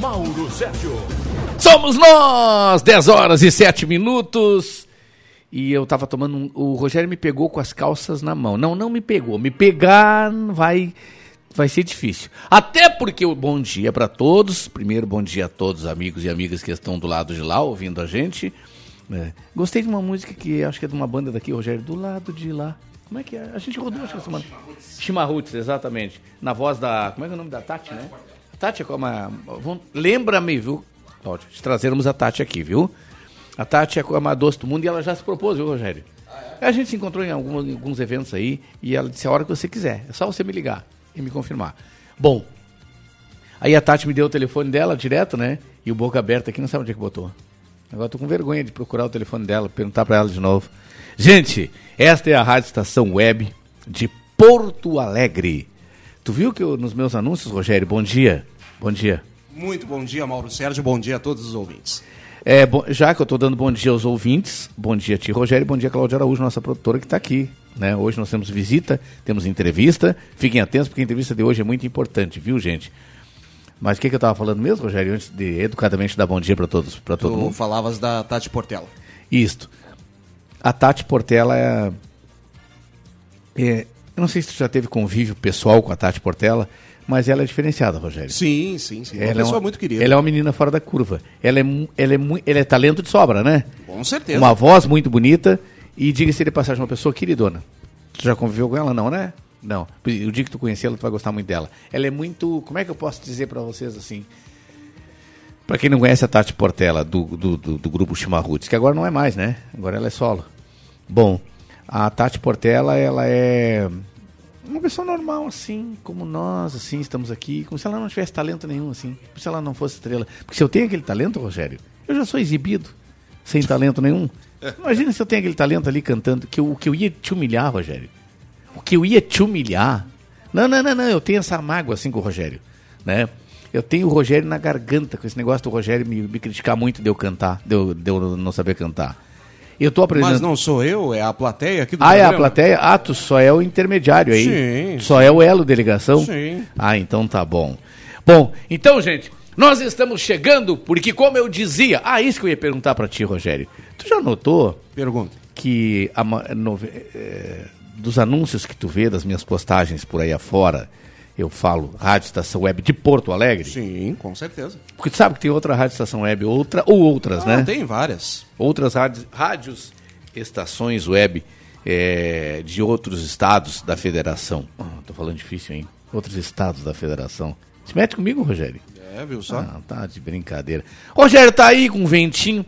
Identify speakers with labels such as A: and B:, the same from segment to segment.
A: Mauro Sérgio.
B: Somos nós! 10 horas e 7 minutos. E eu tava tomando um, O Rogério me pegou com as calças na mão. Não, não me pegou. Me pegar vai vai ser difícil. Até porque o bom dia para todos. Primeiro, bom dia a todos, amigos e amigas que estão do lado de lá ouvindo a gente. É. Gostei de uma música que acho que é de uma banda daqui, Rogério, do lado de lá. Como é que é? A gente rodou, acho que essa semana. Chimarruts, exatamente. Na voz da. Como é que é o nome da Tati, né? Tati é como a. Lembra-me, viu? Pode trazermos a Tati aqui, viu? A Tati é a doce do mundo e ela já se propôs, viu, Rogério? A gente se encontrou em alguns, em alguns eventos aí e ela disse a hora que você quiser. É só você me ligar e me confirmar. Bom, aí a Tati me deu o telefone dela direto, né? E o boca aberta aqui não sabe onde é que botou. Agora tô com vergonha de procurar o telefone dela, perguntar para ela de novo. Gente, esta é a Rádio Estação Web de Porto Alegre. Tu viu que eu, nos meus anúncios, Rogério, bom dia. Bom dia.
C: Muito bom dia, Mauro Sérgio. Bom dia a todos os ouvintes.
B: É, bom, já que eu estou dando bom dia aos ouvintes, bom dia a ti, Rogério, bom dia Cláudia Araújo, nossa produtora que está aqui. Né? Hoje nós temos visita, temos entrevista. Fiquem atentos, porque a entrevista de hoje é muito importante, viu, gente? Mas o que, que eu estava falando mesmo, Rogério, antes de educadamente dar bom dia para todos, para todo
C: tu
B: mundo?
C: falavas da Tati Portela.
B: Isto. A Tati Portela é, é. Eu não sei se tu já teve convívio pessoal com a Tati Portela, mas ela é diferenciada, Rogério.
C: Sim, sim, sim.
B: Ela
C: uma pessoa
B: é uma,
C: muito querida.
B: Ela é uma menina fora da curva. Ela é, ela é, ela é talento de sobra, né?
C: Com certeza.
B: Uma voz muito bonita e, diga-se de passagem, uma pessoa queridona. Tu já conviveu com ela, não, né? Não. O dia que tu conhecer ela, tu vai gostar muito dela. Ela é muito. Como é que eu posso dizer para vocês assim? Para quem não conhece a Tati Portela, do, do, do, do grupo Chimarruts, que agora não é mais, né? Agora ela é solo. Bom, a Tati Portela, ela é uma pessoa normal, assim, como nós, assim, estamos aqui, como se ela não tivesse talento nenhum, assim, como se ela não fosse estrela. Porque se eu tenho aquele talento, Rogério, eu já sou exibido, sem talento nenhum. Imagina se eu tenho aquele talento ali cantando, que o que eu ia te humilhar, Rogério. O que eu ia te humilhar. Não, não, não, não, eu tenho essa mágoa assim com o Rogério, né? Eu tenho o Rogério na garganta, com esse negócio do Rogério me, me criticar muito de eu cantar, de eu, de eu não saber cantar. Eu tô aprendendo.
C: Mas não sou eu, é a plateia aqui do
B: Ah,
C: programa.
B: é a plateia? Ah, tu só é o intermediário aí.
C: Sim,
B: Só é o elo de ligação?
C: Sim.
B: Ah, então tá bom. Bom, então, gente, nós estamos chegando, porque como eu dizia. Ah, isso que eu ia perguntar pra ti, Rogério. Tu já notou
C: Pergunta.
B: que a ma- nove- eh, dos anúncios que tu vê das minhas postagens por aí afora, eu falo Rádio Estação Web de Porto Alegre?
C: Sim, com certeza.
B: Porque tu sabe que tem outra Rádio Estação Web, outra ou outras,
C: Ah,
B: né?
C: tem várias.
B: outras rádios, rádios estações web é, de outros estados da federação. Ah, tô falando difícil, hein? Outros estados da federação. Se mete comigo, Rogério.
C: É, viu só?
B: Ah, tá de brincadeira. Rogério tá aí com um ventinho.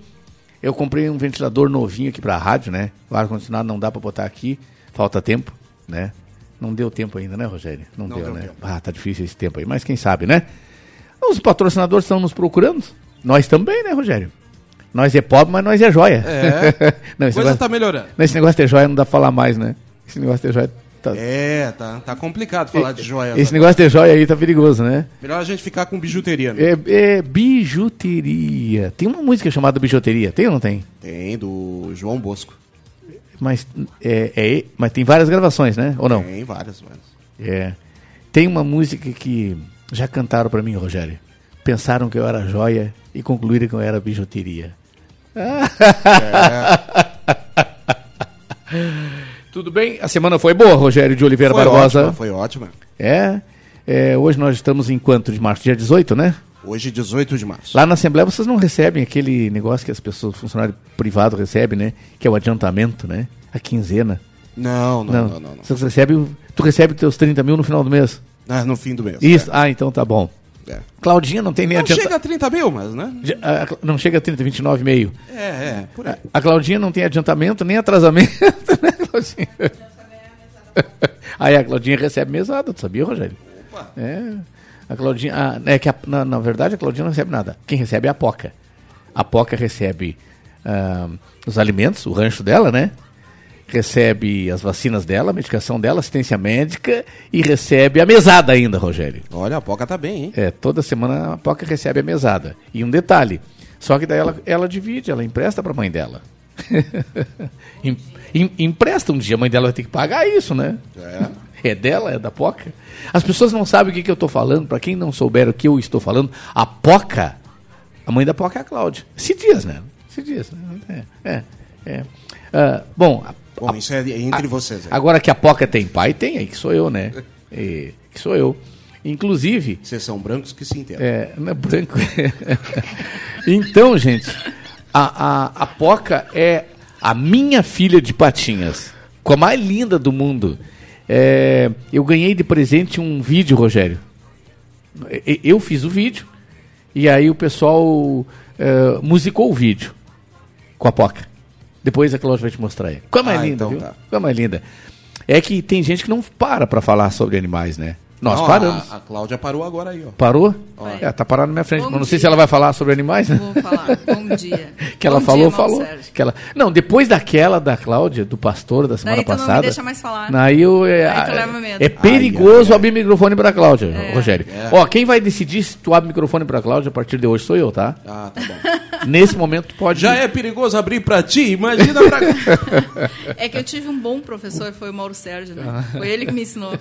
B: Eu comprei um ventilador novinho aqui pra rádio, né? O ar-condicionado não dá pra botar aqui. Falta tempo, né? Não deu tempo ainda, né, Rogério? Não,
C: Não
B: deu,
C: deu
B: né?
C: tempo.
B: Ah, tá difícil esse tempo aí. Mas quem sabe, né? Os patrocinadores estão nos procurando. Nós também, né, Rogério? Nós é pobre, mas nós é joia.
C: É.
B: não, esse,
C: Coisa
B: negócio,
C: tá melhorando.
B: esse negócio de joia não dá pra falar mais, né? Esse negócio de joia tá.
C: É, tá, tá complicado falar de joias.
B: Esse negócio de joia aí tá perigoso, né?
C: Melhor a gente ficar com bijuteria, né?
B: É, é bijuteria. Tem uma música chamada bijuteria, tem ou não tem?
C: Tem, do João Bosco.
B: Mas, é, é- mas tem várias gravações, né? Ou não?
C: Tem várias.
B: É. Tem uma música que já cantaram pra mim, Rogério. Pensaram que eu era joia e concluíram que eu era bijuteria. Tudo bem? A semana foi boa, Rogério de Oliveira
C: Foi
B: Barbosa.
C: ótima, foi ótima.
B: É, é, Hoje nós estamos em quanto de março? Dia 18, né?
C: Hoje, 18 de março.
B: Lá na Assembleia vocês não recebem aquele negócio que as pessoas, funcionário privado recebem, né? Que é o adiantamento, né? A quinzena.
C: Não, não, não, não. não.
B: Vocês recebem, tu recebe teus 30 mil no final do mês.
C: Ah, no fim do mês.
B: Isso, ah, então tá bom.
C: É. É.
B: Claudinha não tem nem
C: Não
B: adiantamento.
C: chega a 30 mil, mas, né?
B: A- a- Não chega a 30, 29,5.
C: É, é, por aí.
B: A Claudinha não tem adiantamento nem atrasamento, né, Claudinha? Aí a Claudinha recebe mesada, tu sabia, Rogério? É. A Claudinha. ah, é que a- na, na verdade a Claudinha não recebe nada. Quem recebe é a Poca. A Poca recebe ah, os alimentos, o rancho dela, né? Recebe as vacinas dela, a medicação dela, assistência médica e recebe a mesada ainda, Rogério.
C: Olha, a Poca tá bem, hein?
B: É, toda semana a Poca recebe a mesada. E um detalhe, só que daí ela, ela divide, ela empresta pra mãe dela. Em- em- empresta um dia, a mãe dela vai ter que pagar isso, né?
C: É.
B: É dela, é da Poca. As pessoas não sabem o que, que eu estou falando. Para quem não souber o que eu estou falando, a Poca, a mãe da Poca é a Cláudia. Se dias, né? Se dias. Né? É, é, é. Ah, bom, a-
C: Bom, isso é entre vocês. aí.
B: agora que a Poca tem pai, tem aí, que sou eu, né? É, que sou eu. Inclusive,
C: Vocês são brancos que se entendem.
B: é, não é branco. então, gente, a, a, a Poca é a minha filha de patinhas, com a mais linda do mundo. É, eu ganhei de presente um vídeo, Rogério. Eu fiz o vídeo e aí o pessoal é, musicou o vídeo com a Poca. Depois a Cláudia vai te mostrar aí. Qual a mais
C: Ah,
B: linda,
C: então
B: viu?
C: tá.
B: Qual a mais linda? É que tem gente que não para pra falar sobre animais, né? Nós
C: Não,
B: paramos.
C: A, a Cláudia parou agora aí, ó.
B: Parou?
D: Vai.
B: É, tá parado na minha frente.
D: Bom
B: mas não sei
D: dia.
B: se ela vai falar sobre animais, né?
D: Vou falar. Bom dia.
B: Que ela
D: Bom
B: falou,
D: dia,
B: falou.
D: Sérgio.
B: Que ela... Não, depois daquela da Cláudia, do pastor da semana
D: Daí tu não me
B: passada.
D: deixa mais falar.
B: Aí eu, é,
D: Aí tu
B: é-
D: leva medo.
B: é perigoso abrir o microfone pra Cláudia,
D: É.
B: Rogério. Ó, quem vai decidir se tu abre o microfone pra Cláudia a partir de hoje sou eu, tá?
C: Ah, tá bom.
B: Nesse momento pode.
C: Já é perigoso abrir pra ti, imagina pra
D: É que eu tive um bom professor, foi o Mauro Sérgio,
B: Ah.
D: né? Foi ele que me ensinou.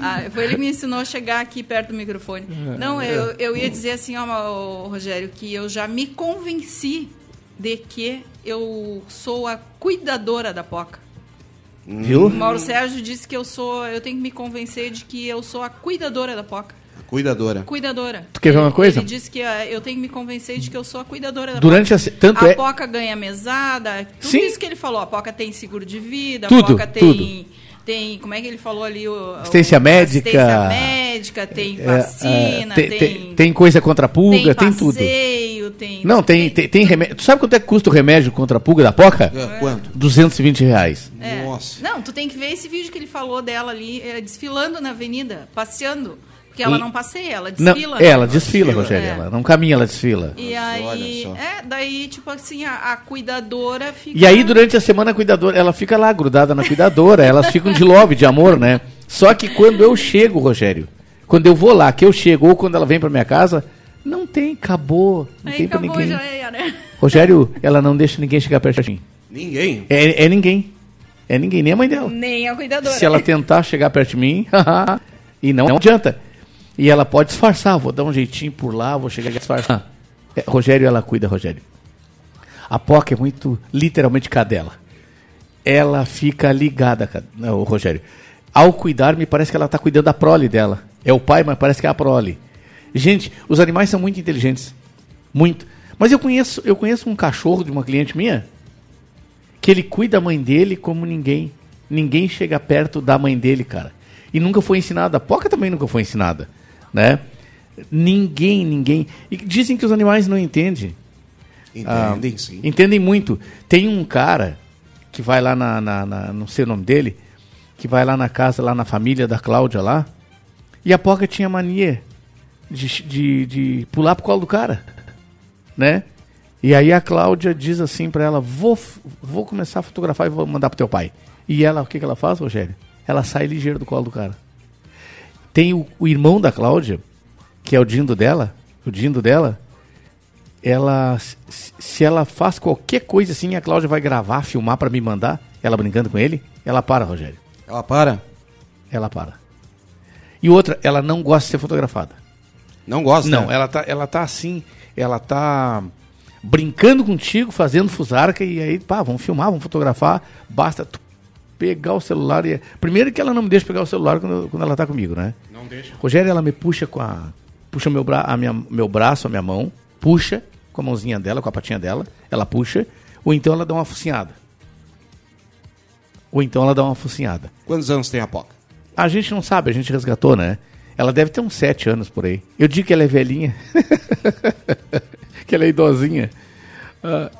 D: Ah, foi ele que me ensinou a chegar aqui perto do microfone. Não, eu, eu ia dizer assim, ó, Rogério, que eu já me convenci de que eu sou a cuidadora da Poca.
B: Viu?
D: O Mauro Sérgio disse que eu sou, eu tenho que me convencer de que eu sou a cuidadora da Poca.
C: Cuidadora.
D: Cuidadora.
B: Tu quer ver uma
D: Ele-
B: coisa?
D: Ele disse que ah, eu tenho que me convencer de que eu sou a cuidadora da
B: Durante a. se- Tanto
D: a
B: é.
D: Poca ganha mesada, tudo
B: Sim.
D: isso que ele falou. A Poca tem seguro de vida,
B: Tudo,
D: a Poca tem,
B: tudo.
D: Tem. Como é que ele falou ali? O,
B: Assistência
D: o-
B: médica.
D: Assistência médica, tem
B: é,
D: vacina,
B: é, tem,
D: tem,
B: tem, tem coisa contra a pulga, tem, tudo.
D: passeio, tem.
B: Não, tem, tem, tem remédio. Tu sabe quanto é que custa o remédio contra a pulga da Poca?
C: É, Quanto?
B: 220 reais.
D: É.
C: Nossa.
D: Não, tu tem que ver esse vídeo que ele falou dela ali, eh, desfilando na avenida, passeando. Porque ela
B: E-
D: não passeia, ela
B: Não,
D: desfila.
B: é, ela desfila,
C: Desfila.
B: Rogério.
D: É.
B: Ela não caminha, ela desfila.
D: E
C: Mas
D: aí, é, daí, tipo assim, a, a cuidadora fica.
B: E aí, durante a semana, a cuidadora, ela fica lá grudada na cuidadora, elas ficam de love, de amor, né? Só que quando eu chego, Rogério, quando eu vou lá, que eu chego, ou quando ela vem pra minha casa, não tem, acabou. Não
D: Aí
B: tem pra
D: acabou,
B: ninguém.
D: já é, né?
B: Rogério, ela não deixa ninguém chegar perto de mim.
C: Ninguém.
B: É, é ninguém. É ninguém, nem a mãe dela.
D: Nem a cuidadora.
B: Se ela tentar chegar perto de mim, e não, não adianta. E ela pode disfarçar, vou dar um jeitinho por lá, vou chegar e disfarçar. É, Rogério, ela cuida, Rogério. A Poca é muito, literalmente, cadela. Ela fica ligada, não, o Rogério. Ao cuidar, me parece que ela está cuidando da prole dela. É o pai, mas parece que é a prole. Gente, os animais são muito inteligentes. Muito. Mas eu conheço, eu conheço um cachorro de uma cliente minha que ele cuida da mãe dele como ninguém. Ninguém chega perto da mãe dele, cara. E nunca foi ensinada. A Poca também nunca foi ensinada, né? Ninguém, ninguém. E dizem que os animais não entendem.
C: Entendem, sim.
B: Entendem muito. Tem um cara que vai lá na, na, na- não sei o nome dele, que vai lá na casa, lá na família da Cláudia lá, e a Poca tinha mania de, de, de pular pro colo do cara, né? E aí a Cláudia diz assim pra ela, vou, vou começar a fotografar e vou mandar pro teu pai. E ela, o que que ela faz, Rogério? Ela sai ligeiro do colo do cara. Tem o, o irmão da Cláudia, que é o dindo dela, o dindo dela, ela se- ela faz qualquer coisa assim, a Cláudia vai gravar, filmar pra me mandar, ela brincando com ele, ela para, Rogério.
C: Ela para?
B: Ela para. E outra, ela não gosta de ser fotografada.
C: Não gosta?
B: Não, ela tá, ela tá assim, ela tá brincando contigo, fazendo fusarca e aí, pá, vamos filmar, vamos fotografar, basta tu pegar o celular e primeiro que ela não me deixa pegar o celular quando, quando ela tá comigo, né?
C: Não deixa.
B: Rogério, ela me puxa com a. Puxa meu, bra a minha, meu braço, a minha mão, puxa com a mãozinha dela, com a patinha dela, ela puxa, ou então ela dá uma focinhada. Ou então ela dá uma focinhada.
C: Quantos anos tem a Poca?
B: A gente não sabe, a gente resgatou, né? Ela deve ter uns sete anos por aí. Eu digo que ela é velhinha. que ela é idosinha. Ah,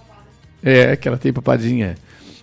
B: é, que ela tem papadinha.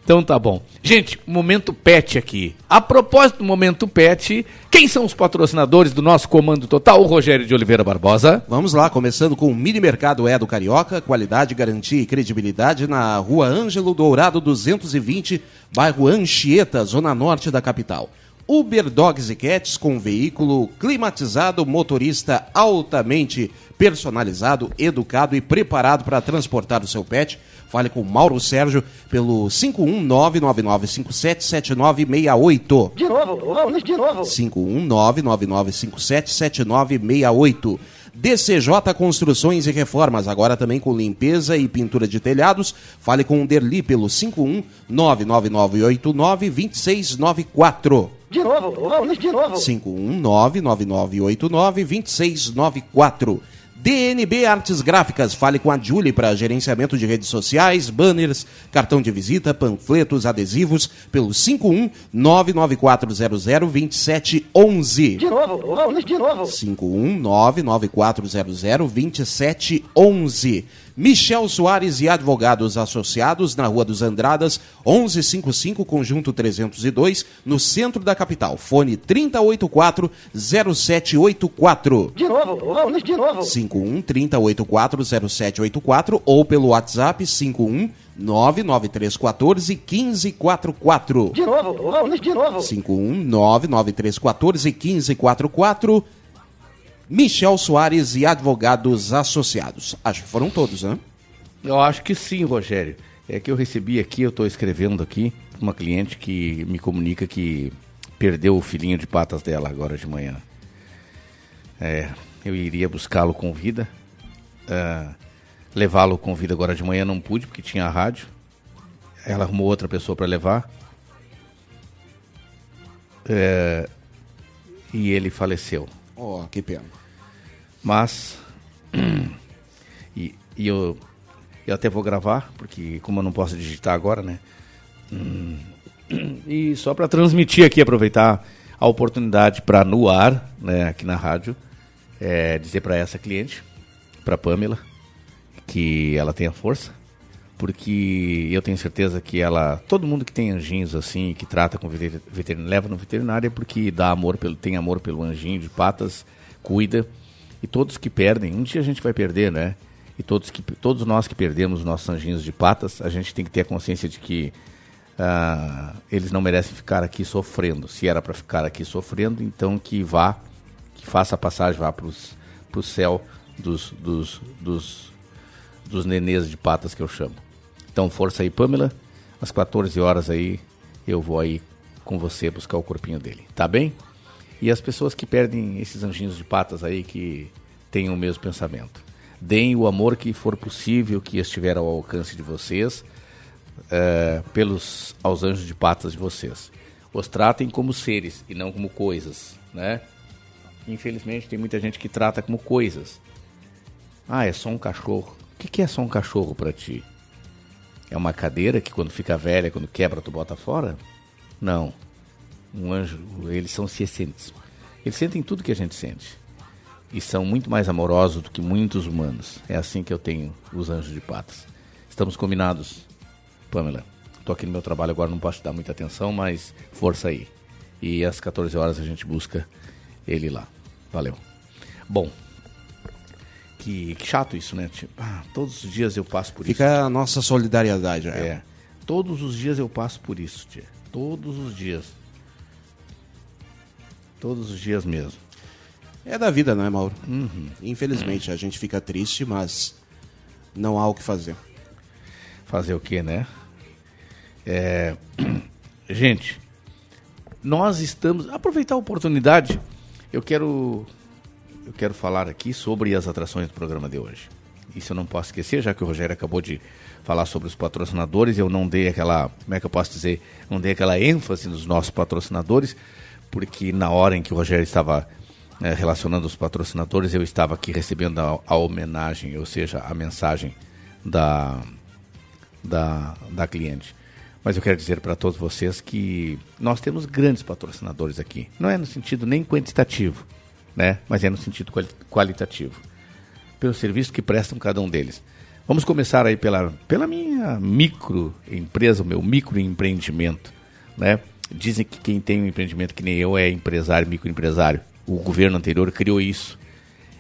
B: Então tá bom. Gente, momento pet aqui. A propósito do momento pet, quem são os patrocinadores do nosso Comando Total? O Rogério de Oliveira Barbosa.
C: Vamos lá, começando com o Mini Mercado É do Carioca, qualidade, garantia e credibilidade na Rua Ângelo Dourado 220, bairro Anchieta, zona norte da capital. Uber Dogs e Cats com veículo climatizado, motorista altamente personalizado, educado e preparado para transportar o seu pet. Fale com Mauro Sérgio pelo 51999577968.
E: De novo, vamos de novo.
C: 51999577968. DCJ Construções e Reformas, agora também com limpeza e pintura de telhados. Fale com o Derli pelo 51999892694.
E: De novo, vamos de novo.
C: 51999892694. DNB Artes Gráficas, fale com a Julie para gerenciamento de redes sociais, banners, cartão de visita, panfletos, adesivos, pelo 51994002711.
E: De novo, de novo.
C: 51994002711. Michel Soares e Advogados Associados, na Rua dos Andradas, 1155, Conjunto 302, no centro da capital. Fone 3084-0784.
E: De novo, vamos de novo.
C: 51-3084-0784 ou pelo WhatsApp 51 99314 1544.
E: De novo, vamos de novo.
C: 51 99314 1544. Michel Soares e Advogados Associados. Acho que foram todos, né?
B: Eu acho que sim, Rogério. É que eu recebi aqui, eu estou escrevendo aqui, uma cliente que me comunica que perdeu o filhinho de patas dela agora de manhã. É, eu iria buscá-lo com vida. é, Levá-lo com vida agora de manhã não pude, porque tinha a rádio. Ela arrumou outra pessoa para levar. É, e ele faleceu.
C: Oh, que pena.
B: Mas. e, e eu, eu até vou gravar, porque como eu não posso digitar agora, né? Hum, E só para transmitir aqui, aproveitar a oportunidade para no ar, né, aqui na rádio, é, dizer para essa cliente, para Pamela, que ela tenha força, porque eu tenho certeza que ela, todo mundo que tem anjinhos assim, que trata com veter- veterinário, leva no veterinário é porque dá amor pelo, tem amor pelo anjinho de patas, cuida. E todos que perdem, um dia a gente vai perder, né? E todos, que, todos nós que perdemos nossos anjinhos de patas, a gente tem que ter a consciência de que ah, eles não merecem ficar aqui sofrendo. Se era para ficar aqui sofrendo, então que vá, que faça a passagem, vá para o céu dos, dos, dos, dos nenês de patas que eu chamo. Então, força aí, Pamela. Às 14 horas aí, eu vou aí com você buscar o corpinho dele. Tá bem? E as pessoas que perdem esses anjinhos de patas aí, que tenham o mesmo pensamento. Deem o amor que for possível, que estiver ao alcance de vocês, eh, pelos aos anjos de patas de vocês. Os tratem como seres e não como coisas, né? Infelizmente tem muita gente que trata como coisas. Ah, é só um cachorro. O que, que é só um cachorro para ti? É uma cadeira que quando fica velha, quando quebra, tu bota fora? Não. Um anjo, eles são cientes. Eles sentem tudo que a gente sente. E são muito mais amorosos do que muitos humanos. É assim que eu tenho os anjos de patas. Estamos combinados, Pamela. Tô aqui no meu trabalho agora, não posso te dar muita atenção, mas força aí. E às 14 horas a gente busca ele lá. Valeu. Bom, que, que chato isso, né? Tipo, ah, todos os dias eu passo por isso.
C: Fica a nossa solidariedade. É.
B: É. Todos os dias eu passo por isso, tia. Todos os dias. Todos os dias mesmo.
C: É da vida, não é, Mauro?
B: Uhum.
C: Infelizmente, a gente fica triste, mas não há o que fazer.
B: Fazer o que, né? É... Gente, nós estamos. Aproveitar a oportunidade, eu quero. Eu quero falar aqui sobre as atrações do programa de hoje. Isso eu não posso esquecer, já que o Rogério acabou de falar sobre os patrocinadores, eu não dei aquela. Como é que eu posso dizer? Não dei aquela ênfase nos nossos patrocinadores, porque na hora em que o Rogério estava né, relacionando os patrocinadores, eu estava aqui recebendo a, a homenagem, ou seja, a mensagem da, da, da cliente. Mas eu quero dizer para todos vocês que nós temos grandes patrocinadores aqui. Não é no sentido nem quantitativo, né? mas é no sentido quali- qualitativo. Pelo serviço que prestam cada um deles. Vamos começar aí pela, pela minha microempresa, o meu microempreendimento, né? Dizem que quem tem um empreendimento que nem eu é empresário, microempresário. O governo anterior criou isso,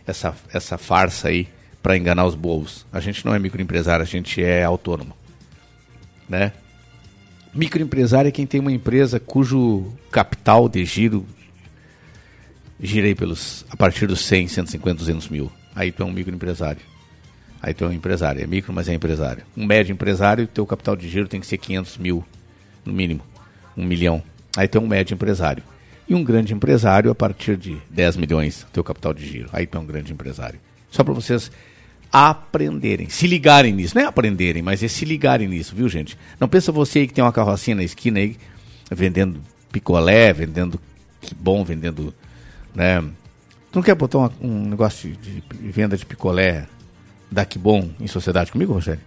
B: essa, essa farsa aí, para enganar os bobos. A gente não é microempresário, a gente é autônomo, né? Microempresário é quem tem uma empresa cujo capital de giro girei pelos a partir dos 100, 150, 200 mil. Aí tu é um microempresário. Aí tu é um empresário. É micro, mas é empresário. Um médio empresário, teu capital de giro tem que ser 500 mil, no mínimo. Um milhão. Aí tu é um médio empresário. E um grande empresário a partir de 10 milhões, teu capital de giro. Aí tu é um grande empresário. Só para vocês aprenderem, se ligarem nisso. Não é aprenderem, mas é se ligarem nisso, viu, gente? Não pensa você aí que tem uma carrocinha na esquina aí, vendendo picolé, vendendo que bom, vendendo, né? Tu não quer botar uma- um negócio de, de venda de picolé da que bom em sociedade comigo, Rogério?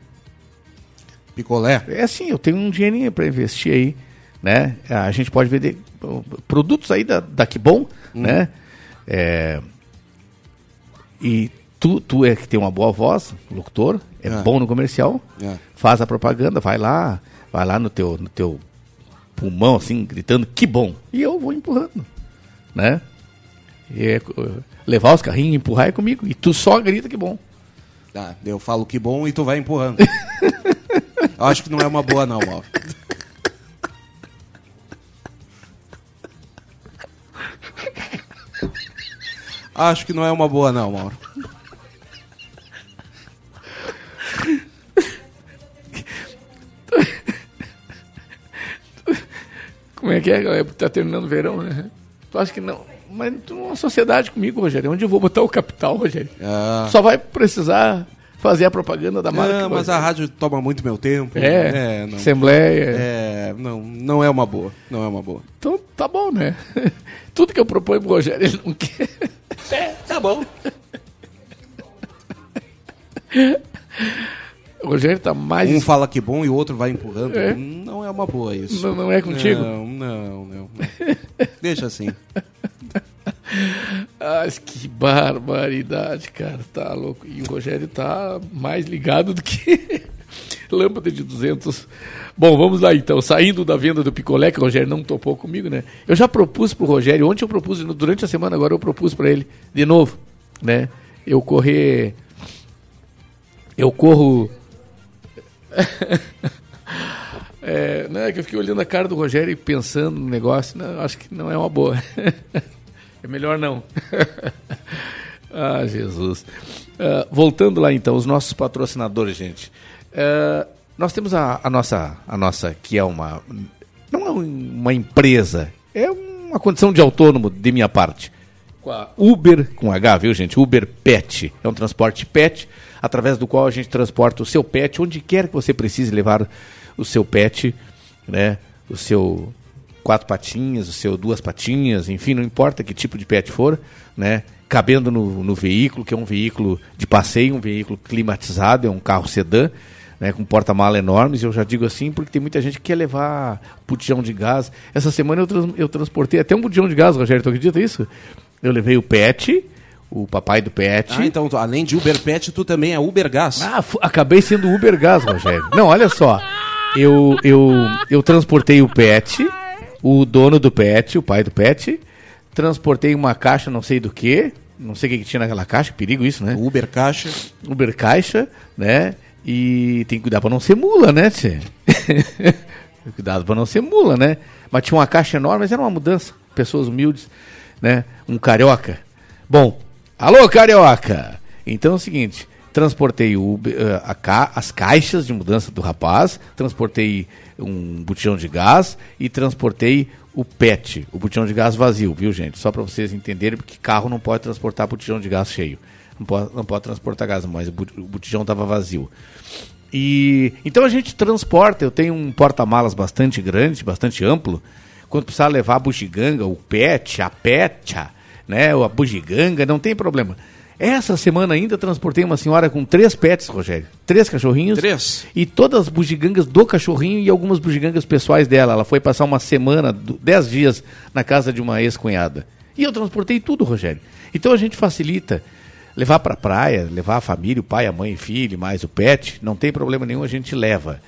C: Picolé.
B: É assim, eu tenho um dinheirinho para investir aí, né? A gente pode vender uh, produtos aí da, da que bom, né? É, e tu, tu é que tem uma boa voz, locutor, é
C: É.
B: bom no comercial,
C: É.
B: faz a propaganda, vai lá, vai lá no teu, no teu pulmão, assim, gritando, que bom. E eu vou empurrando, né? E é, uh, levar os carrinhos, empurrar é comigo. E tu só grita que bom.
C: Tá, eu falo que bom e tu vai empurrando. Eu acho que não é uma boa não, Mauro. Acho que não é uma boa não, Mauro.
B: Como é que é? É Tá terminando o verão, né? Tu acha que não? Mas tu não é uma sociedade comigo, Rogério. Onde eu vou botar o capital, Rogério?
C: Ah.
B: Só vai precisar fazer a propaganda da marca.
C: Não, mas a rádio toma muito meu tempo.
B: É,
C: não.
B: Assembleia.
C: É, não, não é uma boa. Não é uma boa.
B: Então tá bom, né? Tudo que eu proponho pro Rogério, ele não quer.
C: Tá bom.
B: O Rogério tá mais.
C: Um fala que bom e o outro vai empurrando.
B: É.
C: Não é uma boa isso.
B: Não, não é contigo?
C: Não, não, não. Deixa assim.
B: Ah, que barbaridade, cara. Tá louco. E o Rogério tá mais ligado do que lâmpada de 200. Bom, vamos lá então. Saindo da venda do picolé, que o Rogério não topou comigo, né? Eu já propus pro Rogério, ontem eu propus, durante a semana agora eu propus para ele, de novo, né? Eu correr. Eu corro. É, não, é que eu fiquei olhando a cara do Rogério e pensando no negócio. Não, acho que não é uma boa. é melhor não. ah, Jesus. Ah, voltando lá então, os nossos patrocinadores, gente. Ah, nós temos a, a nossa, a nossa, que é uma. Não é um- uma empresa, é uma condição de autônomo de minha parte com a Uber, com H, viu gente? Uber Pet. É um transporte pet, através do qual a gente transporta o seu pet onde quer que você precise levar o seu pet, né? O seu quatro patinhas, o seu duas patinhas, enfim, não importa que tipo de pet for, né? Cabendo no, no veículo, que é um veículo de passeio, um veículo climatizado, é um carro sedã, né, com porta-mala enormes, eu já digo assim porque tem muita gente que quer levar botijão de gás. Essa semana eu, trans- eu transportei até um botijão de gás, Rogério, tu acredita isso? Eu levei o pet, o papai do pet.
C: Ah, então, tu- além de Uber Pet, tu também é Uber Gás.
B: Ah, acabei sendo Uber Gás, Rogério. Não, olha só. Eu, eu, eu transportei o pet, o dono do pet, o pai do pet, transportei uma caixa não sei do que, não sei o que, que tinha naquela caixa, perigo isso, né?
C: Uber Caixa.
B: Uber Caixa, né? E tem que cuidar pra não ser mula, né, tchê? Cuidado pra não ser mula, né? Mas tinha uma caixa enorme, mas era uma mudança. Pessoas humildes, né? Um carioca. Bom, alô, carioca! Então é o seguinte, transportei o, eh, a ca- as caixas de mudança do rapaz, transportei um botijão de gás e transportei o PET, o botijão de gás vazio, viu, gente? Só para vocês entenderem, porque carro não pode transportar botijão de gás cheio. Não pode, não pode transportar gás, mas o bot- o botijão estava vazio. E então a gente transporta, eu tenho um porta-malas bastante grande, bastante amplo. Quando precisar levar a bugiganga, o pet, a pecha, né, ou a bugiganga, não tem problema. Essa semana ainda transportei uma senhora com três pets, Rogério. Três cachorrinhos.
C: Três?
B: E todas as bugigangas do cachorrinho e algumas bugigangas pessoais dela. Ela foi passar uma semana, dez dias, na casa de uma ex-cunhada. E eu transportei tudo, Rogério. Então a gente facilita levar pra praia, levar a família, o pai, a mãe, filho, mais o pet, não tem problema nenhum, a gente leva.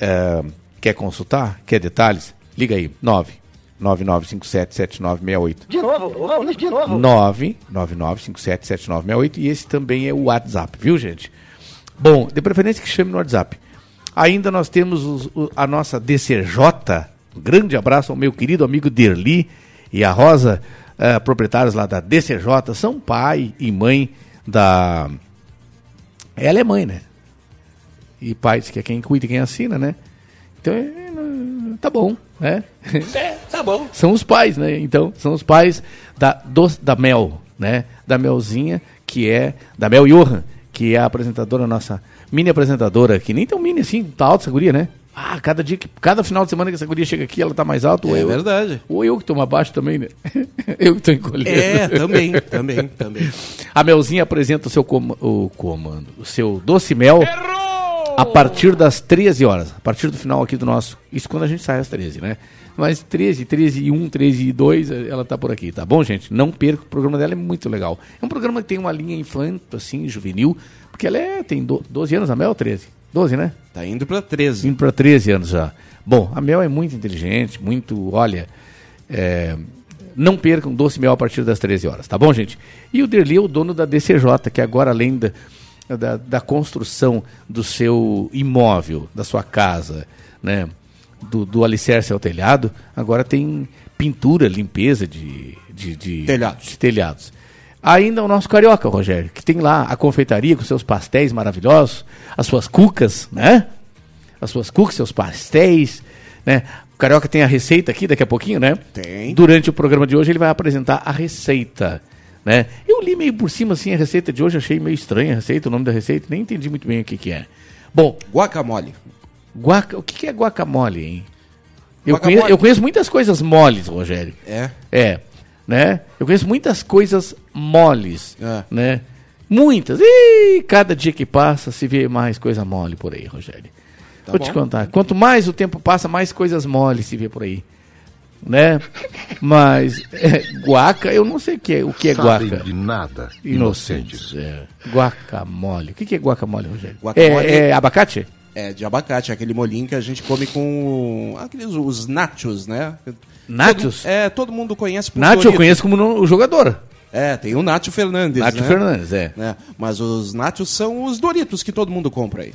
B: É, quer consultar? Quer detalhes? Liga aí, 9 99577968.
E: De novo, de novo.
B: 999577968 e esse também é o WhatsApp, viu, gente? Bom, de preferência que chame no WhatsApp. Ainda nós temos os- o- a nossa DCJ. Um grande abraço ao meu querido amigo Derli e a Rosa, eh, proprietários lá da DCJ. São pai e mãe da. Ela é mãe, né? E pai diz que é quem cuida e quem assina, né? Então, é, tá bom, né?
C: Tá bom.
B: são os pais, né? Então, são os pais da, dos- da Mel, né? Da Melzinha, que é. Da Mel Johan, que é a apresentadora, nossa mini apresentadora, que nem tão mini assim, tá alta essa guria, né? Ah, cada dia que. Cada final de semana que essa guria chega aqui, ela tá mais alta. ou
C: É
B: eu,
C: verdade.
B: Ou eu que tô mais baixo também, né? eu que tô encolhendo.
C: É, também, também, também.
B: A Melzinha apresenta o seu com- o comando, o seu doce mel a partir das 13 horas. A partir do final aqui do nosso. Isso quando a gente sai às 13, né? Mas 13, 13 e 1, 13 e 2, ela tá por aqui, tá bom, gente? Não perca, o programa dela é muito legal. É um programa que tem uma linha infanto, assim, juvenil, porque ela é, tem do, 12 anos, a Mel 13. 12, né?
C: Tá indo pra 13.
B: Indo para 13 anos já. Bom, a Mel é muito inteligente, muito, olha, é, não percam doce mel a partir das 13 horas, tá bom, gente? E o Derli é o dono da DCJ, que agora além da, da, da construção do seu imóvel, da sua casa, né, do, do alicerce ao telhado, agora tem pintura, limpeza de, de, de
C: Telhados.
B: de telhados. Ainda o nosso carioca, Rogério, que tem lá a confeitaria com seus pastéis maravilhosos, as suas cucas, né? As suas cucas, seus pastéis, né? O carioca tem a receita aqui daqui a pouquinho, né?
C: Tem.
B: Durante o programa de hoje ele vai apresentar a receita, né? Eu li meio por cima assim a receita de hoje, achei meio estranha a receita, o nome da receita, nem entendi muito bem o que que é. Bom,
C: Guacamole.
B: guaca, o que que é guacamole, hein? Eu, conheço, eu conheço muitas coisas moles, Rogério.
C: É.
B: É, né? Eu conheço muitas coisas moles,
C: É.
B: né? Muitas. E cada dia que passa se vê mais coisa mole por aí, Rogério.
C: Tá
B: Vou te
C: bom.
B: contar. Quanto mais o tempo passa, mais coisas moles se vê por aí. Né? Mas é, guaca, eu não sei o que é, o que é
F: Sabem
B: guaca.
F: de nada,
B: Inocentes. É. Guacamole. O que, que é guacamole, Rogério?
C: Guacamole-
B: É, é abacate?
C: É, de abacate, aquele molhinho que a gente come com aqueles os nachos, né?
B: Nachos?
C: Todo, é, todo mundo conhece por
B: Nath eu conheço como no- o jogador.
C: É, tem o Nacho Fernandes,
B: Nath
C: né?
B: Fernandes, é.
C: Né? Mas os nachos são os Doritos que todo mundo compra aí.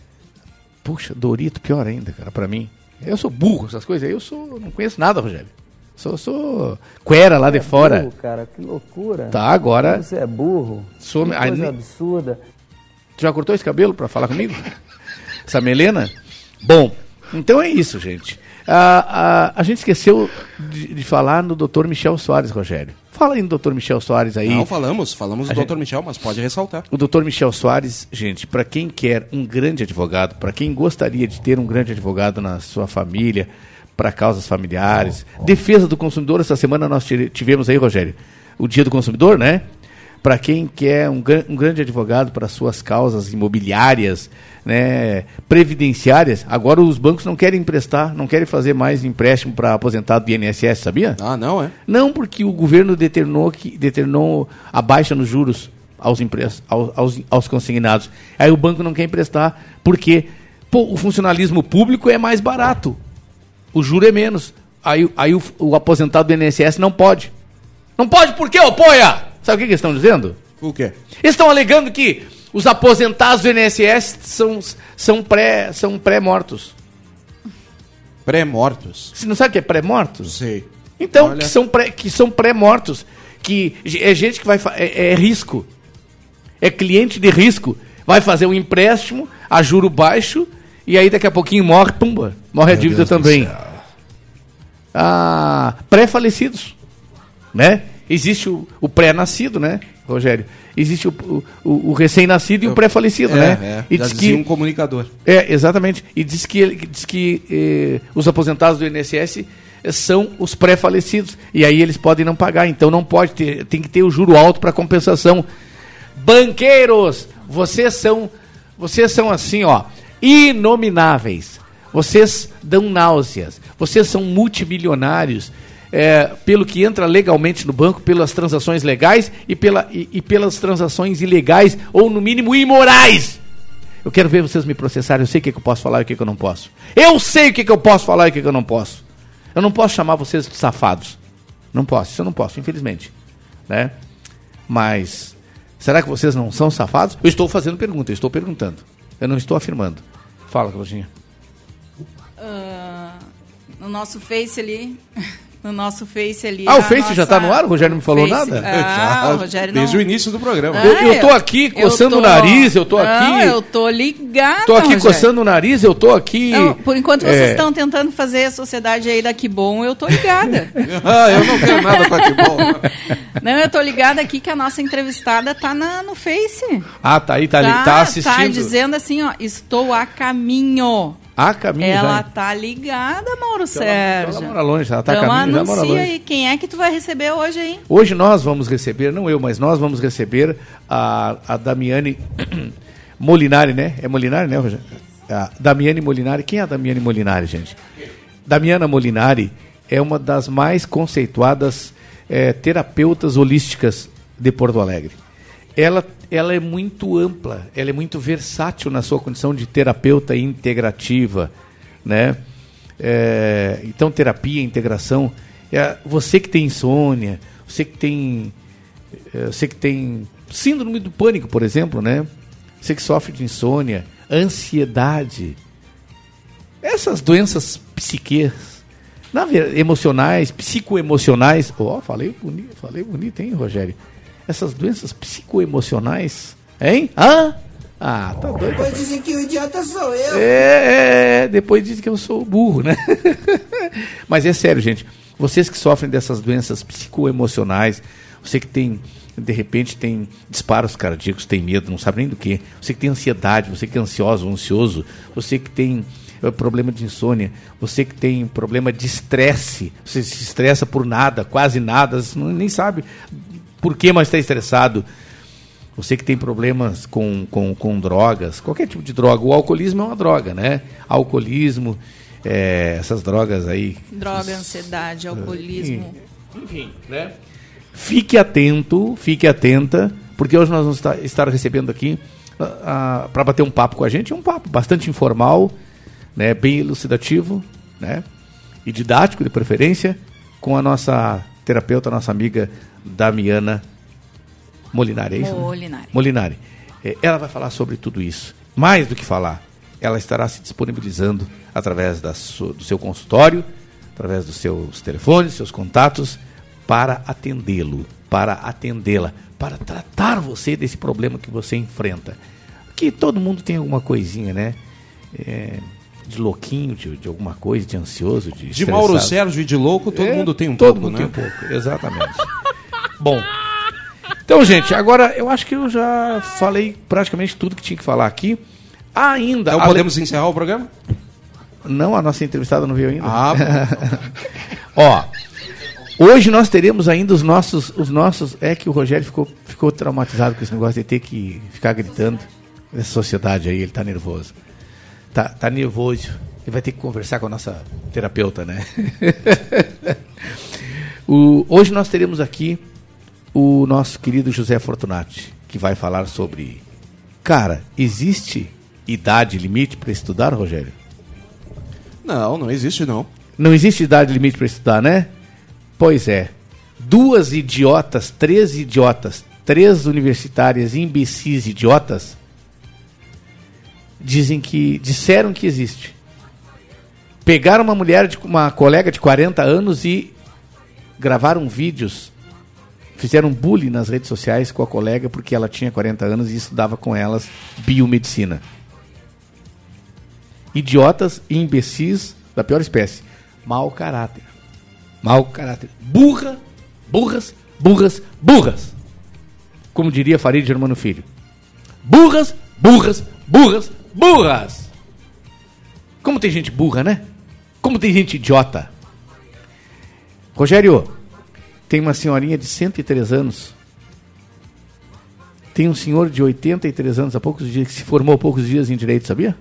B: Puxa, Dorito, pior ainda, cara, pra mim. Eu sou burro, essas coisas aí, eu sou. Não conheço nada, Rogério. Sou, sou Quera lá de fora.
G: Burro, cara, que loucura.
B: Tá, agora.
G: Você é burro.
B: Sou-
G: que coisa absurda.
B: Tu já cortou esse cabelo pra falar comigo? Essa melena? Bom, então é isso, gente. Ah, ah, a gente esqueceu de, de falar no Dr. Michel Soares, Rogério. Fala aí no Dr. Michel Soares aí.
C: Não falamos, falamos do
B: A
C: Dr. Michel, mas pode ressaltar.
B: O doutor Michel Soares, gente, para quem quer um grande advogado, para quem gostaria de ter um grande advogado na sua família, para causas familiares, defesa do consumidor, essa semana nós tivemos aí, Rogério, o Dia do Consumidor, né? Para quem quer um, um grande advogado para suas causas imobiliárias, né, previdenciárias, agora os bancos não querem emprestar, não querem fazer mais empréstimo para aposentado do INSS, sabia?
C: Ah, não, é?
B: Não, porque o governo determinou, que, determinou a baixa nos juros aos, aos, aos, aos consignados. Aí o banco não quer emprestar, porque pô, o funcionalismo público é mais barato. O juro é menos. Aí, aí o, o aposentado do INSS não pode. Não pode por quê, ô poia? Sabe o que, que eles estão dizendo?
C: O quê?
B: Eles estão alegando que os aposentados do INSS são, são pré- são pré-mortos.
C: Pré-mortos.
B: Você não sabe o que é pré-mortos?
C: Sei.
B: Então,
C: Olha.
B: que são pré, que são pré-mortos, que é gente que vai é, é risco. É cliente de risco. Vai fazer um empréstimo a juro baixo e aí daqui a pouquinho morre, pumba, morre a dívida também. Ah, pré-falecidos, né? Existe o, o pré-nascido, né, Rogério? Existe o, o- o- recém-nascido e o pré-falecido,
C: É,
B: né?
C: é.
B: E
C: Já
B: diz que
C: um comunicador.
B: é, exatamente. E diz que, diz que eh, os aposentados do INSS eh, são os pré-falecidos. E aí eles podem não pagar. Então não pode ter, tem que ter o juro alto para compensação. Banqueiros, vocês são, vocês são assim, ó, inomináveis. Vocês dão náuseas. Vocês são multimilionários. É, pelo que entra legalmente no banco, pelas transações legais e, pela, e, e pelas transações ilegais ou, no mínimo, imorais. Eu quero ver vocês me processarem. Eu sei o que, que eu posso falar e o que, que eu não posso. Eu sei o que, que eu posso falar e o que, que eu não posso. Eu não posso chamar vocês de safados. Não posso, isso eu não posso, infelizmente. Né? Mas, será que vocês não são safados? Eu estou fazendo pergunta, eu estou perguntando. Eu não estou afirmando. Fala, Claudinha.
D: Ah, no nosso Face ali. No nosso Face ali.
B: Ah, o Face já tá no ar? O Rogério não me falou
D: Face-
B: nada?
D: Ah, o Rogério não.
C: Desde o início do programa.
B: Eu- eu tô aqui coçando o nariz, eu tô
D: Não,
B: aqui-
D: eu tô ligada.
B: Tô aqui
D: Rogério.
B: coçando o nariz, eu tô aqui.
D: Não, por enquanto vocês
B: é,
D: estão tentando fazer a sociedade aí da Que Bom, eu tô ligada.
C: Ah, eu não quero nada com a que bom.
D: não, eu tô ligada aqui que a nossa entrevistada tá na, no Face.
B: Ah, tá aí, tá, ali, tá assistindo.
D: Tá dizendo assim, ó, estou a caminho.
B: A caminho
D: Ela
B: já.
D: tá ligada, Mauro
B: Então ela-
D: Sérgio.
B: ela mora longe, ela tá a
D: então
B: caminho, já mora
D: anuncia
B: longe.
D: aí, quem é que tu vai receber hoje, hein?
B: Hoje nós vamos receber, não eu, mas nós vamos receber a, a Damiane Molinari, né? É Molinari, né, Rogério? A Damiane Molinari. Quem é a Damiane Molinari, gente? Damiana Molinari é uma das mais conceituadas eh, terapeutas holísticas de Porto Alegre. Ela, ela é muito ampla, ela é muito versátil na sua condição de terapeuta integrativa, né? É, então, terapia, integração. É, você que tem insônia, você que tem, é, você que tem síndrome do pânico, por exemplo, né? Você que sofre de insônia, ansiedade, essas doenças psiquês, na emocionais, psicoemocionais. Ó, falei bonito, falei bonito, hein, Rogério? Essas doenças psicoemocionais, hein? Hã? Ah, tá doido.
H: Depois dizem que o idiota sou eu.
B: É, é, depois dizem que eu sou burro, né? Mas é sério, gente. Vocês que sofrem dessas doenças psicoemocionais, você que tem, de repente, tem disparos cardíacos, tem medo, não sabe nem do que. Você que tem ansiedade, você que é ansioso ou ansioso, você que tem eh, problema de insônia, você que tem problema de estresse, você se estressa por nada, quase nada, nem sabe por que, mas está estressado. Você que tem problemas com, com, com drogas, qualquer tipo de droga. O alcoolismo é uma droga, né? Alcoolismo, eh, essas drogas aí.
D: Droga, ansiedade, alcoolismo.
B: Enfim, né? Fique atento, fique atenta, porque hoje nós vamos estar, recebendo aqui para bater um papo com a gente, um papo bastante informal, né? bem elucidativo, né? E didático de preferência, com a nossa terapeuta, nossa amiga Damiana Molinari, é isso? né?
D: Molinari.
B: Molinari. Eh, Ela vai falar sobre tudo isso. Mais do que falar, ela estará se disponibilizando através da su- do seu consultório, através dos seus telefones, seus contatos, para atendê-lo, para atendê-la, para tratar você desse problema que você enfrenta. Que todo mundo tem alguma coisinha, né? Eh, de louquinho, de, de alguma coisa, de ansioso, de
C: De Mauro
B: estressado.
C: Sérgio e de louco, todo
B: É,
C: mundo tem um
B: todo
C: pouco,
B: mundo
C: né?
B: tem um pouco, exatamente. Bom, então, gente, agora eu acho que eu já falei praticamente tudo que tinha que falar aqui. Ainda.
C: Então podemos encerrar o programa?
B: Não, a nossa entrevistada não veio ainda.
C: Ah,
B: Ó, hoje nós teremos ainda os nossos, os nossos. É que o Rogério ficou, ficou traumatizado com esse negócio de ter que ficar gritando. Essa sociedade aí, ele tá nervoso. Tá, tá nervoso. Ele vai ter que conversar com a nossa terapeuta, né? O- hoje nós teremos aqui o nosso querido José Fortunati, que vai falar sobre. Cara, existe idade limite para estudar, Rogério?
C: não, não existe não.
B: Não existe idade limite para estudar, né? Pois é. Duas idiotas, três idiotas, três universitárias imbecis idiotas dizem que disseram que existe. Pegaram uma mulher de uma colega de 40 anos e gravaram vídeos, fizeram bullying nas redes sociais com a colega porque ela tinha 40 anos e estudava com elas biomedicina idiotas e imbecis da pior espécie. Mau caráter. Mau caráter. Burra, burras, burras, burras. Como diria Farid Germano Filho. Burras, burras, burras, burras. Como tem gente burra, né? Como tem gente idiota. Rogério, tem uma senhorinha de 103 anos. Tem um senhor de 83 anos, há poucos dias, que se formou há poucos dias em direito, sabia?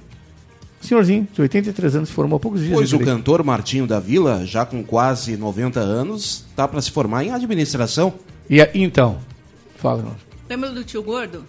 B: Senhorzinho, de 83 anos, se formou há poucos dias.
C: Pois o
B: direito.
C: cantor Martinho da Vila, já com quase 90 anos, tá para se formar em administração.
B: E a- então, fala.
D: Lembra do tio Gordo?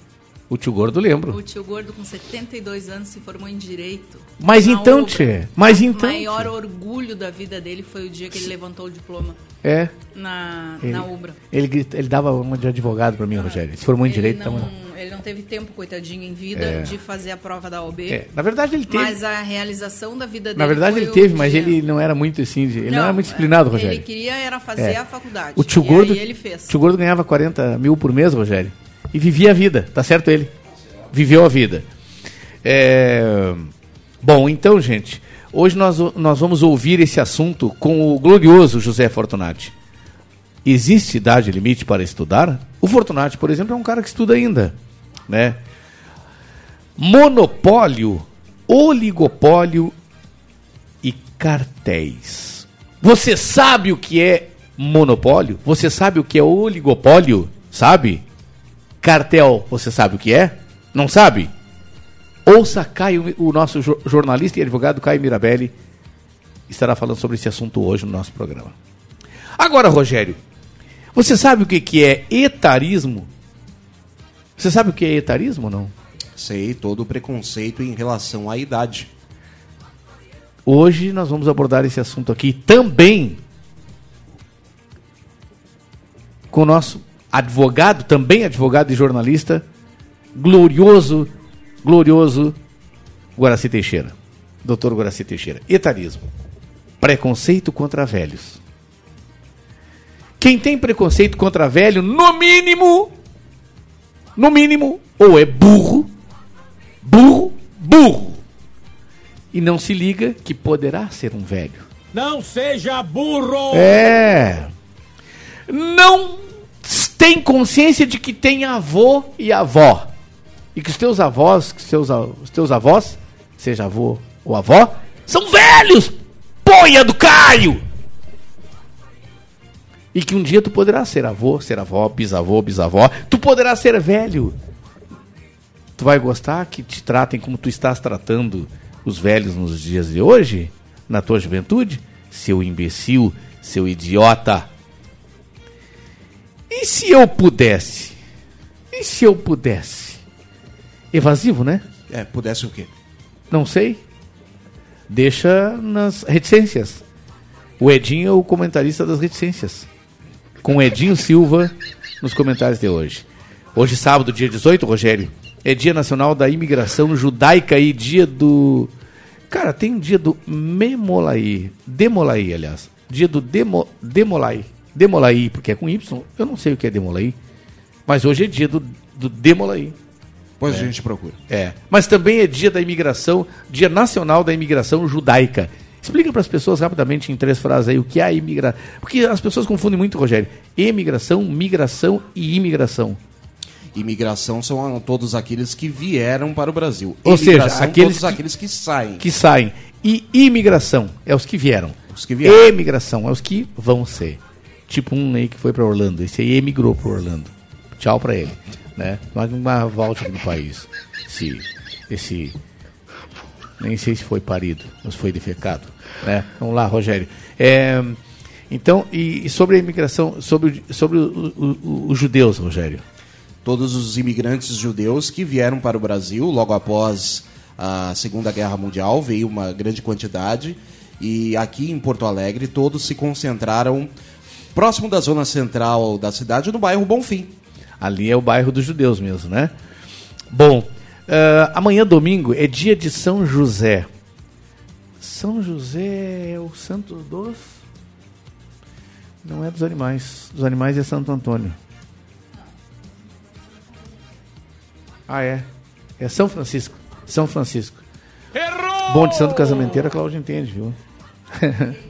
B: O tio Gordo lembro.
D: O tio Gordo, com 72 anos, se formou em Direito.
B: Mas então,
D: obra.
B: tchê, mas então,
D: O maior
B: tchê.
D: orgulho da vida dele foi o dia que ele levantou o diploma
B: É,
D: na,
B: ele,
D: na Ubra.
B: ele, grita- ele dava uma de advogado pra mim, Rogério. Ele se formou em direito,
D: não,
B: então.
D: ele não teve tempo, coitadinho, em vida
B: É.
D: de fazer a prova da OB.
B: É, na verdade ele teve.
D: Mas a realização da vida dele
B: na verdade ele
D: o
B: teve, mas
D: dia-
B: ele não era muito assim, ele não, era muito
D: é,
B: disciplinado, Rogério.
D: Ele queria era fazer
B: É.
D: a faculdade.
B: O tio
D: e
B: Gordo,
D: ele fez.
B: tio Gordo ganhava 40 mil por mês, Rogério. E vivia a vida, tá certo ele? Viveu a vida. É, Bom, então, gente, hoje nós, nós vamos ouvir esse assunto com o glorioso José Fortunati. Existe idade limite para estudar? O Fortunati, por exemplo, é um cara que estuda ainda, né? Monopólio, oligopólio e cartéis. Você sabe o que é monopólio? Você sabe o que é oligopólio? Sabe? Cartel, você sabe o que é? Não sabe? Ouça Caio, o nosso jo- jornalista e advogado Caio Mirabelli estará falando sobre esse assunto hoje no nosso programa. Agora, Rogério, você sabe o que, que é etarismo? Você sabe o que é etarismo ou não?
C: Sei todo o preconceito em relação à idade.
B: Hoje nós vamos abordar esse assunto aqui também com o nosso advogado, também advogado e jornalista, glorioso, glorioso Guaraci Teixeira. Doutor Guaraci Teixeira. Etarismo. Preconceito contra velhos. Quem tem preconceito contra velho, no mínimo, no mínimo, ou é burro, burro, burro. E não se liga que poderá ser um velho.
I: Não seja burro!
B: É. Não tem consciência de que tem avô e avó. E que os teus avós, que a- os teus avós, seja avô ou avó, são velhos! Poia do Caio! E que um dia tu poderá ser avô, ser avó, bisavô, bisavó. Tu poderá ser velho. Tu vai gostar que te tratem como tu estás tratando os velhos nos dias de hoje? Na tua juventude? Seu imbecil, seu idiota. E se eu pudesse? E se eu pudesse? Evasivo, né?
C: É, pudesse o quê?
B: Não sei. Deixa nas reticências. O Edinho é o comentarista das reticências. Com o Edinho Silva nos comentários de hoje. Hoje, sábado, dia 18, Rogério, é Dia Nacional da Imigração Judaica e dia do. Cara, tem um dia do Memolaí. Demolaí, aliás. Dia do Demo, Demolaí. Demolaí, porque é com Y. Eu não sei o que é Demolaí. Mas hoje é dia do, do Demolaí.
C: Pois a gente procura.
B: É. Mas também é dia da imigração, dia nacional da imigração judaica. Explica para as pessoas rapidamente em três frases aí o que é a imigração. Porque as pessoas confundem muito, Rogério. Imigração, migração e imigração.
C: Imigração são todos aqueles que vieram para o Brasil.
B: Ou seja,
C: Imigração,
B: aqueles
C: todos
B: que-
C: aqueles que saem.
B: Que saem. E imigração é os que vieram.
C: Os que vieram.
B: Emigração é os que vão ser. Tipo um aí que foi para Orlando. Esse aí emigrou para Orlando. Tchau para ele. Né? Mas uma volta no país. Esse, esse. Nem sei se foi parido, mas foi defecado. Né? Vamos lá, Rogério. É, então, e, e sobre a imigração, sobre, sobre os judeus, Rogério.
C: Todos os imigrantes judeus que vieram para o Brasil logo após a Segunda Guerra Mundial, veio uma grande quantidade. E aqui em Porto Alegre, todos se concentraram próximo da zona central da cidade, no bairro Bonfim.
B: Ali é o bairro dos judeus mesmo, né? Bom, ah, amanhã domingo é dia de São José. São José é o santo dos. Não é dos animais. Dos animais é Santo Antônio. Ah, é. É São Francisco. São Francisco. Errou! Bom de santo casamenteiro, a Cláudia entende, viu?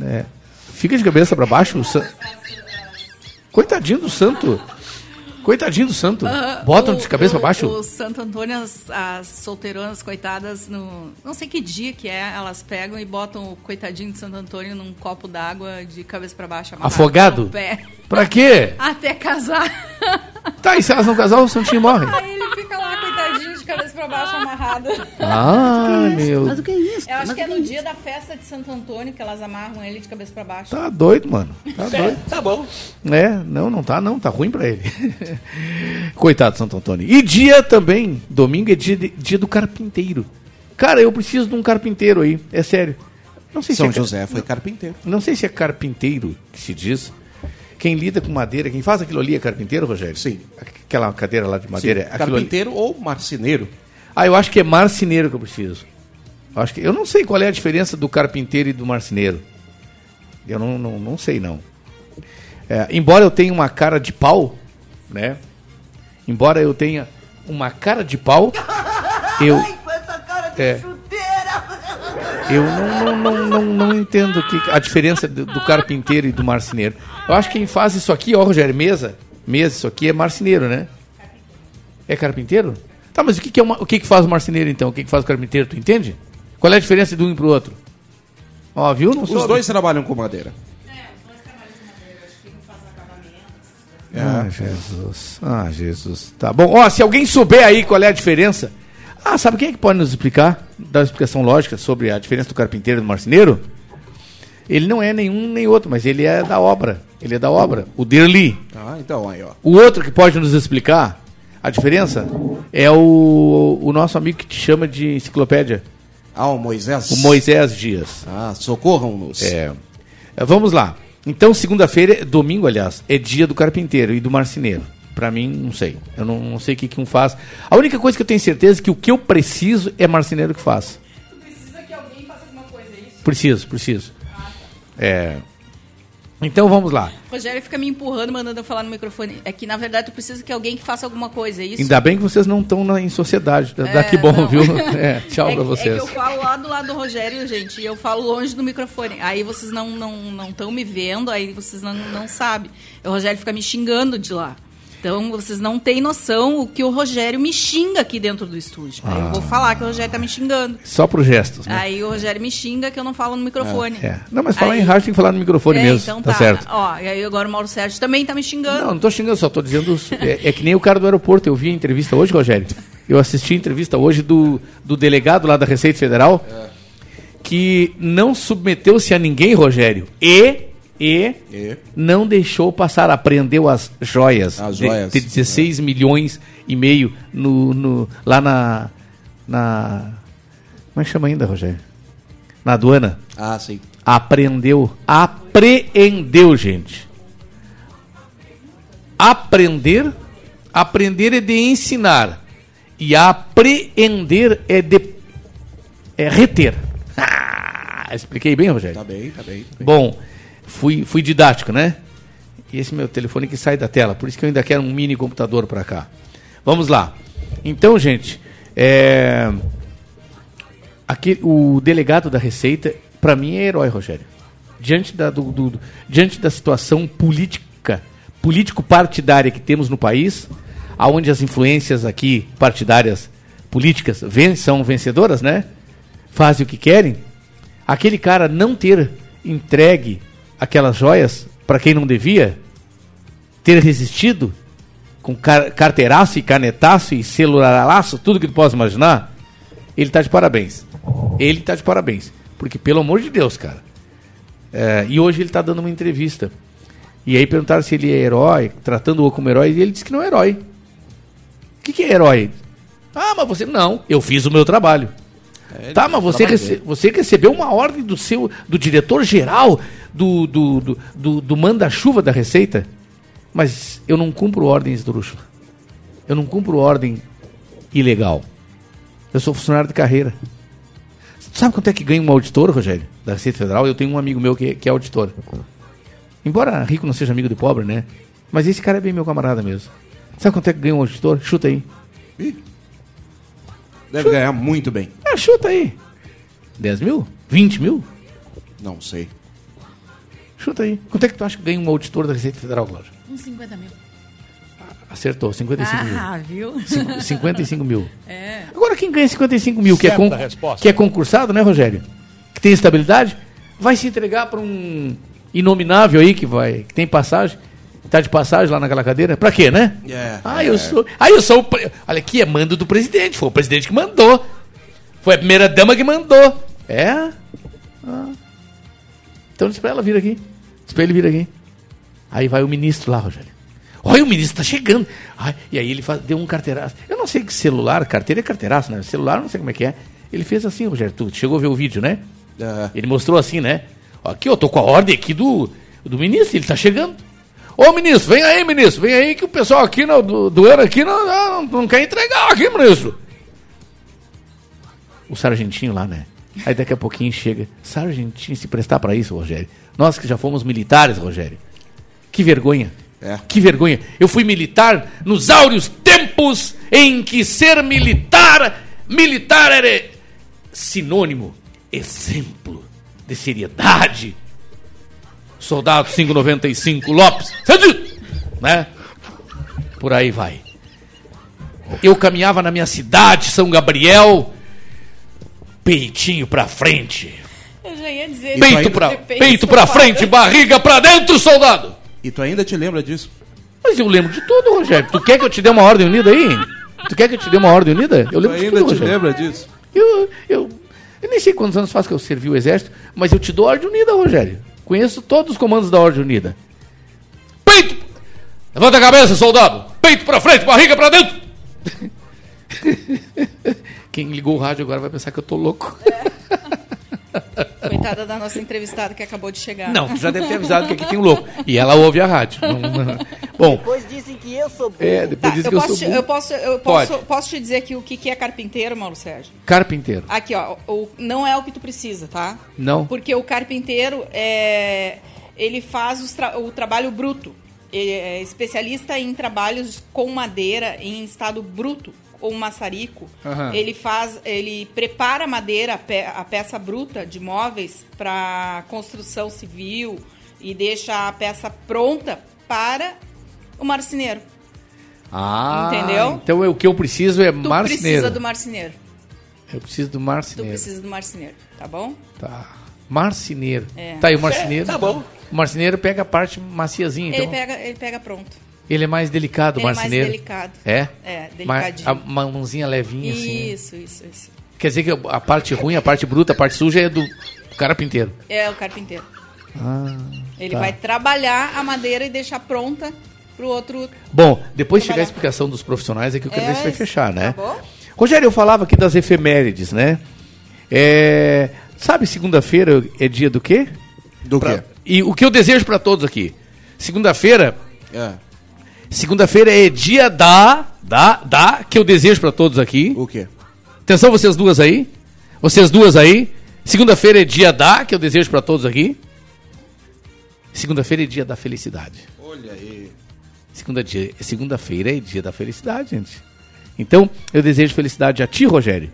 B: É. Fica de cabeça pra baixo. o san- Coitadinho do santo. Coitadinho do santo.
D: Aham,
B: Botam
D: o-
B: de cabeça
D: o-
B: pra baixo.
D: O Santo Antônio, as, as solteironas, coitadas, no. Não sei que dia que é, elas pegam e botam o coitadinho de Santo Antônio num copo d'água de cabeça pra baixo. amarrado
B: Afogado?
D: Pé,
B: Pra quê?
D: até casar.
B: Tá, e se elas não casar, o santinho morre.
D: Aí ele fica de cabeça pra baixo amarrado.
B: Ah, meu.
G: Mas o que é isso?
D: Eu acho
G: Mas
D: que é no
G: é
D: dia da festa de Santo Antônio que elas amarram ele de cabeça pra baixo.
B: Tá doido, mano. Tá doido.
C: Tá bom.
B: É, não, não tá, não. Tá ruim pra ele. Coitado de Santo Antônio. E dia também, domingo é dia, de- dia do carpinteiro. Cara, eu preciso de um carpinteiro aí. É sério. Não sei
C: São
B: se é,
C: José foi carpinteiro.
B: Não sei se é carpinteiro que se diz. Quem lida com madeira, quem faz aquilo ali é carpinteiro, Rogério?
C: Sim.
B: Aquela cadeira lá de madeira.
C: Sim,
B: é ali.
C: carpinteiro ou marceneiro.
B: Ah, eu acho que é marceneiro que eu preciso. Eu Acho que, eu não sei qual é a diferença do carpinteiro e do marceneiro. Eu não, não, não sei, não. É, embora eu tenha uma cara de pau, né? Embora eu tenha uma cara de pau, eu... É, eu não, não, não, não, não entendo que, a diferença do, carpinteiro e do marceneiro. Eu acho que quem faz isso aqui, ó, Rogério, mesa, mesa, isso aqui é marceneiro, né? É carpinteiro? Tá, mas o que, que é uma- o que, que faz o marceneiro então? O que, que faz o carpinteiro? Tu entende? Qual é a diferença de um pro outro? Ó, viu? Não
C: Os
B: soube.
C: dois trabalham com madeira.
B: Ah, Jesus. Ah, Jesus. Tá bom. Ó, se alguém souber aí qual é a diferença. Ah, sabe quem é que pode nos explicar? Dar uma explicação lógica sobre a diferença do carpinteiro e do marceneiro? Ele não é nenhum nem outro, mas ele é da obra. Ele é da obra. O Derli.
C: Ah, então aí, ó.
B: O outro que pode nos explicar a diferença é o, o nosso amigo que te chama de enciclopédia,
C: Ah, o Moisés.
B: o Moisés Dias.
C: Ah, socorram-nos.
B: É. Vamos lá. Então, segunda-feira, domingo, aliás, é dia do carpinteiro e do marceneiro. Pra mim, não sei. Eu não, não sei o que, que um faz. A única coisa que eu tenho certeza é que o que eu preciso é marceneiro que faz.
D: Precisa que alguém faça alguma coisa, é isso?
B: Preciso, preciso. É. Então vamos lá.
D: Rogério fica me empurrando, mandando eu falar no microfone. É que, na verdade, tu precisa que alguém que faça alguma coisa, é isso?
B: Ainda bem que vocês não estão em sociedade. Dá
D: É,
B: que bom,
D: não.
B: viu? É, tchau
D: é,
B: pra vocês.
D: É que eu falo lá do lado do Rogério, gente, e eu falo longe do microfone. Aí vocês não estão não, estão me vendo, aí vocês não, não sabem. O Rogério fica me xingando de lá. Então vocês não têm noção o que o Rogério me xinga aqui dentro do estúdio. Aí eu vou falar que o Rogério tá me xingando.
B: Só por gestos, né?
D: Aí o Rogério me xinga que eu não falo no microfone.
B: É. Não, mas falar
D: Aí-
B: em rádio tem que falar no microfone
D: É,
B: mesmo.
D: então
B: tá,
D: tá.
B: certo.
D: Ó, e aí agora o Mauro Sérgio também tá me xingando.
B: Não, não tô xingando, só tô dizendo. É, é que nem o cara do aeroporto. Eu vi a entrevista hoje, Rogério. Eu assisti a entrevista hoje do, do delegado lá da Receita Federal, que não submeteu-se a ninguém, Rogério, e, e,
C: E?
B: não deixou passar, apreendeu as joias.
C: As
B: de-
C: joias,
B: De, 16 milhões e meio no, no, lá na, na. Como é que chama ainda, Rogério? Na aduana.
C: Ah, sim.
B: Aprendeu. Apreendeu, gente. Aprender. Aprender é de ensinar. E apreender é de é reter. Ah, expliquei bem, Rogério?
C: Tá bem, tá bem. Tá bem.
B: Bom, fui, fui didático, né? E esse meu telefone que sai da tela, por isso que eu ainda quero um mini computador para cá. Vamos lá. Então, gente, é... Aqui, o delegado da Receita, para mim, é herói, Rogério. Diante da, do- do- diante da situação política, político-partidária que temos no país, aonde as influências aqui partidárias políticas ven- são vencedoras, né? Fazem o que querem. Aquele cara não ter entregue aquelas joias para quem não devia, ter resistido com car carteiraço e canetaço e celularaço, tudo que tu possa imaginar, ele tá de parabéns. Ele tá de parabéns. Porque, pelo amor de Deus, cara. É, e hoje ele tá dando uma entrevista. E aí perguntaram se ele é herói, tratando-o como herói, e ele disse que não é herói. O que, que é herói? Ah, mas você. Não, eu fiz o meu trabalho.
C: É,
B: tá, mas você, rece- você recebeu uma ordem do seu do diretor-geral do, do, do, do, do manda-chuva da Receita? Mas eu não cumpro ordens esdrúxula. Eu não cumpro ordem ilegal. Eu sou funcionário de carreira. Sabe quanto é que ganha um auditor, Rogério, da Receita Federal? Eu tenho um amigo meu que, que é auditor. Embora rico não seja amigo de pobre, né? Mas esse cara é bem meu camarada mesmo. Sabe quanto é que ganha um auditor? Chuta aí.
C: Deve ganhar muito bem.
B: Ah, chuta aí. 10 mil? 20 mil?
C: Não sei.
B: Chuta aí. Quanto é que tu acha que ganha um auditor da Receita Federal, Cláudio?
D: Uns 50 mil.
B: Acertou, 55 mil.
D: Ah, viu?
B: Cinco- 55 mil.
D: É.
B: Agora, quem ganha 55 mil, que é, con- que é concursado, né, Rogério? Que tem estabilidade, vai se entregar para um inominável aí que vai, que tem passagem. Tá de passagem lá naquela cadeira? Pra quê, né?
C: É,
B: ah, eu sou. Ah, eu sou o. pre- Olha aqui, é mando do presidente. Foi o presidente que mandou. Foi a primeira dama que mandou. É? Ah. Então diz pra ela vir aqui. Diz pra ele vir aqui. Aí vai o ministro lá, Rogério. Olha, o ministro tá chegando. Ai, e aí ele faz- deu um carteiraço. Eu não sei que celular, carteira é carteiraço, né? Celular, não sei como é que é. Ele fez assim, Rogério. Tu chegou a ver o vídeo, né?
C: É.
B: Ele mostrou assim, né? Aqui, eu tô com a ordem aqui do, do ministro, ele tá chegando. Ô, ministro, vem aí, ministro, vem aí que o pessoal aqui no, do, ano aqui não, não, não quer entregar aqui, ministro. O sargentinho lá, né? Aí daqui a pouquinho chega. Sargentinho, se prestar pra isso, Rogério. Nós que já fomos militares, Rogério. Que vergonha.
C: É.
B: Que vergonha. Eu fui militar nos áureos tempos em que ser militar, militar era sinônimo, exemplo de seriedade. Soldado 595 Lopes, né? Por aí vai. Eu caminhava na minha cidade, São Gabriel, peitinho pra frente,
D: Eu já ia dizer.
B: peito
D: de
B: pra,
D: peito
B: peito pra frente, barriga pra dentro, soldado.
C: E tu ainda te lembra disso?
B: Mas eu lembro de tudo, Rogério. Tu quer que eu te dê uma ordem unida aí? Tu quer que eu te dê uma ordem unida? Eu
C: Tu
B: lembro de
C: ainda
B: tudo,
C: te
B: Rogério.
C: lembra disso?
B: Eu, eu, eu nem sei quantos anos faz que eu servi o exército, mas eu te dou ordem unida, Rogério. Conheço todos os comandos da ordem unida. Peito! Levanta a cabeça, soldado! Peito pra frente, barriga pra dentro! Quem ligou o rádio agora vai pensar que eu tô louco.
D: Coitada da nossa entrevistada que acabou de chegar.
B: Não, tu já deve ter avisado que aqui tem um louco. E ela ouve a rádio. Bom,
G: Depois dizem que eu sou burro.
B: é, depois
D: Tá,
B: diz
D: eu,
B: que eu
D: posso,
B: sou
D: te-
B: burro.
D: eu posso, eu posso, posso te dizer aqui o que, que é carpinteiro, Mauro Sérgio?
B: Carpinteiro.
D: Aqui, ó, o, não é o que tu precisa, tá?
B: Não.
D: Porque o carpinteiro é, ele faz os tra- o trabalho bruto. Ele é especialista em trabalhos com madeira em estado bruto ou maçarico.
B: Aham.
D: Ele faz, ele prepara a madeira, a, pe- a peça bruta de móveis para construção civil e deixa a peça pronta para o marceneiro.
B: Ah,
D: Entendeu?
B: Então é, o que eu preciso é
D: Tu
B: marceneiro.
D: precisa do marceneiro.
B: Eu preciso do
D: Tu
B: marceneiro.
D: precisa do marceneiro, tá bom?
B: Tá. Marceneiro.
D: É.
B: Tá aí o marceneiro.
C: tá bom.
B: O marceneiro pega a parte maciazinha, então.
D: Ele pega, ele pega pronto.
B: Ele é mais delicado, o
D: Ele é mais
B: marceneiro.
D: delicado.
B: É?
D: É, delicadinho.
B: a uma mãozinha levinha assim.
D: Isso, isso, isso.
B: Quer dizer que a parte ruim, a parte bruta, a parte suja é do carpinteiro.
D: É o carpinteiro.
B: Ah,
D: Ele
B: tá.
D: vai trabalhar a madeira e deixar pronta pro outro.
B: Bom, depois chegar a
D: Trabalhar.
B: explicação dos profissionais aqui, eu quero
D: É,
B: ver se vai fechar, né?
D: tá bom?
B: Rogério, eu falava aqui das efemérides, né? É, Sabe, segunda-feira é dia do quê?
C: Do
B: Pra-
C: quê?
B: E o que eu desejo pra todos aqui? Segunda-feira
C: É.
B: Segunda-feira é dia da, da, da, que eu desejo pra todos aqui.
C: O quê?
B: Atenção, vocês duas aí. Vocês duas aí. Segunda-feira é dia da, que eu desejo pra todos aqui. Segunda-feira é dia da felicidade.
C: Olha aí.
B: Segunda segunda-feira é dia da felicidade, gente. Então, eu desejo felicidade a ti, Rogério.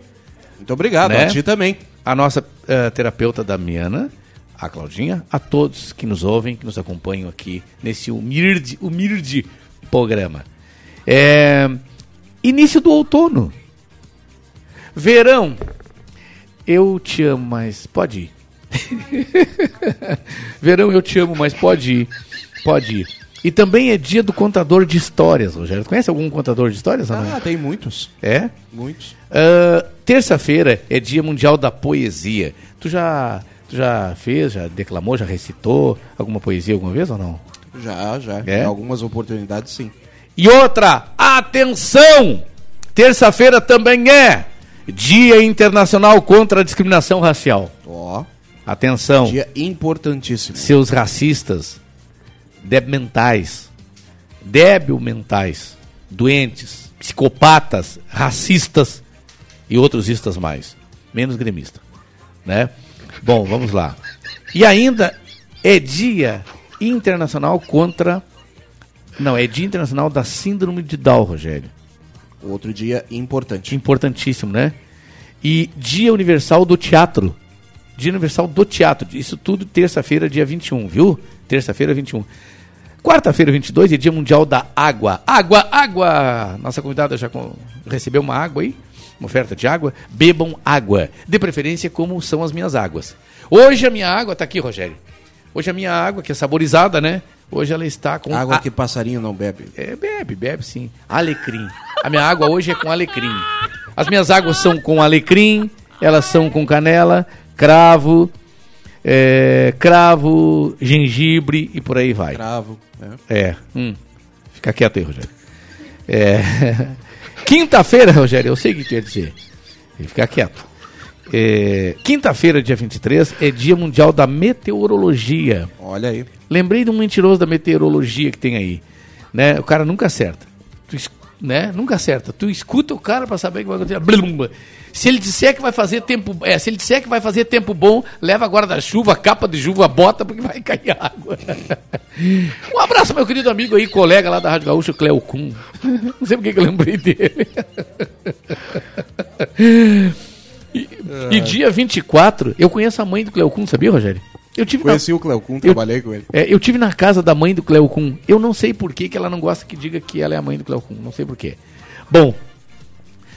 C: Muito obrigado,
B: Né?
C: a ti também.
B: A nossa eh, terapeuta Damiana, a Claudinha, a todos que nos ouvem, que nos acompanham aqui nesse humilde, humilde programa. É, início do outono. Verão. Eu te amo, mas pode ir. Verão, eu te amo, mas pode ir. Pode ir. E também é dia do contador de histórias, Rogério. Conhece algum contador de histórias? não?
C: Ah, tem muitos.
B: É?
C: Muitos.
B: Ah, Terça-feira é Dia Mundial da Poesia. Tu já, tu já fez, já declamou, já recitou alguma poesia alguma vez ou não?
C: Já, já.
B: É?
C: Em algumas oportunidades, sim.
B: E outra, atenção! Terça-feira também é Dia Internacional contra a Discriminação Racial.
C: Ó,
B: Atenção,
C: dia importantíssimo.
B: seus racistas, mentais, débil mentais, doentes, psicopatas, racistas e outros istas mais, menos gremista, né? Bom, vamos lá. E ainda é dia internacional contra não, é dia internacional da síndrome de Down, Rogério.
C: Outro dia importante.
B: Importantíssimo, né? E Dia Universal do Teatro. Dia Universal do Teatro. Isso tudo terça-feira, dia 21, viu? Terça-feira, 21. Quarta-feira, 22, é Dia Mundial da Água. Água, água! Nossa convidada já recebeu uma água aí, uma oferta de água. Bebam água. De preferência, como são as minhas águas. Hoje a minha água, tá aqui, Rogério. Hoje a minha água, que é saborizada, né? Hoje ela está com.
C: Água
B: a-
C: que passarinho não bebe.
B: É, bebe, bebe sim. Alecrim. A minha água hoje é com alecrim. As minhas águas são com alecrim, elas são com canela, cravo, é, cravo, gengibre e por aí vai.
C: Cravo. né?
B: É. Hum. Fica quieto aí, Rogério. É. Quinta-feira, Rogério, eu sei o que ia dizer. Fica quieto. É, Quinta-feira, dia 23, é Dia Mundial da Meteorologia.
C: Olha aí.
B: Lembrei de um mentiroso da meteorologia que tem aí. Né? O cara nunca acerta. Tu né? Nunca acerta. Tu escuta o cara pra saber que vai acontecer. Blum. Se ele disser que vai fazer tempo, é, se ele disser que vai fazer tempo bom, leva agora da chuva, capa de chuva, bota porque vai cair água. Um abraço meu querido amigo aí, colega lá da Rádio Gaúcha, Cleo Kuhn. Não sei porque que eu lembrei dele. E, e dia 24, eu conheço a mãe do Cleo Kuhn, sabia, Rogério? Eu tive na-
C: Conheci o Cleocum, trabalhei com ele.
B: é, eu tive na casa da mãe do Cleo Kuhn. Eu não sei por que, que ela não gosta que diga que ela é a mãe do Cleo Kuhn. Não sei por quê. Bom,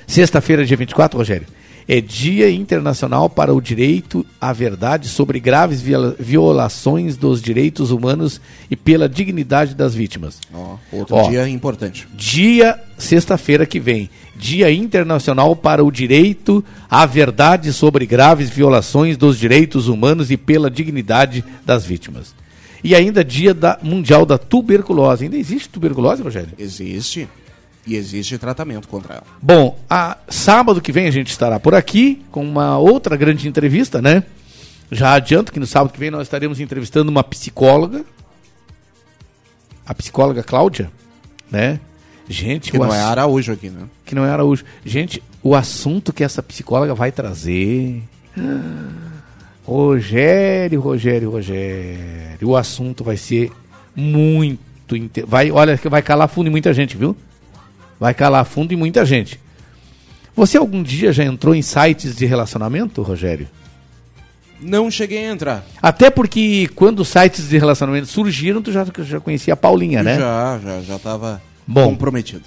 B: sexta-feira, dia 24, Rogério, é Dia Internacional para o Direito à Verdade sobre graves viola- violações dos direitos humanos e pela dignidade das vítimas.
C: Ó, outro
B: Ó.
C: dia importante.
B: Dia, sexta-feira que vem, Dia Internacional para o Direito à Verdade sobre graves violações dos direitos humanos e pela dignidade das vítimas. E ainda Dia da Mundial da Tuberculose. Ainda existe tuberculose, Rogério?
C: Existe. E existe tratamento contra ela.
B: Bom, a, sábado que vem a gente estará por aqui com uma outra grande entrevista, né? Já adianto que no sábado que vem nós estaremos entrevistando uma psicóloga, a psicóloga Cláudia, né? Gente,
C: Que não é
B: ass-
C: Araújo aqui, né?
B: que não é Araújo. Gente, o assunto que essa psicóloga vai trazer. Rogério, Rogério, Rogério. O assunto vai ser muito. inte- Vai, olha, que vai calar fundo em muita gente, viu? Vai calar fundo em muita gente. Você algum dia já entrou em sites de relacionamento, Rogério?
C: Não cheguei a entrar.
B: Até porque quando os sites de relacionamento surgiram, tu já, já conhecia a Paulinha, né?
C: Já, já, já tava
B: Bom.
C: comprometido.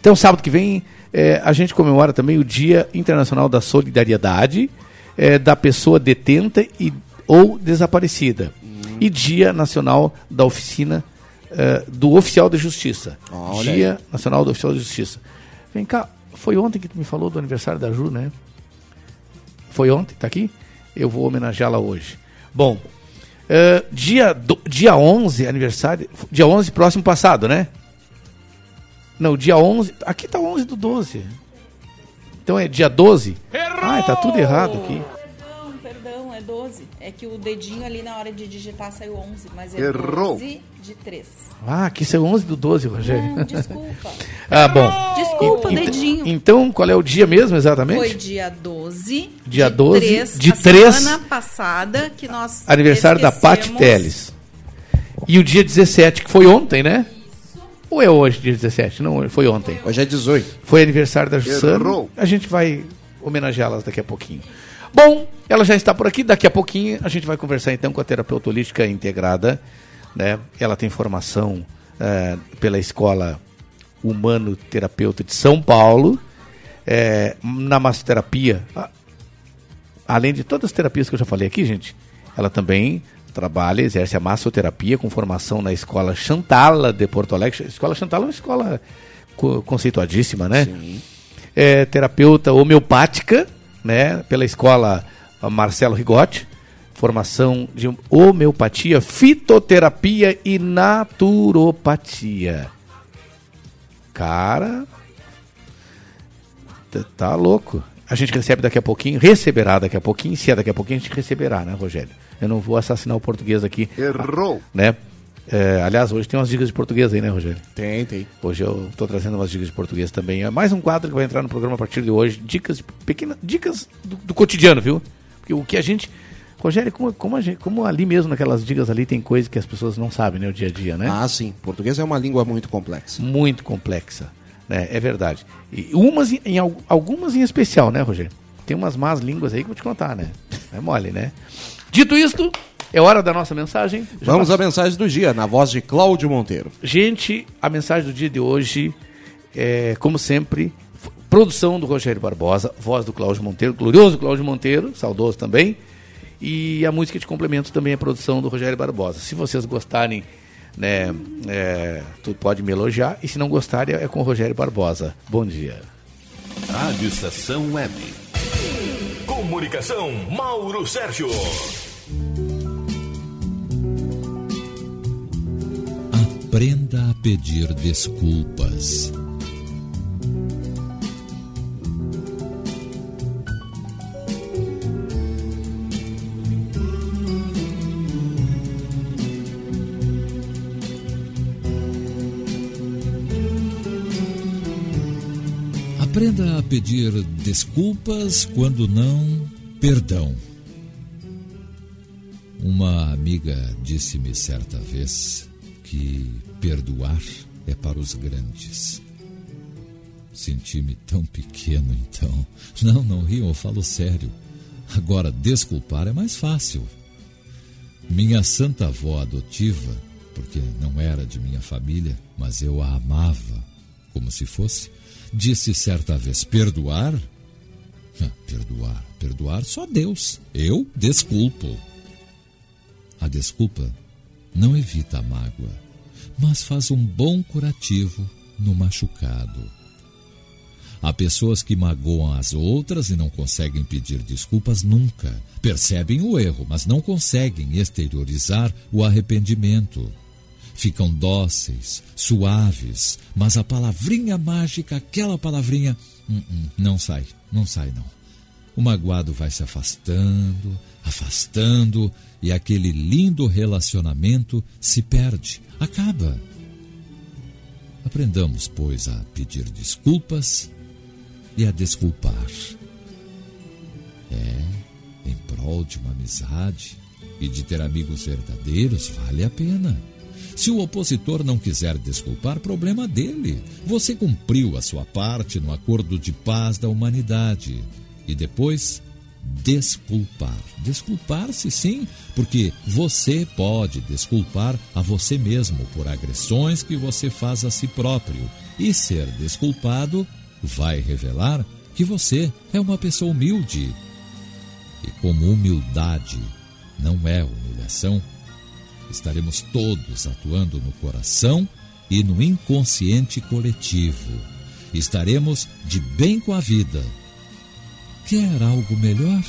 B: Então, sábado que vem, eh, a gente comemora também o Dia Internacional da Solidariedade eh, da pessoa detenta e, ou desaparecida. E Dia Nacional da Oficina eh, do Oficial de Justiça.
C: Olha
B: Dia Nacional do Oficial de Justiça. Vem cá, foi ontem que tu me falou do aniversário da Ju, né? Foi ontem, tá aqui? Eu vou homenageá-la hoje. Bom, eh, dia, do- dia 11, aniversário, dia 11 próximo passado, né? Não, dia 11. Aqui tá 11 do 12. Então é dia 12? Ai, tá tudo errado aqui.
D: Não, perdão, é 12. É que o dedinho ali na hora de digitar saiu 11, mas é
E: Errou.
D: 12 de 3.
B: Ah, aqui são 11 do 12, Rogério.
D: Não, desculpa.
B: ah, bom.
D: Desculpa,
B: Ent-
D: dedinho.
B: Então, qual é o dia mesmo exatamente?
D: Foi dia 12.
B: Dia
D: de
B: 12
D: três,
B: de
D: a
B: três.
D: semana passada que nós
B: Aniversário da Pati. Teles. E o dia 17, que foi ontem, né? Ou é hoje, dia 17? Não, foi ontem.
C: Hoje é 18.
B: Foi aniversário da Jussana.
E: Errou.
B: A gente vai homenageá-las daqui a pouquinho. Bom, ela já está por aqui. Daqui a pouquinho a gente vai conversar então com a terapeuta holística integrada. Né? Ela tem formação eh, pela Escola Humano Terapeuta de São Paulo. eh, na massoterapia, além de todas as terapias que eu já falei aqui, gente, ela também trabalha, exerce a massoterapia com formação na Escola Chantala de Porto Alegre. Escola Chantala é uma escola co- conceituadíssima, né? É terapeuta homeopática, né? Pela Escola ah, Marcelo Rigotti. Formação de homeopatia, fitoterapia e naturopatia. Cara, Tá- Tá louco. A gente recebe daqui a pouquinho, receberá daqui a pouquinho, se é daqui a pouquinho a gente receberá, né, Rogério? Eu não vou assassinar o português aqui,
E: Errou.
B: né? É, aliás, hoje tem umas dicas de português aí, né, Rogério?
C: Tem, tem.
B: Hoje eu estou trazendo umas dicas de português também. É mais um quadro que vai entrar no programa a partir de hoje. Dicas, pequenas dicas do, do cotidiano, viu? Porque o que a gente. Rogério, como, como, a gente, como ali mesmo, naquelas dicas ali, tem coisa que as pessoas não sabem, né, o dia a dia, né?
C: Ah, sim. Português é uma língua muito complexa.
B: muito complexa. Né? É verdade. E umas em, em al- algumas em especial, né, Rogério? Tem umas más línguas aí que eu vou te contar, né? É mole, né? Dito isto, é hora da nossa mensagem. Já
C: Vamos à mensagem do dia, na voz de Cláudio Monteiro.
B: Gente, a mensagem do dia de hoje é, como sempre, produção do Rogério Barbosa, voz do Cláudio Monteiro, glorioso Cláudio Monteiro, saudoso também. E a música de complemento também é produção do Rogério Barbosa. Se vocês gostarem né, é, tu pode me elogiar. E se não gostar, é com o Rogério Barbosa. Bom dia.
F: Rádio Estação Web.
A: Comunicação, Mauro Sérgio.
J: Aprenda a pedir desculpas. Aprenda a pedir desculpas quando não perdão. Uma amiga disse-me certa vez que perdoar é para os grandes. Senti-me tão pequeno então. Não, não riam, eu falo sério. Agora, desculpar é mais fácil. Minha santa avó adotiva, porque não era de minha família, mas eu a amava como se fosse, disse certa vez: perdoar? Ah, perdoar, perdoar só Deus. Eu desculpo. A desculpa não evita a mágoa, mas faz um bom curativo no machucado. Há pessoas que magoam as outras e não conseguem pedir desculpas nunca. Percebem o erro, mas não conseguem exteriorizar o arrependimento. Ficam dóceis, suaves, mas a palavrinha mágica, aquela palavrinha, hum, hum, não sai, não sai não. O magoado vai se afastando, afastando, e aquele lindo relacionamento se perde, acaba. Aprendamos, pois, a pedir desculpas e a desculpar. É, em prol de uma amizade e de ter amigos verdadeiros, vale a pena. Se o opositor não quiser desculpar, problema dele. Você cumpriu a sua parte no acordo de paz da humanidade. E depois, desculpar. Desculpar-se sim, porque você pode desculpar a você mesmo por agressões que você faz a si próprio. E ser desculpado vai revelar que você é uma pessoa humilde. E como humildade não é humilhação, estaremos todos atuando no coração e no inconsciente coletivo. Estaremos de bem com a vida. Quer algo melhor?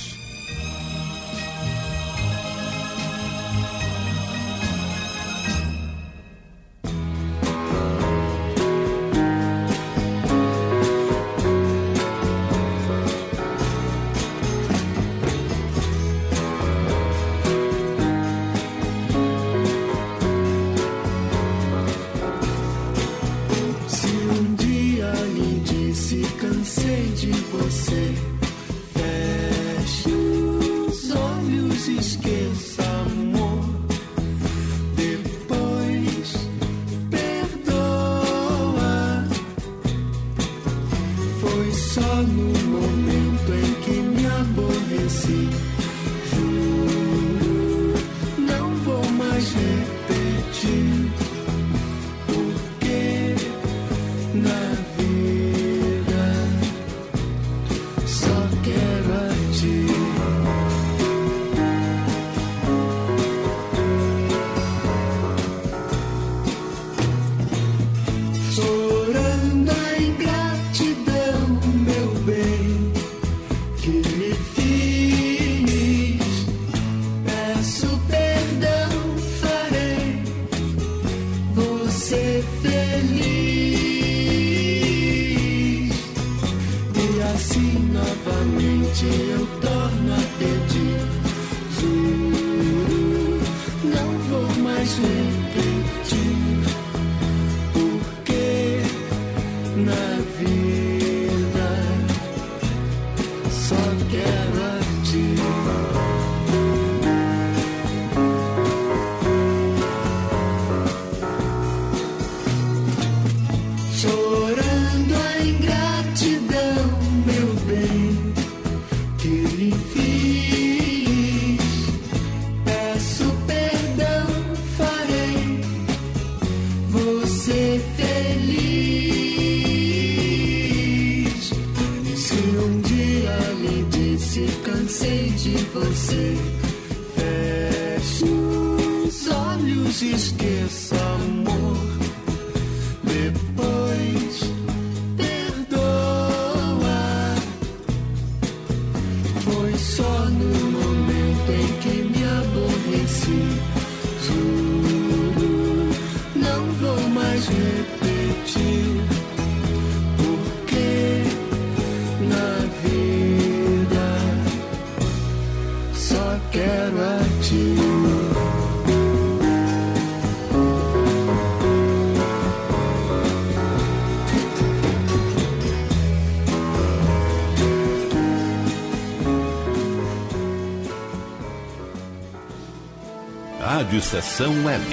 F: Rádio Estação Web.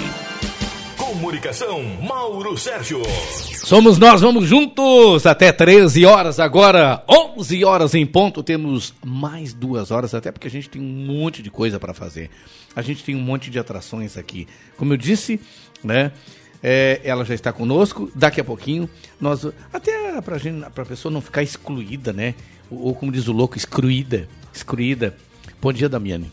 A: Comunicação, Mauro Sérgio.
B: Somos nós, vamos juntos até 13 horas agora, 11 horas em ponto. Temos mais duas horas, até porque a gente tem um monte de coisa para fazer. A gente tem um monte de atrações aqui. Como eu disse, né? é, ela já está conosco. Daqui a pouquinho, nós até para a pessoa não ficar excluída, né? Ou, ou como diz o louco, excluída, excluída. Bom dia, Damiane.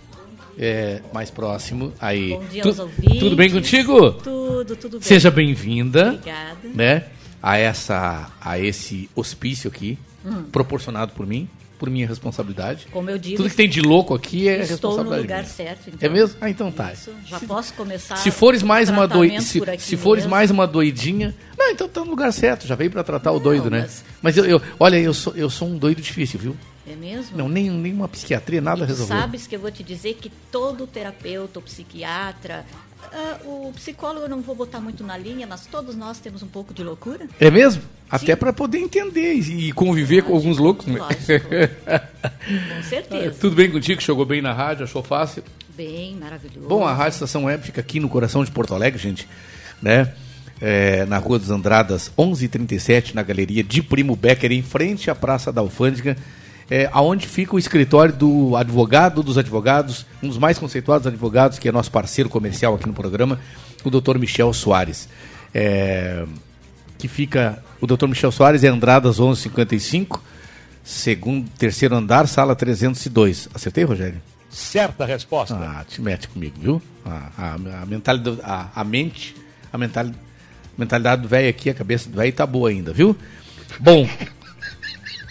B: É, mais próximo. Aí.
K: Bom dia
B: Tu-
K: aos ouvintes.
B: Tudo bem contigo?
K: Tudo, tudo bem.
B: Seja bem-vinda.
K: Obrigada.
B: Né? A essa a esse hospício aqui,
K: Hum.
B: proporcionado por mim, por minha responsabilidade.
K: Como eu digo,
B: Tudo que tem de louco aqui é
K: Estou no
B: responsabilidade.
K: lugar
B: minha.
K: certo, então.
B: É mesmo? Ah, então tá.
K: Isso, já posso começar
B: Se fores mais uma doidinha, se, se fores mais uma doidinha, não, então tá no lugar certo, já veio pra tratar o doido, né?
K: mas-
B: Mas eu, eu- olha, eu sou eu sou um doido difícil, viu?
K: É mesmo?
B: Não, nem nenhuma psiquiatria nada resolveu.
K: sabes que eu vou te dizer que todo terapeuta, psiquiatra, ah, o psicólogo eu não vou botar muito na linha, mas todos nós temos um pouco de loucura.
B: É mesmo? Até pra poder entender e conviver com alguns loucos. né?
K: Com certeza.
B: Tudo bem contigo? Chegou bem na rádio? Achou fácil?
K: Bem, maravilhoso.
B: Bom, a Rádio Estação Web fica aqui no coração de Porto Alegre, gente, né? É, na Rua dos Andradas, 1137, na Galeria de Primo Becker, em frente à Praça da Alfândega, é, aonde fica o escritório do advogado dos advogados, um dos mais conceituados advogados, que é nosso parceiro comercial aqui no programa, o Dr. Michel Soares. É, que fica, o Dr. Michel Soares é Andradas 1155, segundo, terceiro andar, sala 302. Acertei, Rogério?
I: Certa resposta.
B: Ah, te mete comigo, viu? A, a, a mentalidade, a, a mente, a mental, mentalidade do velho aqui, a cabeça do velho tá boa ainda, viu? Bom,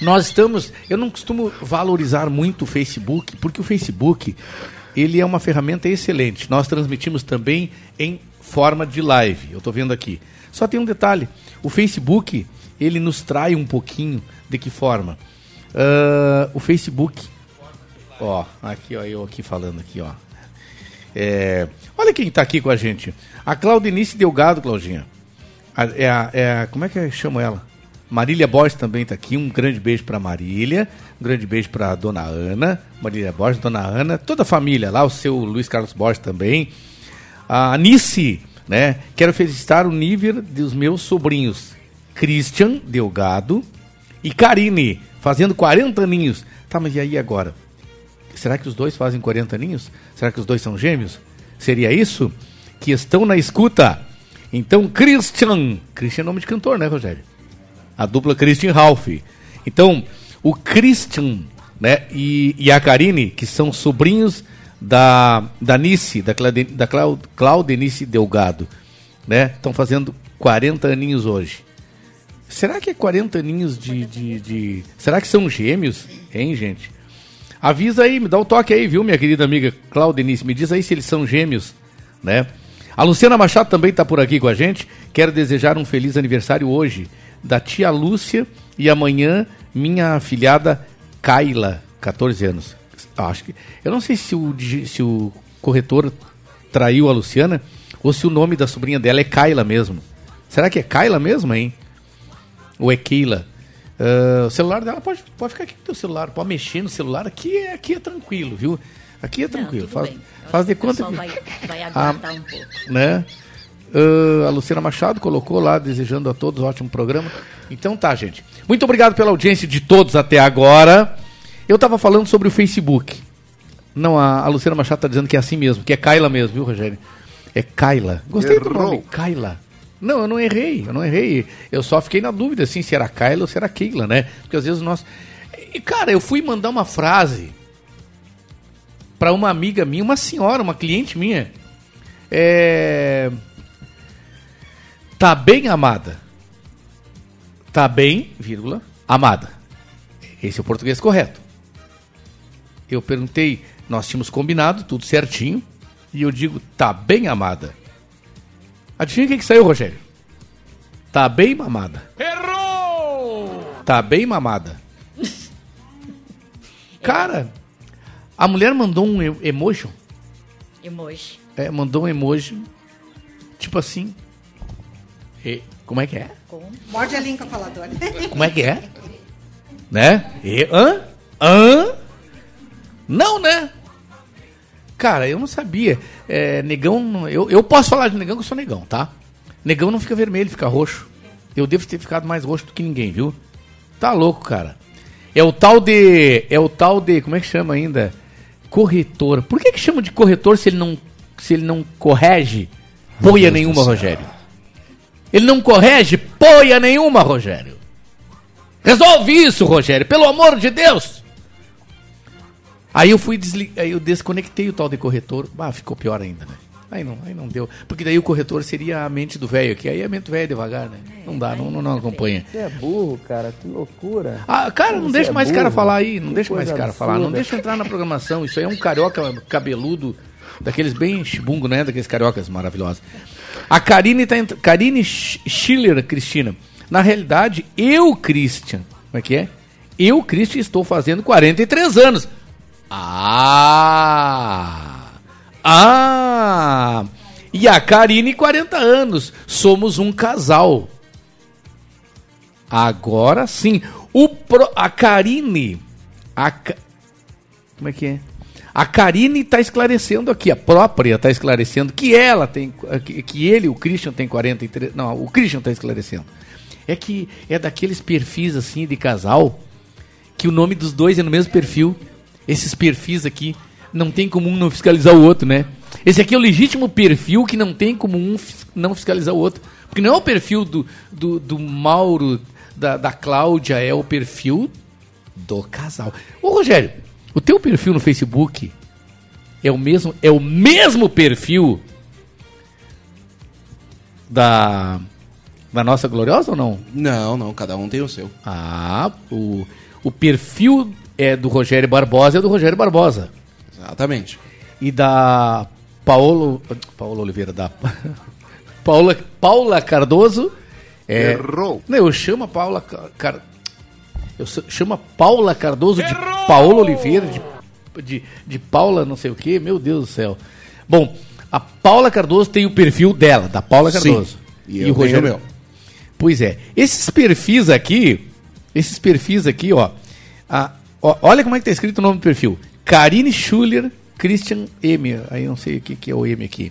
B: nós estamos, eu não costumo valorizar muito o Facebook, porque o Facebook, ele é uma ferramenta excelente. Nós transmitimos também em forma de live. Eu tô vendo aqui. Só tem um detalhe, o Facebook, ele nos trai um pouquinho de que forma? Ah, o Facebook Ó, aqui, ó, eu aqui falando aqui, ó. É, olha quem tá aqui com a gente. A Claudinice Delgado, Claudinha. A- é a, é a- como é que eu chamo ela? Marília Borges também tá aqui. Um grande beijo pra Marília. Um grande beijo pra Dona Ana. Marília Borges, Dona Ana. Toda a família lá. O seu Luiz Carlos Borges também. A Anice, né? Quero felicitar o nível dos meus sobrinhos. Christian Delgado e Karine, fazendo 40 aninhos. Tá, mas e aí agora? Será que os dois fazem 40 aninhos? Será que os dois são gêmeos? Seria isso? Que estão na escuta. Então, Christian. Christian é nome de cantor, né, Rogério? A dupla Christian Ralph. Então, o Christian né, e, e a Karine, que são sobrinhos da, da Nice, da, Claude, da Clau- Claudenice Delgado, né? Estão fazendo 40 aninhos hoje. Será que é 40 aninhos de, de, de- Será que são gêmeos? Hein, gente? Avisa aí, me dá um toque aí, viu, minha querida amiga Claudenice? Me diz aí se eles são gêmeos, né? A Luciana Machado também está por aqui com a gente. Quero desejar um feliz aniversário hoje da tia Lúcia e amanhã minha afilhada Kaila, 14 anos. Ah, Acho que, eu não sei se o, se o corretor traiu a Luciana ou se o nome da sobrinha dela é Kaila mesmo. Será que é Kaila mesmo, hein? Ou é Keila? Ah, o celular dela pode, pode ficar aqui com o teu celular, pode mexer no celular. Aqui é, aqui é tranquilo, viu? Aqui é tranquilo.
K: tudo
B: faz faz de conta que.
K: vai- vai aguardar um pouco.
B: Né? Ah, a Luciana Machado colocou lá, desejando a todos um ótimo programa. Então tá, gente. Muito obrigado pela audiência de todos até agora. Eu tava falando sobre o Facebook. Não, a, a Luciana Machado tá dizendo que é assim mesmo, que é Kaila mesmo, viu, Rogério? É Kaila. Gostei do
L: Errou.
B: nome, Kaila. Não, eu não errei, eu não errei. Eu só fiquei na dúvida, assim, se era Kaila ou se era Keila, né? Porque às vezes nós... E, cara, eu fui mandar uma frase para uma amiga minha, uma senhora, uma cliente minha. É... Tá bem, amada? Tá bem, vírgula, amada. Esse é o português correto. eu perguntei, nós tínhamos combinado, tudo certinho, e eu digo, tá bem amada. Adivinha o que, que saiu, Rogério? Tá bem mamada.
I: Errou!
B: Tá bem mamada. Cara, a mulher mandou um emoji.
K: Emoji.
B: É, mandou um emoji. Tipo assim. E- como é que é?
K: Com
L: Morde a língua faladora.
B: Como é que é? Né? E, hã? Hã? Não, né? Cara, eu não sabia. É, negão. Eu, eu posso falar de negão que eu sou negão, tá? Negão não fica vermelho, fica roxo. Eu devo ter ficado mais roxo do que ninguém, viu? Tá louco, cara. É o tal de. É o tal de. Como é que chama ainda? Corretor. Por que, que chama de corretor se ele não, se ele não corrige poia
C: Deus do
B: nenhuma. Rogério? Ele não corrige poia nenhuma, Rogério. Resolve isso, Rogério, pelo amor de Deus! Aí eu fui desli... aí eu desconectei o tal de corretor. Ah, ficou pior ainda, né? Aí não, aí não deu. Porque daí o corretor seria a mente do velho aqui. Aí a mente do velho é devagar, né? Não dá, não, não, não acompanha.
G: Você é burro, cara, que loucura.
B: Ah, cara, não
G: Você
B: deixa
G: é
B: mais esse cara
G: burro.
B: falar aí. Não
G: Que
B: deixa mais cara falar. Não
G: absurda.
B: deixa entrar na programação. Isso aí é um carioca cabeludo, daqueles bem chibungo, né? Daqueles cariocas maravilhosos. A Karine tá entrando. Karine Sch- Schiller, Cristina. Na realidade, eu, Christian. Como é que é? Eu, Christian, estou fazendo 43 anos. Ah! Ah! E a Karine, 40 anos. Somos um casal. Agora sim. O pro, a Karine. A, como é que é? A Karine está esclarecendo aqui, a própria está esclarecendo que ela tem. Que, que ele, o Christian, tem 43. Não, o Christian está esclarecendo. É que é daqueles perfis assim de casal que o nome dos dois é no mesmo perfil. Esses perfis aqui não tem como um não fiscalizar o outro, né? Esse aqui é o legítimo perfil que não tem como um não fiscalizar o outro. Porque não é o perfil do, do, do Mauro, da, da Cláudia, é o perfil do casal. Ô Rogério, o teu perfil no Facebook é o mesmo, é o mesmo perfil da, da nossa gloriosa ou não?
C: Não, não, cada um tem o seu.
B: Ah, o, o perfil é do Rogério Barbosa é do Rogério Barbosa.
C: Exatamente.
B: E da Paulo, Paulo Oliveira, da Paula, Paula Cardoso. É,
C: Errou.
B: Não, eu chamo a Paula Ca- Car, eu so- chamo a Paula Cardoso de Paola Oliveira, de, de, de Paula não sei o que, meu Deus do céu. Bom, a Paula Cardoso tem o perfil dela, da Paula
C: Sim.
B: Cardoso.
C: E eu tenho o meu.
B: Pois é. Esses perfis aqui, esses perfis aqui, ó, a- ó, olha como é que tá escrito o nome do perfil. Karine Schuller Christian M. Aí eu não sei o que, que é o M aqui.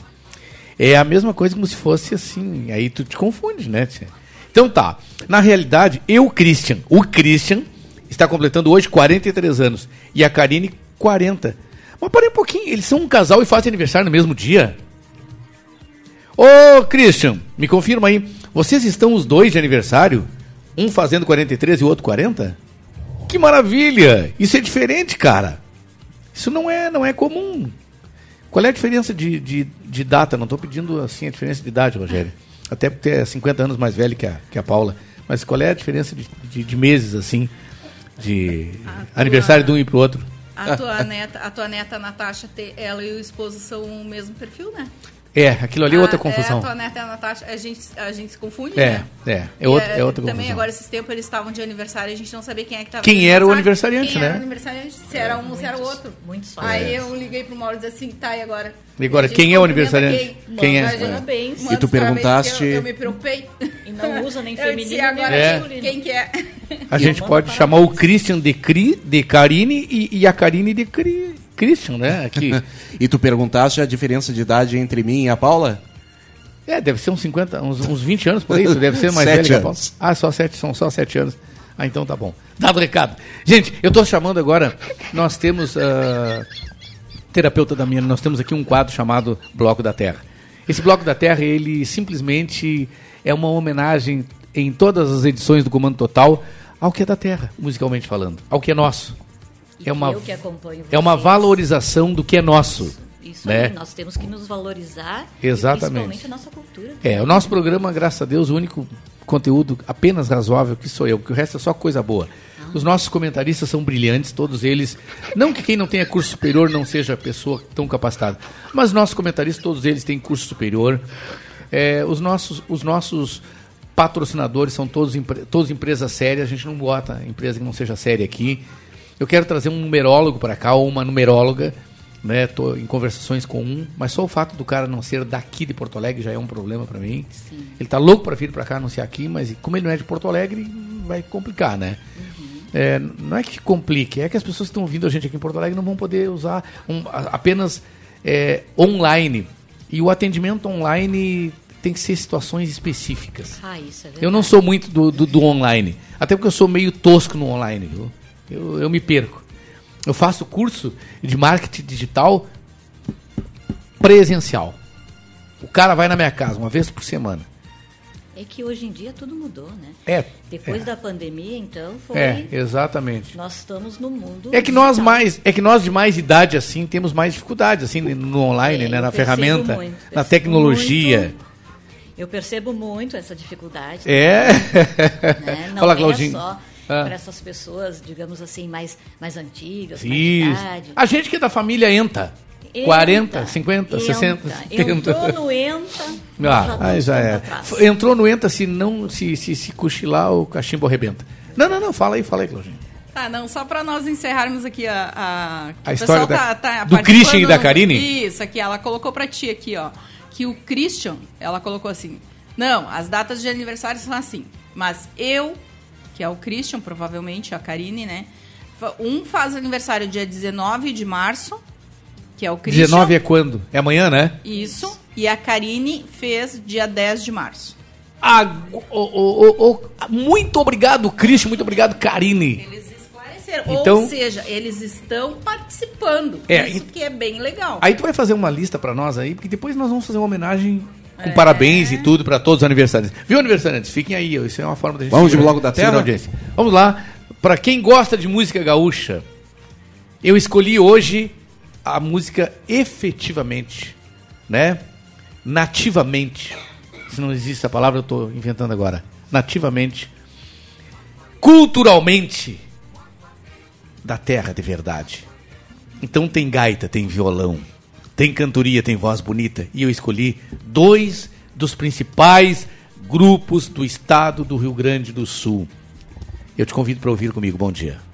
B: É a mesma coisa como se fosse assim. Aí tu te confunde, né? tchê? Então tá. Na realidade, eu, Christian, o Christian, está completando hoje 43 anos. E a Karine, 40. Mas parei um pouquinho. Eles são um casal e fazem aniversário no mesmo dia? Ô, Christian, me confirma aí. Vocês estão os dois de aniversário? Um fazendo 43 e o outro 40? Que maravilha! Isso é diferente, cara. Isso não é, não é comum. Qual é a diferença de, de, de data? Não estou pedindo assim a diferença de idade, Rogério. Até porque é 50 anos mais velho que a, que a Paula. Mas qual é a diferença de, de, de meses, assim? De aniversário de um e pro outro?
D: A tua neta, a tua neta Natasha, ela e o esposo são o mesmo perfil, né?
B: É, aquilo ali é outra
D: Ah,
B: confusão.
D: É, a tua neta e a Natasha, a gente, a gente se confunde,
B: É,
D: né?
B: é, é
D: E,
B: outra,
D: eh,
B: é outra
D: Também
B: confusão.
D: agora, esses tempos, eles estavam de aniversário e a gente não sabia quem é que estava
B: Quem era o
D: aniversário.
B: aniversariante,
D: quem
B: né?
D: Era o aniversariante, se era um, se era o outro.
K: Muito só.
D: Aí
B: É.
D: eu liguei pro Mauro e disse assim, tá, e agora?
B: E agora, quem é o aniversariante? Quem é?
D: A gente
K: Parabéns.
C: E tu perguntaste-
D: Eu, eu me preocupei.
K: E não usa nem feminino
D: disse,
K: nem
D: agora
B: É.
K: masculino.
D: quem que é?
B: A gente pode chamar o Christian de, Cri, de Karine e, e a Karine de Cri, Christian, né? Aqui.
C: E tu perguntaste a diferença de idade entre mim e a Paula?
B: É, deve ser uns 50, uns, uns 20 anos por aí, tu deve ser mais
C: Sete
B: velho que a Paula. Ah, só 7, são só 7 anos. Ah, então tá bom. Dado o recado. Gente, eu tô chamando agora, nós temos, ah, terapeuta da minha, nós temos aqui um quadro chamado Bloco da Terra. Esse Bloco da Terra, ele simplesmente é uma homenagem em todas as edições do Comando Total ao que é da Terra, musicalmente falando, ao que é nosso. É uma,
K: eu que acompanho
B: é uma
K: vocês.
B: valorização do que é nosso.
K: Isso
B: né?
K: aí, nós temos que nos valorizar.
B: Exatamente.
K: Principalmente a nossa cultura.
B: É, o nosso programa, graças a Deus, o único conteúdo apenas razoável que sou eu, porque o resto é só coisa boa. Os nossos comentaristas são brilhantes, todos eles. Não que quem não tenha curso superior não seja pessoa tão capacitada, mas nossos comentaristas, todos eles têm curso superior. É, os, nossos, os nossos patrocinadores são todos, todos empresas sérias, a gente não bota empresa que não seja séria aqui. Eu quero trazer um numerólogo para cá, ou uma numeróloga, né? Tô em conversações com um, mas só o fato do cara não ser daqui de Porto Alegre já é um problema para mim. Sim. Ele tá louco para vir para cá anunciar aqui, mas como ele não é de Porto Alegre, vai complicar, né? Uhum. É, não é que complique, é que as pessoas que estão vindo a gente aqui em Porto Alegre não vão poder usar um, apenas é, online. E o atendimento online tem que ser situações específicas.
K: Ah, isso é
B: eu não sou muito do, do, do, online. Até porque eu sou meio tosco no online. Viu? Eu, eu me perco. Eu faço curso de marketing digital presencial. O cara vai na minha casa uma vez por semana.
K: É que hoje em dia tudo mudou, né?
B: É.
K: Depois
B: é.
K: da pandemia, então, foi.
B: É, exatamente.
K: Nós estamos no mundo.
B: É que nós mais, é que nós de mais idade assim temos mais dificuldades assim no online, é, né, na ferramenta, muito, na tecnologia.
K: Muito, eu percebo muito essa dificuldade.
B: É.
K: Né? Não Fala, é Claudinho. só ah. para essas pessoas, digamos assim, mais, mais antigas, Isso. mais idade.
B: A gente que é da família ENTA. Enta, 40, 50,
K: enta,
B: 60,
K: 70. Entrou no ENTA.
B: Ah, já aí já é. Entrou no ENTA, se não se, se, se cochilar, o cachimbo arrebenta. Não, não, não, fala aí, fala aí, Claudinho.
D: Tá, não, só para nós encerrarmos aqui a.
B: A, a história da, tá, tá do Christian e da Karine?
D: Isso, aqui, ela colocou para ti aqui, ó. Que o Christian, ela colocou assim. Não, as datas de aniversário são assim. Mas eu que é o Christian, provavelmente, a Karine, né? Um faz aniversário dia 19 de março, que é o Christian.
B: 19 é quando? É amanhã, né?
D: Isso. E a Karine fez dia 10 de março.
B: Ah, oh, oh, oh, muito obrigado, Christian. Muito obrigado, Karine.
D: Eles esclareceram. Então, Ou seja, eles estão participando. É, isso que é bem legal.
B: Aí tu vai fazer uma lista para nós aí, porque depois nós vamos fazer uma homenagem com é. parabéns e tudo para todos os aniversariantes. Viu, aniversariantes? Fiquem aí, isso é uma forma da gente...
C: Vamos de Bloco da Terra?
B: Vamos lá. Para quem gosta de música gaúcha, eu escolhi hoje a música efetivamente, né? Nativamente. Se não existe a palavra, eu estou inventando agora. Nativamente. Culturalmente. Da terra de verdade. Então tem gaita, tem violão tem cantoria, tem voz bonita. E eu escolhi dois dos principais grupos do estado do Rio Grande do Sul. Eu te convido para ouvir comigo. Bom dia.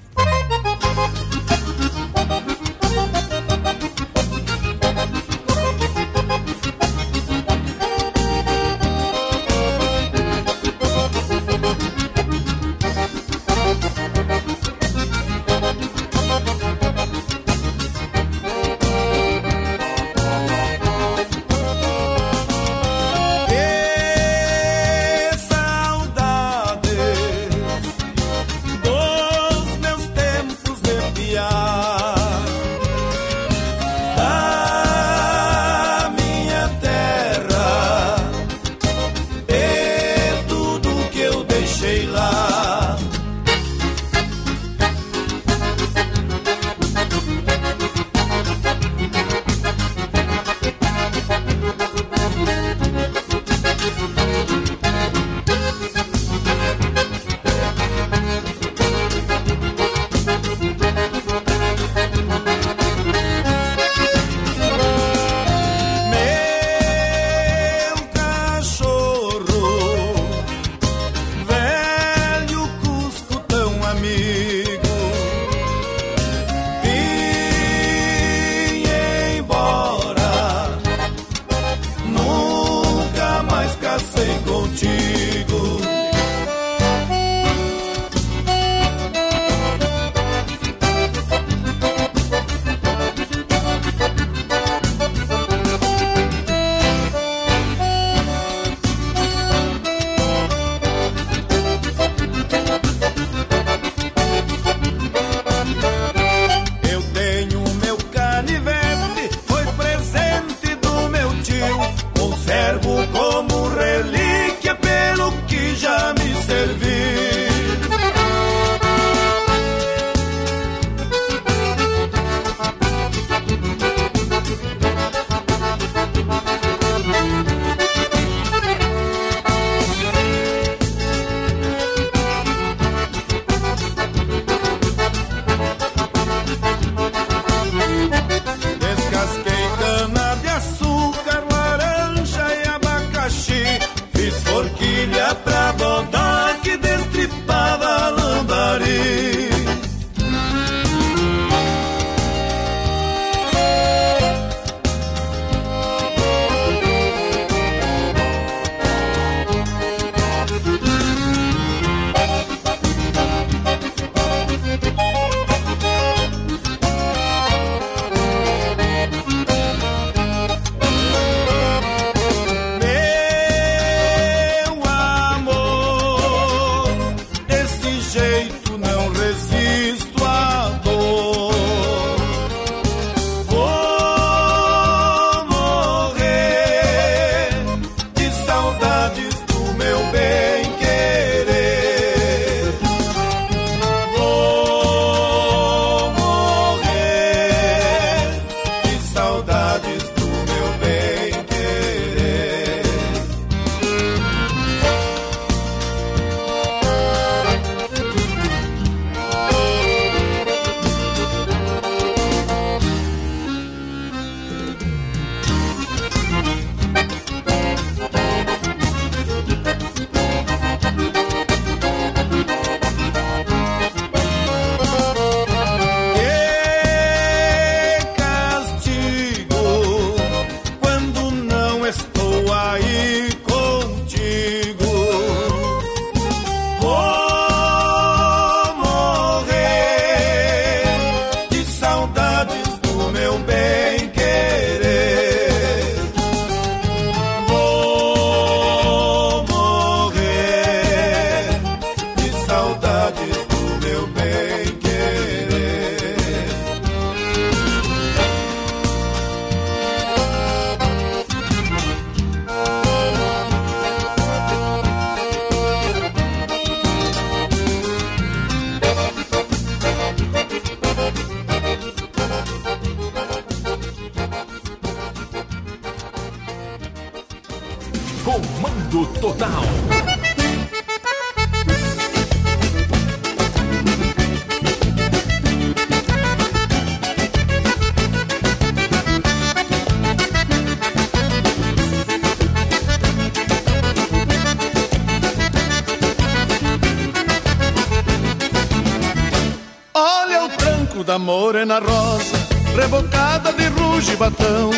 M: Morena rosa, rebocada de ruge e batão.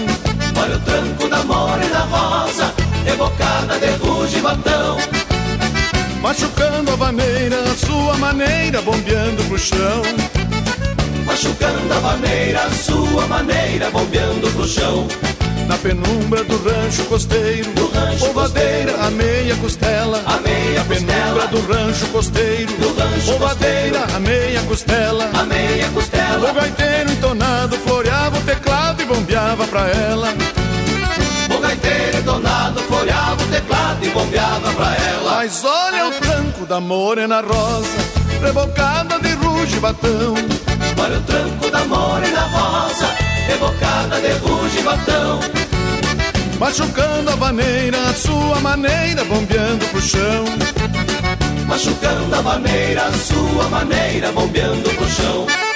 L: Olha o tranco da morena rosa, rebocada de ruge e batão.
M: Machucando a vaneira, a sua maneira, bombeando pro chão.
L: Machucando a vaneira, a sua maneira, bombeando pro chão.
M: Na penumbra do rancho costeiro,
L: do rancho
M: polvadeira, a meia costela.
L: A meia
M: Na penumbra do rancho costeiro,
L: do rancho
M: polvadeira, a meia costela.
L: A meia costela.
M: O gaiteiro entonado floreava o teclado e bombeava pra ela.
L: O gaiteiro entonado floreava o teclado e bombeava pra ela.
M: Mas olha o tranco da morena rosa, rebocada de ruge e batão.
L: Olha o tranco da morena rosa, rebocada de ruge batão.
M: Machucando a vaneira, a sua maneira, bombeando pro chão.
L: Machucando a vaneira, a sua maneira, bombeando pro chão.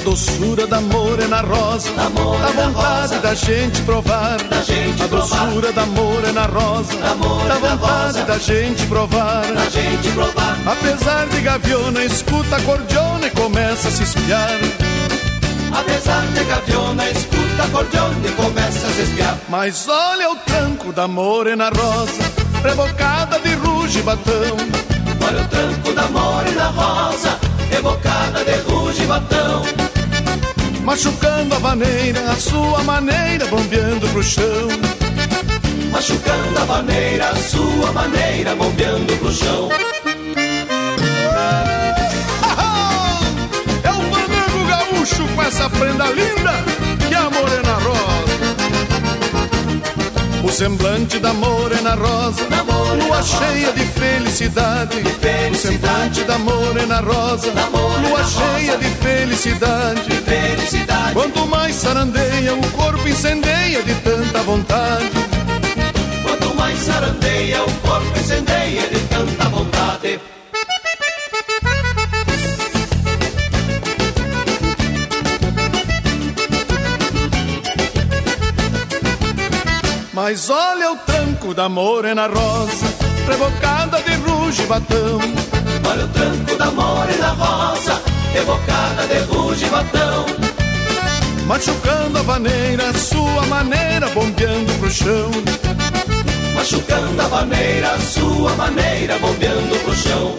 M: Doçura da morena rosa,
L: da morena
M: a vontade
L: rosa,
M: da gente provar.
L: Da gente
M: a doçura da morena rosa,
L: da, morena
M: da vontade
L: rosa,
M: da gente provar.
L: Da gente provar.
M: Apesar de gaviona, escuta a cordiona e começa a se espiar.
L: Apesar de gaviona, escuta acordeona e começa a se espiar.
M: Mas olha o tranco da morena rosa, rebocada de ruge batão.
L: Olha o tranco da morena rosa, rebocada de ruge batão.
M: Machucando a vaneira, a sua maneira, bombeando pro chão.
L: Machucando a vaneira, a sua maneira, bombeando pro chão.
M: É o fandango gaúcho com essa prenda linda que a morena rosa. O semblante da morena rosa,
L: morena
M: lua
L: rosa,
M: cheia de felicidade.
L: de felicidade.
M: O semblante da morena rosa,
L: morena
M: lua
L: rosa,
M: cheia de felicidade.
L: de felicidade.
M: Quanto mais sarandeia, o corpo incendeia de tanta vontade.
L: Quanto mais sarandeia, o corpo incendeia de tanta vontade.
M: Mas olha o tranco da morena rosa, rebocada de ruge e batão.
L: Olha o tranco da morena rosa, evocada de ruge e batão.
M: Machucando a vaneira, sua maneira, bombeando pro chão.
L: Machucando a vaneira, sua maneira, bombeando pro chão.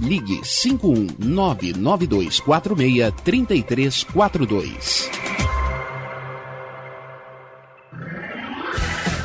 C: ligue 51992463342.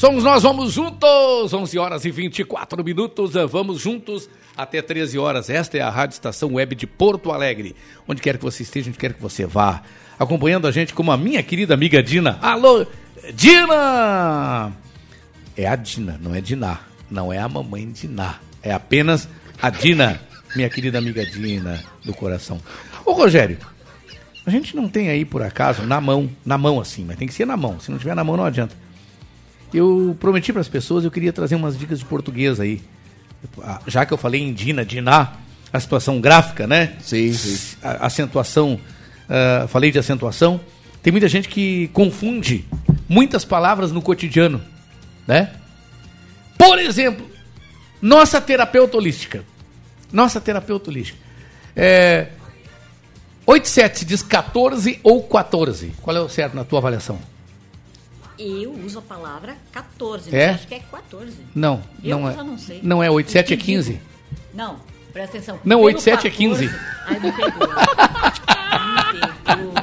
B: Somos nós, vamos juntos! 11 horas e 24 minutos, vamos juntos até 13 horas. Esta é a Rádio Estação Web de Porto Alegre. Onde quer que você esteja, onde quer que você vá. Acompanhando a gente como a minha querida amiga Dina. Alô, Dina! É a Dina, não é Diná. Não é a mamãe Diná. É apenas a Dina, minha querida amiga Dina do coração. Ô Rogério, a gente não tem aí por acaso na mão, na mão assim, mas tem que ser na mão. Se não tiver na mão, não adianta. Eu prometi para as pessoas, eu queria trazer umas dicas de português aí. Ah, Já que eu falei em Dina, Diná, a situação gráfica, né?
C: Sim, sim.
B: A acentuação, ah, falei de acentuação. Tem muita gente que confunde muitas palavras no cotidiano, né? Por exemplo, nossa terapeuta holística. Nossa terapeuta holística. É, 87 diz 14 ou 14. Qual é o certo na tua avaliação?
K: Eu uso a palavra 14,
B: É?
K: acho que é 14.
B: Não,
K: Eu
B: não é.
K: não sei.
B: Não é 87 é
K: Eu te
B: 15.
K: digo. Não, presta atenção.
B: Não,
K: Pelo
B: 87 é 15.
K: 14, Ai, me pegou. me pegou.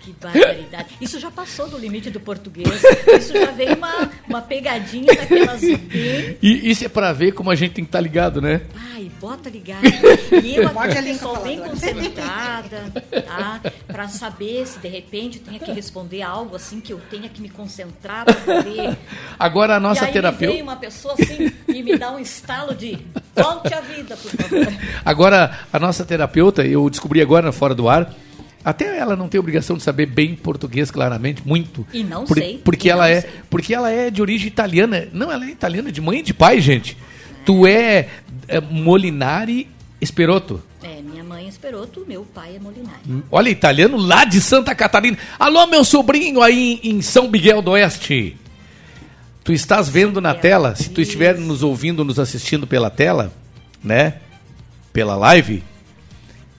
K: Que barbaridade. Isso já passou do limite do português. Isso já veio uma, uma pegadinha daquelas bem...
B: E isso é pra ver como a gente tem que estar ligado, né?
K: Ai, bota ligado. E eu aqui, pessoal, bem concentrada, tá? Pra saber se de repente eu tenha que responder algo assim que eu tenha que me concentrar pra poder.
B: Agora a nossa
K: aí
B: terapeuta.
K: vem uma pessoa assim e me dá um estalo de volte a vida, por favor.
B: Agora, a nossa terapeuta, eu descobri agora fora do ar, até ela não tem obrigação de saber bem português claramente, muito.
K: E não
B: Por-
K: sei,
B: Porque ela é,
K: sei.
B: porque ela é de origem italiana. Não, ela é italiana de mãe e de pai, gente. Tu é, é Molinari Esperotto.
K: É, minha mãe é Esperoto, meu pai é Molinari.
B: Olha, italiano lá de Santa Catarina. Alô, meu sobrinho aí em São Miguel do Oeste. Tu estás vendo na tela, se tu estiver nos ouvindo, nos assistindo pela tela, né? Pela live.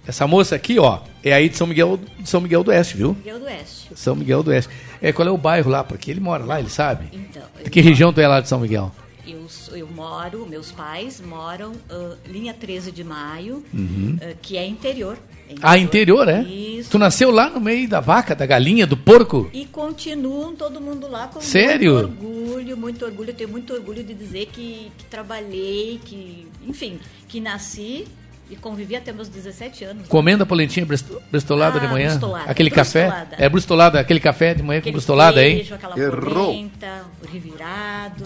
B: Essa moça aqui, ó, é aí de São Miguel, de São Miguel do Oeste, viu?
K: Miguel do Oeste.
B: São Miguel do Oeste. É, qual é o bairro lá? Porque ele mora lá, ele sabe.
K: Então,
B: De que região tu é lá de São Miguel?
K: eu, eu moro, meus pais moram uh, linha 13 de maio,
B: Uhum.
K: uh, que é interior. É
B: Ah, interior, é?
K: Isso.
B: Tu nasceu lá no meio da vaca, da galinha, do porco?
K: E continuam todo mundo lá com
B: Sério?
K: muito orgulho, muito orgulho. Eu tenho muito orgulho de dizer que, que trabalhei, que, enfim, que nasci e convivi até meus 17 anos.
B: Comendo a polentinha bristolada
K: Ah,
B: de manhã?
K: bristolada.
B: Aquele café?
K: Bristolada.
B: É bristolada, aquele café de manhã com
K: Aquele
B: bristolada, hein?
K: aquela polenta, o revirado.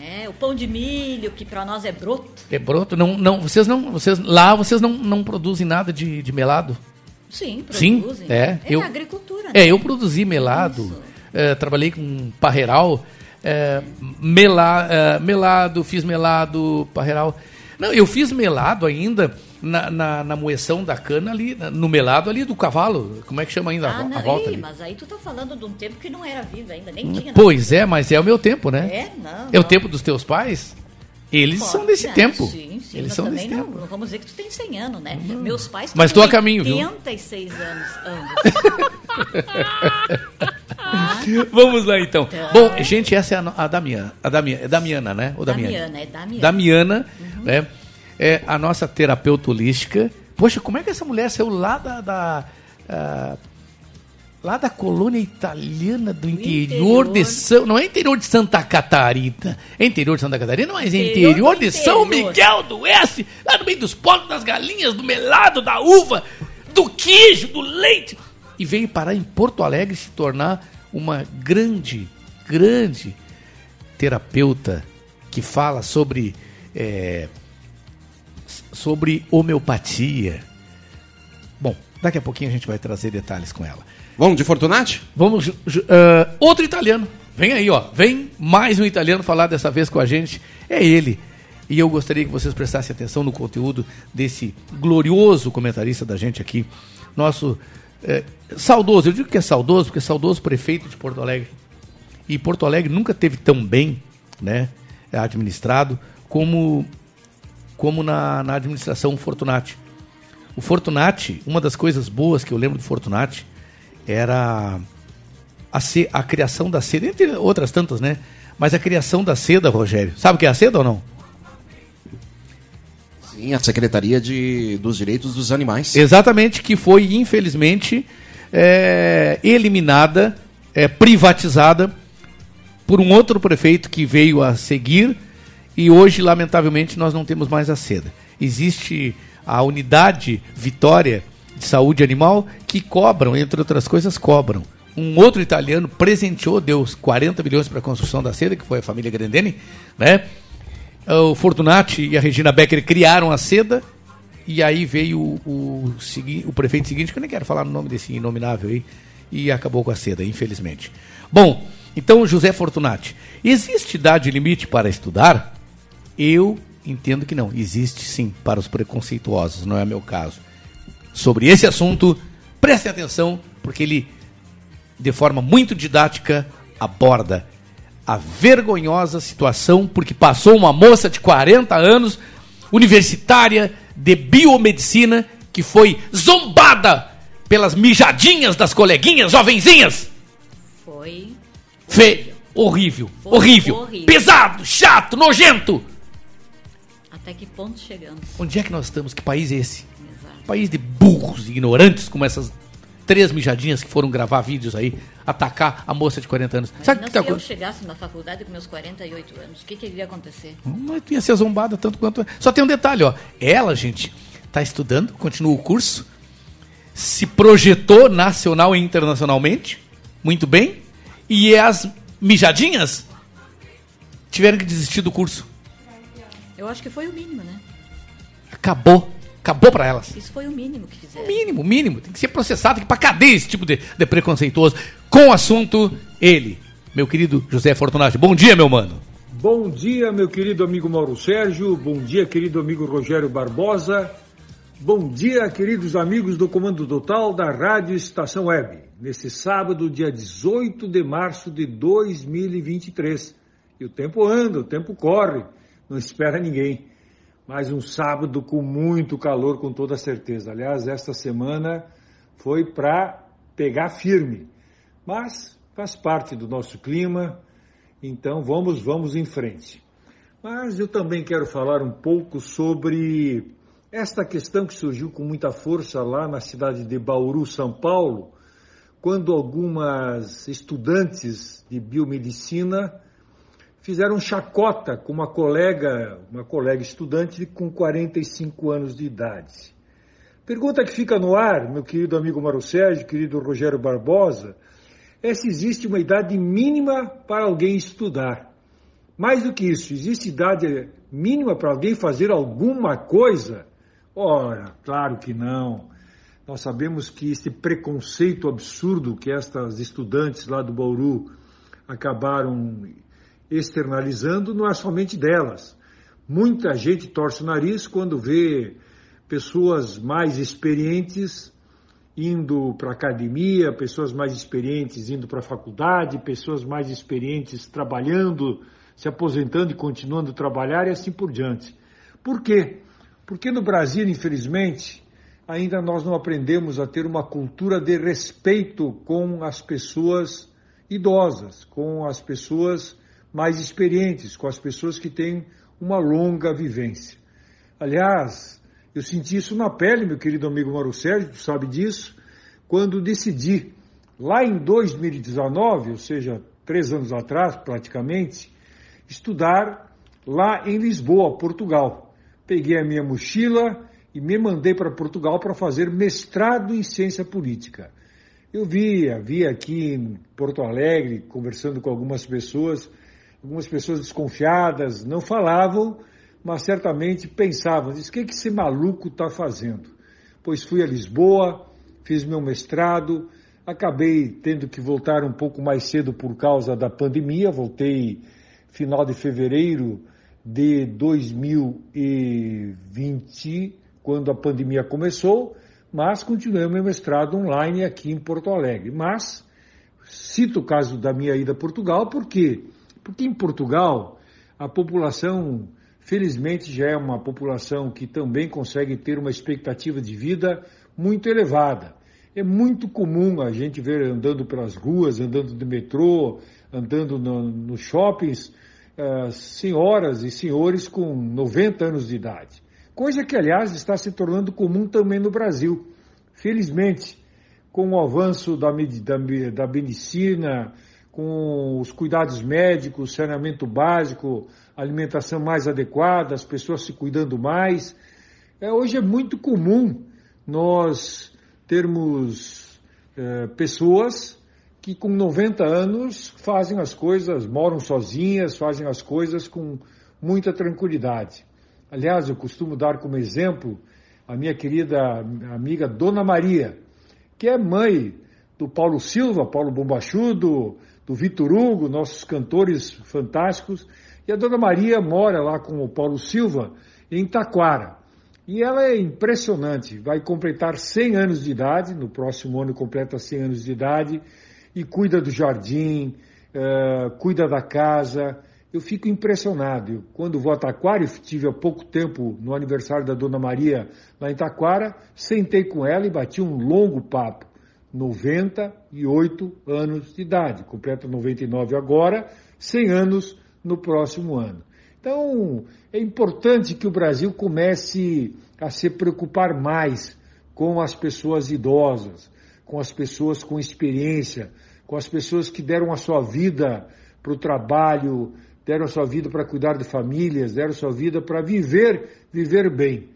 K: É, o pão de milho, que para nós é broto.
B: É broto, não, não, vocês não, vocês lá vocês não, não produzem nada de, de melado?
K: Sim,
B: Sim,
K: produzem.
B: é.
K: É
B: eu,
K: agricultura.
B: É,
K: né?
B: eu produzi melado, é, trabalhei com parreiral, é, mela, é, melado, fiz melado, parreiral. Não, eu fiz melado ainda na, na, na moeção da cana ali, no melado ali do cavalo. Como é que chama ainda a,
K: Ah,
B: a
K: não,
B: volta
K: ih, mas aí tu tá falando de um tempo que não era vivo ainda, nem tinha.
B: Pois é, mas é o meu tempo, né?
K: É, não,
B: É o tempo dos teus pais? Eles
K: Pode,
B: são desse
K: né?
B: tempo.
K: Sim, sim,
B: Eles são
K: também
B: desse
K: não,
B: tempo.
K: não vamos dizer que tu tem 100 anos, né? Meus pais
B: Mas tô a caminho, viu?
K: 86 anos ambos.
B: Vamos lá então.
K: Então.
B: Bom, gente, essa é a, a Damiana, a Damiana, é Damiana, né? Ou Damiana?
K: Damiana, é Damiana.
B: Damiana, né? É a nossa terapeuta holística. Poxa, como é que essa mulher saiu lá da, da, ah, lá da colônia italiana do interior,
K: interior.
B: de São, não é interior de Santa Catarina, é interior de Santa Catarina, mas é
K: Interior
B: interior de São
K: interior.
B: Miguel do Oeste, lá no meio dos porcos, das galinhas, do melado, da uva, do queijo, do leite. E veio parar em Porto Alegre se tornar uma grande, grande terapeuta que fala sobre, é, sobre homeopatia. Bom, daqui a pouquinho a gente vai trazer detalhes com ela.
C: Vamos de Fortunati?
B: Vamos, ah, outro italiano. Vem aí, ó. Vem mais um italiano falar dessa vez com a gente. É ele. E eu gostaria que vocês prestassem atenção no conteúdo desse glorioso comentarista da gente aqui. Nosso eh, saudoso, eu digo que é saudoso, porque é saudoso prefeito de Porto Alegre. E Porto Alegre nunca teve tão bem né, administrado como, como na, na administração Fortunati. O Fortunati, uma das coisas boas que eu lembro do Fortunati era a, a criação da seda, entre outras tantas, né? Mas a criação da seda, Rogério. Sabe o que é a seda ou não?
C: Sim, a Secretaria de, dos Direitos dos Animais.
B: Exatamente, que foi, infelizmente, é, eliminada, é, privatizada por um outro prefeito que veio a seguir e hoje, lamentavelmente, nós não temos mais a seda. Existe a unidade Vitória de Saúde Animal que cobram, entre outras coisas, cobram. Um outro italiano presenteou, deu 40 milhões para a construção da seda, que foi a família Grandeni, né? O Fortunati e a Regina Becker criaram a seda e aí veio o, o, o prefeito seguinte, que eu nem quero falar o nome desse inominável aí, e acabou com a seda, infelizmente. Bom, então José Fortunati, existe idade limite para estudar? Eu entendo que não. Existe sim para os preconceituosos, não é meu caso. Sobre esse assunto, prestem atenção, porque ele, de forma muito didática, aborda a vergonhosa situação porque passou uma moça de 40 anos, universitária de biomedicina, que foi zombada pelas mijadinhas das coleguinhas jovenzinhas.
K: Foi.
B: Fe horrível,
K: Foi
B: horrível,
K: horrível.
B: pesado, chato, nojento.
K: Até que ponto chegamos?
B: Onde é que nós estamos? Que país é esse? País de burros, ignorantes, como essas três mijadinhas que foram gravar vídeos aí, atacar a moça de 40 anos. Sabe o
K: Imagina
B: que tá
K: se eu chegasse na faculdade com meus 48 anos, o que, que iria acontecer?
B: Mas tu ia ser zombada tanto quanto. Só tem um detalhe, ó. Ela, gente, tá estudando, continua o curso, se projetou nacional e internacionalmente, muito bem, e as mijadinhas tiveram que desistir do curso.
K: Eu acho que foi o mínimo, né?
B: Acabou. Acabou pra elas.
K: Isso foi o mínimo que fizeram.
B: Mínimo, mínimo. Tem que ser processado, tem que ir pra cadeia esse tipo de, de preconceituoso. Com o assunto, ele, meu querido José Fortunati. Bom dia, meu mano.
N: Bom dia, meu querido amigo Mauro Sérgio. Bom dia, querido amigo Rogério Barbosa. Bom dia, queridos amigos do Comando Total da Rádio Estação Web. Nesse sábado, dia 18 de março de 2023. E o tempo anda, o tempo corre, não espera ninguém. Mais um sábado com muito calor, com toda certeza. Aliás, esta semana foi para pegar firme. Mas faz parte do nosso clima Então vamos, vamos em frente. Mas eu também quero falar um pouco sobre esta questão que surgiu com muita força lá na cidade de Bauru, São Paulo, quando algumas estudantes de biomedicina fizeram chacota com uma colega, uma colega estudante com 45 anos de idade. Pergunta que fica no ar, meu querido amigo Mário Sérgio, querido Rogério Barbosa, é se existe uma idade mínima para alguém estudar. Mais do que isso, existe idade mínima para alguém fazer alguma coisa? Ora, claro que não. Nós sabemos que esse preconceito absurdo que estas estudantes lá do Bauru acabaram externalizando não é somente delas. Muita gente torce o nariz quando vê pessoas mais experientes indo para a academia, pessoas mais experientes indo para a faculdade, pessoas mais experientes trabalhando, se aposentando e continuando a trabalhar e assim por diante. Por quê? Porque no Brasil, infelizmente, ainda nós não aprendemos a ter uma cultura de respeito com as pessoas idosas, com as pessoas mais experientes, com as pessoas que têm uma longa vivência. Aliás, eu senti isso na pele, meu querido amigo Mauro Sérgio, tu sabe disso, quando decidi, lá em 2019, ou seja, três anos atrás praticamente, estudar lá em Lisboa, Portugal. Peguei a minha mochila e me mandei para Portugal para fazer mestrado em ciência política. Eu via, via aqui em Porto Alegre, conversando com algumas pessoas, algumas pessoas desconfiadas, não falavam, mas certamente pensavam, diz, o que, que esse maluco está fazendo? Pois fui a Lisboa, fiz meu mestrado, acabei tendo que voltar um pouco mais cedo por causa da pandemia, voltei final de fevereiro de 2020, quando a pandemia começou, mas continuei meu mestrado online aqui em Porto Alegre. Mas cito o caso da minha ida a Portugal, por quê? Porque em Portugal a população, felizmente, já é uma população que também consegue ter uma expectativa de vida muito elevada. É muito comum a gente ver andando pelas ruas, andando de metrô, andando nos no shoppings, uh, senhoras e senhores com 90 anos de idade. Coisa que, aliás, está se tornando comum também no Brasil. Felizmente, com o avanço da, da, da medicina, com os cuidados médicos, saneamento básico, alimentação mais adequada, as pessoas se cuidando mais. É, hoje é muito comum nós termos é, pessoas que com 90 anos fazem as coisas, moram sozinhas, fazem as coisas com muita tranquilidade. Aliás, eu costumo dar como exemplo a minha querida amiga Dona Maria, que é mãe do Paulo Silva, Paulo Bombachudo, do Vitor Hugo, nossos cantores fantásticos. E a Dona Maria mora lá com o Paulo Silva, em Taquara. E ela é impressionante, vai completar 100 anos de idade, no próximo ano completa 100 anos de idade, e cuida do jardim, uh, cuida da casa. Eu fico impressionado. Eu, quando vou a Taquara, eu tive há pouco tempo no aniversário da Dona Maria lá em Taquara, sentei com ela e bati um longo papo. 98 anos de idade, completa 99 agora, 100 anos no próximo ano. Então, é importante que o Brasil comece a se preocupar mais com as pessoas idosas, com as pessoas com experiência, com as pessoas que deram a sua vida para o trabalho, deram a sua vida para cuidar de famílias, deram a sua vida para viver, viver bem.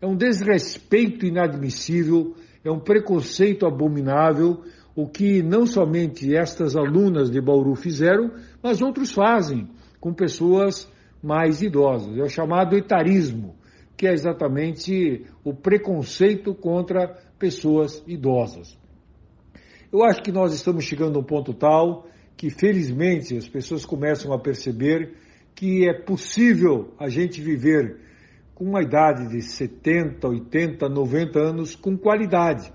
N: É um desrespeito inadmissível é um preconceito abominável, o que não somente estas alunas de Bauru fizeram, mas outros fazem com pessoas mais idosas. É o chamado etarismo, que é exatamente o preconceito contra pessoas idosas. Eu acho que nós estamos chegando a um ponto tal que, felizmente, as pessoas começam a perceber que é possível a gente viver com uma idade de 70, 80, 90 anos com qualidade.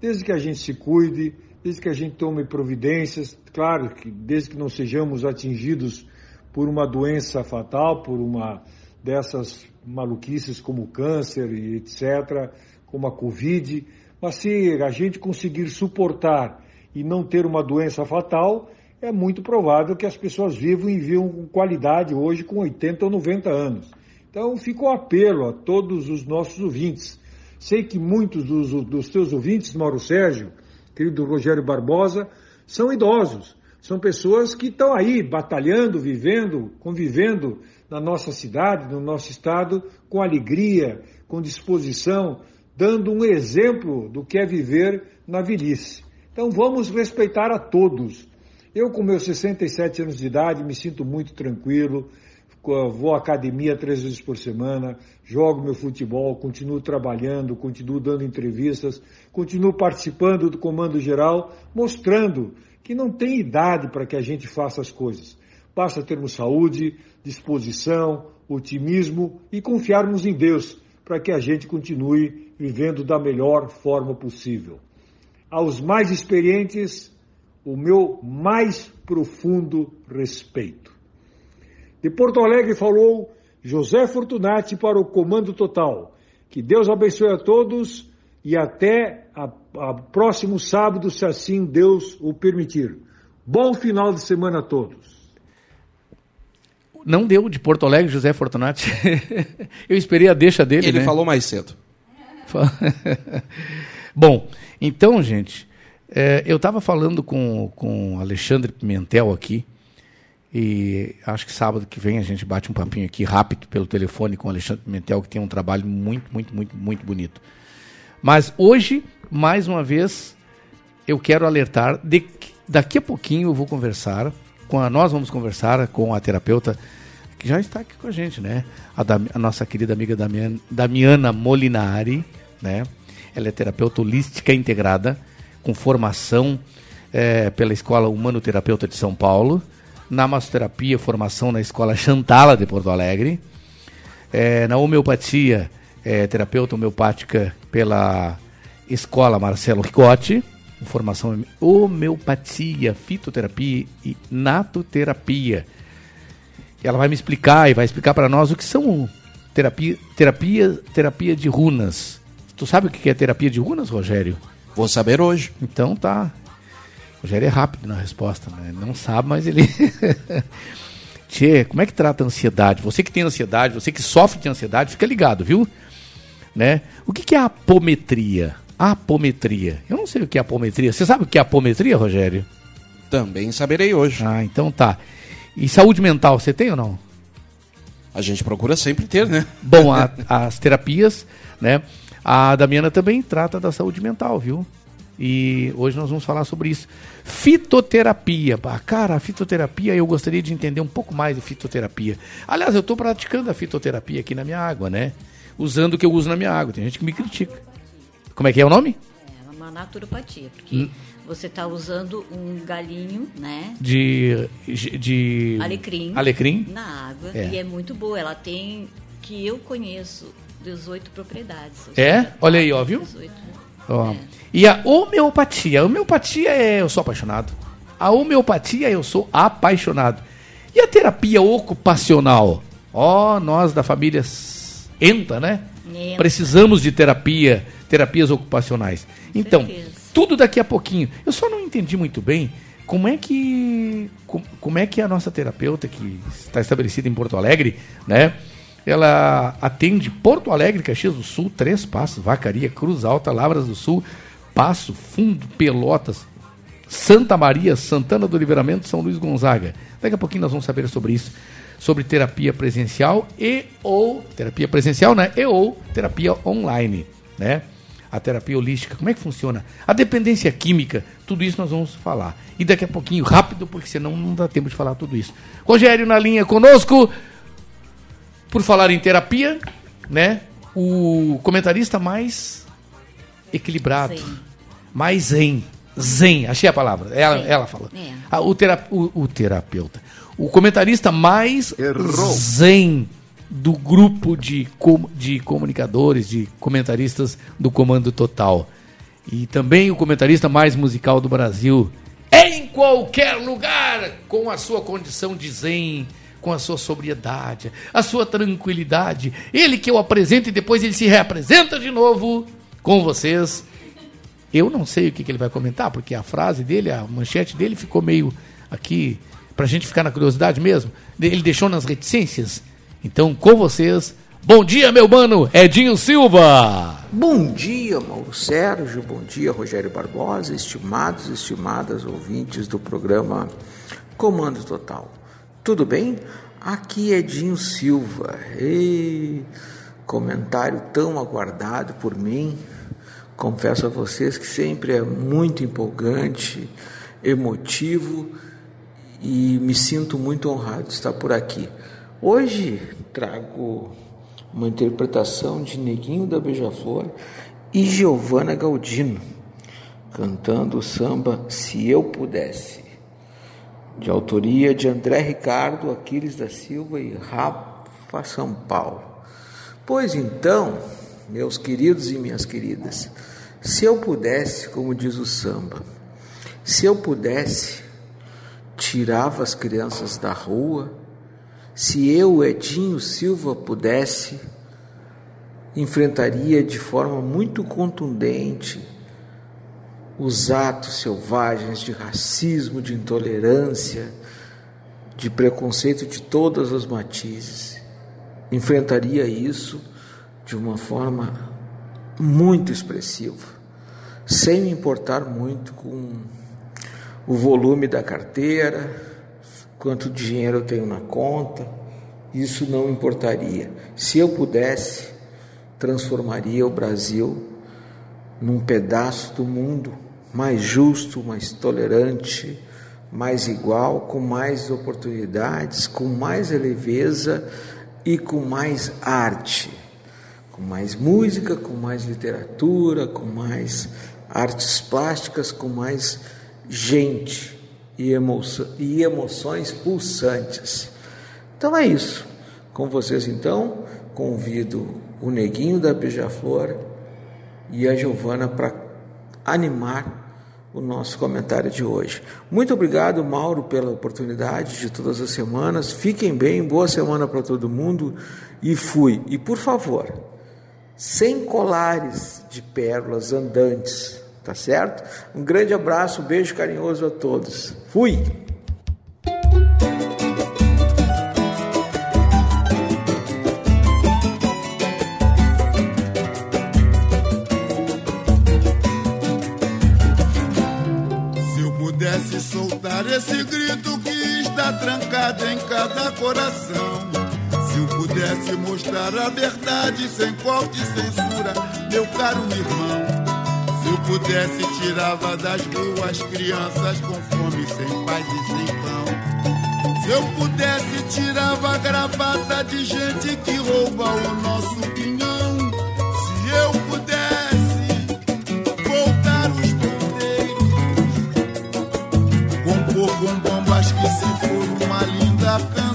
N: Desde que a gente se cuide, desde que a gente tome providências, claro que desde que não sejamos atingidos por uma doença fatal, por uma dessas maluquices como câncer e etc., como a Covid, mas se a gente conseguir suportar e não ter uma doença fatal, é muito provável que as pessoas vivam e vivam com qualidade hoje com 80 ou 90 anos. Então fica o apelo a todos os nossos ouvintes. Sei que muitos dos, dos teus ouvintes, Mauro Sérgio, querido Rogério Barbosa, são idosos. São pessoas que estão aí batalhando, vivendo, convivendo na nossa cidade, no nosso estado, com alegria, com disposição, dando um exemplo do que é viver na velhice. Então vamos respeitar a todos. Eu, com meus 67 anos de idade, me sinto muito tranquilo, vou à academia três vezes por semana, jogo meu futebol, continuo trabalhando, continuo dando entrevistas, continuo participando do Comando Geral, mostrando que não tem idade para que a gente faça as coisas. Basta termos saúde, disposição, otimismo e confiarmos em Deus para que a gente continue vivendo da melhor forma possível. Aos mais experientes, o meu mais profundo respeito. De Porto Alegre falou José Fortunati para o Comando Total. Que Deus abençoe a todos e até a, a próximo sábado, se assim Deus o permitir. Bom final de semana a todos.
B: Não deu de Porto Alegre, José Fortunati. Eu esperei a deixa dele.
C: Ele
B: né?
C: falou mais cedo.
B: Bom, então, gente, é, eu estava falando com, com Alexandre Pimentel aqui, e acho que sábado que vem a gente bate um papinho aqui rápido pelo telefone com o Alexandre Pimentel, que tem um trabalho muito, muito, muito, muito bonito. Mas hoje, mais uma vez, eu quero alertar de que daqui a pouquinho eu vou conversar com a, nós vamos conversar com a terapeuta que já está aqui com a gente, né? A, Dam, a nossa querida amiga Damiana, Damiana Molinari, né? Ela é terapeuta holística integrada, com formação é, pela Escola Humanoterapeuta de São Paulo, na massoterapia, formação na Escola Chantala de Porto Alegre, é, na homeopatia, é, terapeuta homeopática pela Escola Marcelo Ricotti, formação em homeopatia, fitoterapia e natoterapia. Ela vai me explicar e vai explicar para nós o que são terapia, terapia, terapia de runas. Tu sabe o que é terapia de runas, Rogério?
C: Vou saber hoje.
B: Então tá. O Rogério é rápido na resposta, né? Não sabe, mas ele. Tchê, como é que trata a ansiedade? Você que tem ansiedade, você que sofre de ansiedade, fica ligado, viu? Né? O que, que é apometria? Apometria. Eu não sei o que é apometria. Você sabe o que é apometria, Rogério?
C: Também saberei hoje.
B: Ah, então tá. E saúde mental, você tem ou não?
C: A gente procura sempre ter, né?
B: Bom, a, as terapias, né? A Damiana também trata da saúde mental, viu? E hoje nós vamos falar sobre isso. Fitoterapia. Ah, cara, a fitoterapia, eu gostaria de entender um pouco mais de fitoterapia. Aliás, eu estou praticando a fitoterapia aqui na minha água, né? Usando o que eu uso na minha água. Tem gente que me critica. Como é que é o nome?
K: É uma naturopatia, porque hum. você está usando um galinho, né?
B: De, de
K: alecrim,
B: alecrim
K: na água é. e é muito boa. Ela tem que eu conheço 18 propriedades.
B: É? Olha aí, ó, viu? 18, ó. É. E a homeopatia. A homeopatia é eu sou apaixonado. A homeopatia eu sou apaixonado. E a terapia ocupacional? Ó, nós da família ENTA, né? Precisamos de terapia terapias ocupacionais. Então, tudo daqui a pouquinho. Eu só não entendi muito bem como é que como é que a nossa terapeuta que está estabelecida em Porto Alegre, né? Ela atende Porto Alegre, Caxias do Sul, Três Passos, Vacaria, Cruz Alta, Lavras do Sul, Passo, Fundo, Pelotas, Santa Maria, Santana do Livramento, São Luís Gonzaga. Daqui a pouquinho nós vamos saber sobre isso, sobre terapia presencial e ou terapia presencial, né? E ou terapia online, né? a terapia holística, como é que funciona, a dependência química, tudo isso nós vamos falar. E daqui a pouquinho, rápido, porque senão não dá tempo de falar tudo isso. Rogério na linha conosco, por falar em terapia, né? O comentarista mais equilibrado, zen. mais zen. Zen, achei a palavra. Ela, ela falou. É. Ah, o, terap o, o terapeuta. O comentarista mais Errou. zen do grupo de, com, de comunicadores, de comentaristas do Comando Total. E também o comentarista mais musical do Brasil. Em qualquer lugar, com a sua condição de zen, com a sua sobriedade, a sua tranquilidade. Ele que eu apresento e depois ele se reapresenta de novo com vocês. Eu não sei o que, que ele vai comentar, porque a frase dele, a manchete dele ficou meio aqui, pra gente ficar na curiosidade mesmo. Ele deixou nas reticências. Então, com vocês, bom dia, meu mano, Edinho Silva!
O: Bom dia, Mauro Sérgio, bom dia, Rogério Barbosa, estimados e estimadas ouvintes do programa Comando Total. Tudo bem? Aqui é Edinho Silva. Ei, comentário tão aguardado por mim. Confesso a vocês que sempre é muito empolgante, emotivo e me sinto muito honrado de estar por aqui. Hoje trago uma interpretação de Neguinho da Beija-Flor e Giovanna Galdino, cantando o samba Se Eu Pudesse, de autoria de André Ricardo, Aquiles da Silva e Rafa São Paulo. Pois então, meus queridos e minhas queridas, se eu pudesse, como diz o samba, se eu pudesse, tirava as crianças da rua, se eu, Edinho Silva, pudesse, enfrentaria de forma muito contundente os atos selvagens de racismo, de intolerância, de preconceito de todas as matizes. Enfrentaria isso de uma forma muito expressiva, sem me importar muito com o volume da carteira, quanto dinheiro eu tenho na conta, isso não importaria. Se eu pudesse, transformaria o Brasil num pedaço do mundo mais justo, mais tolerante, mais igual, com mais oportunidades, com mais leveza e com mais arte, com mais música, com mais literatura, com mais artes plásticas, com mais gente e, emoção, e emoções pulsantes. Então é isso. Com vocês então, convido o Neguinho da Beija-Flor e a Giovana para animar o nosso comentário de hoje. Muito obrigado, Mauro, pela oportunidade de todas as semanas. Fiquem bem, boa semana para todo mundo e fui. E por favor, sem colares de pérolas andantes, tá certo? Um grande abraço, um beijo carinhoso a todos. Fui!
P: soltar esse grito que está trancado em cada coração. Pudesse mostrar a verdade sem corte e censura, meu caro irmão. Se eu pudesse, tirava das ruas crianças com fome, sem paz e sem pão. Se eu pudesse, tirava a gravata de gente que rouba o nosso pinhão. Se eu pudesse voltar os ponteiros, com bombas que se for uma linda canção.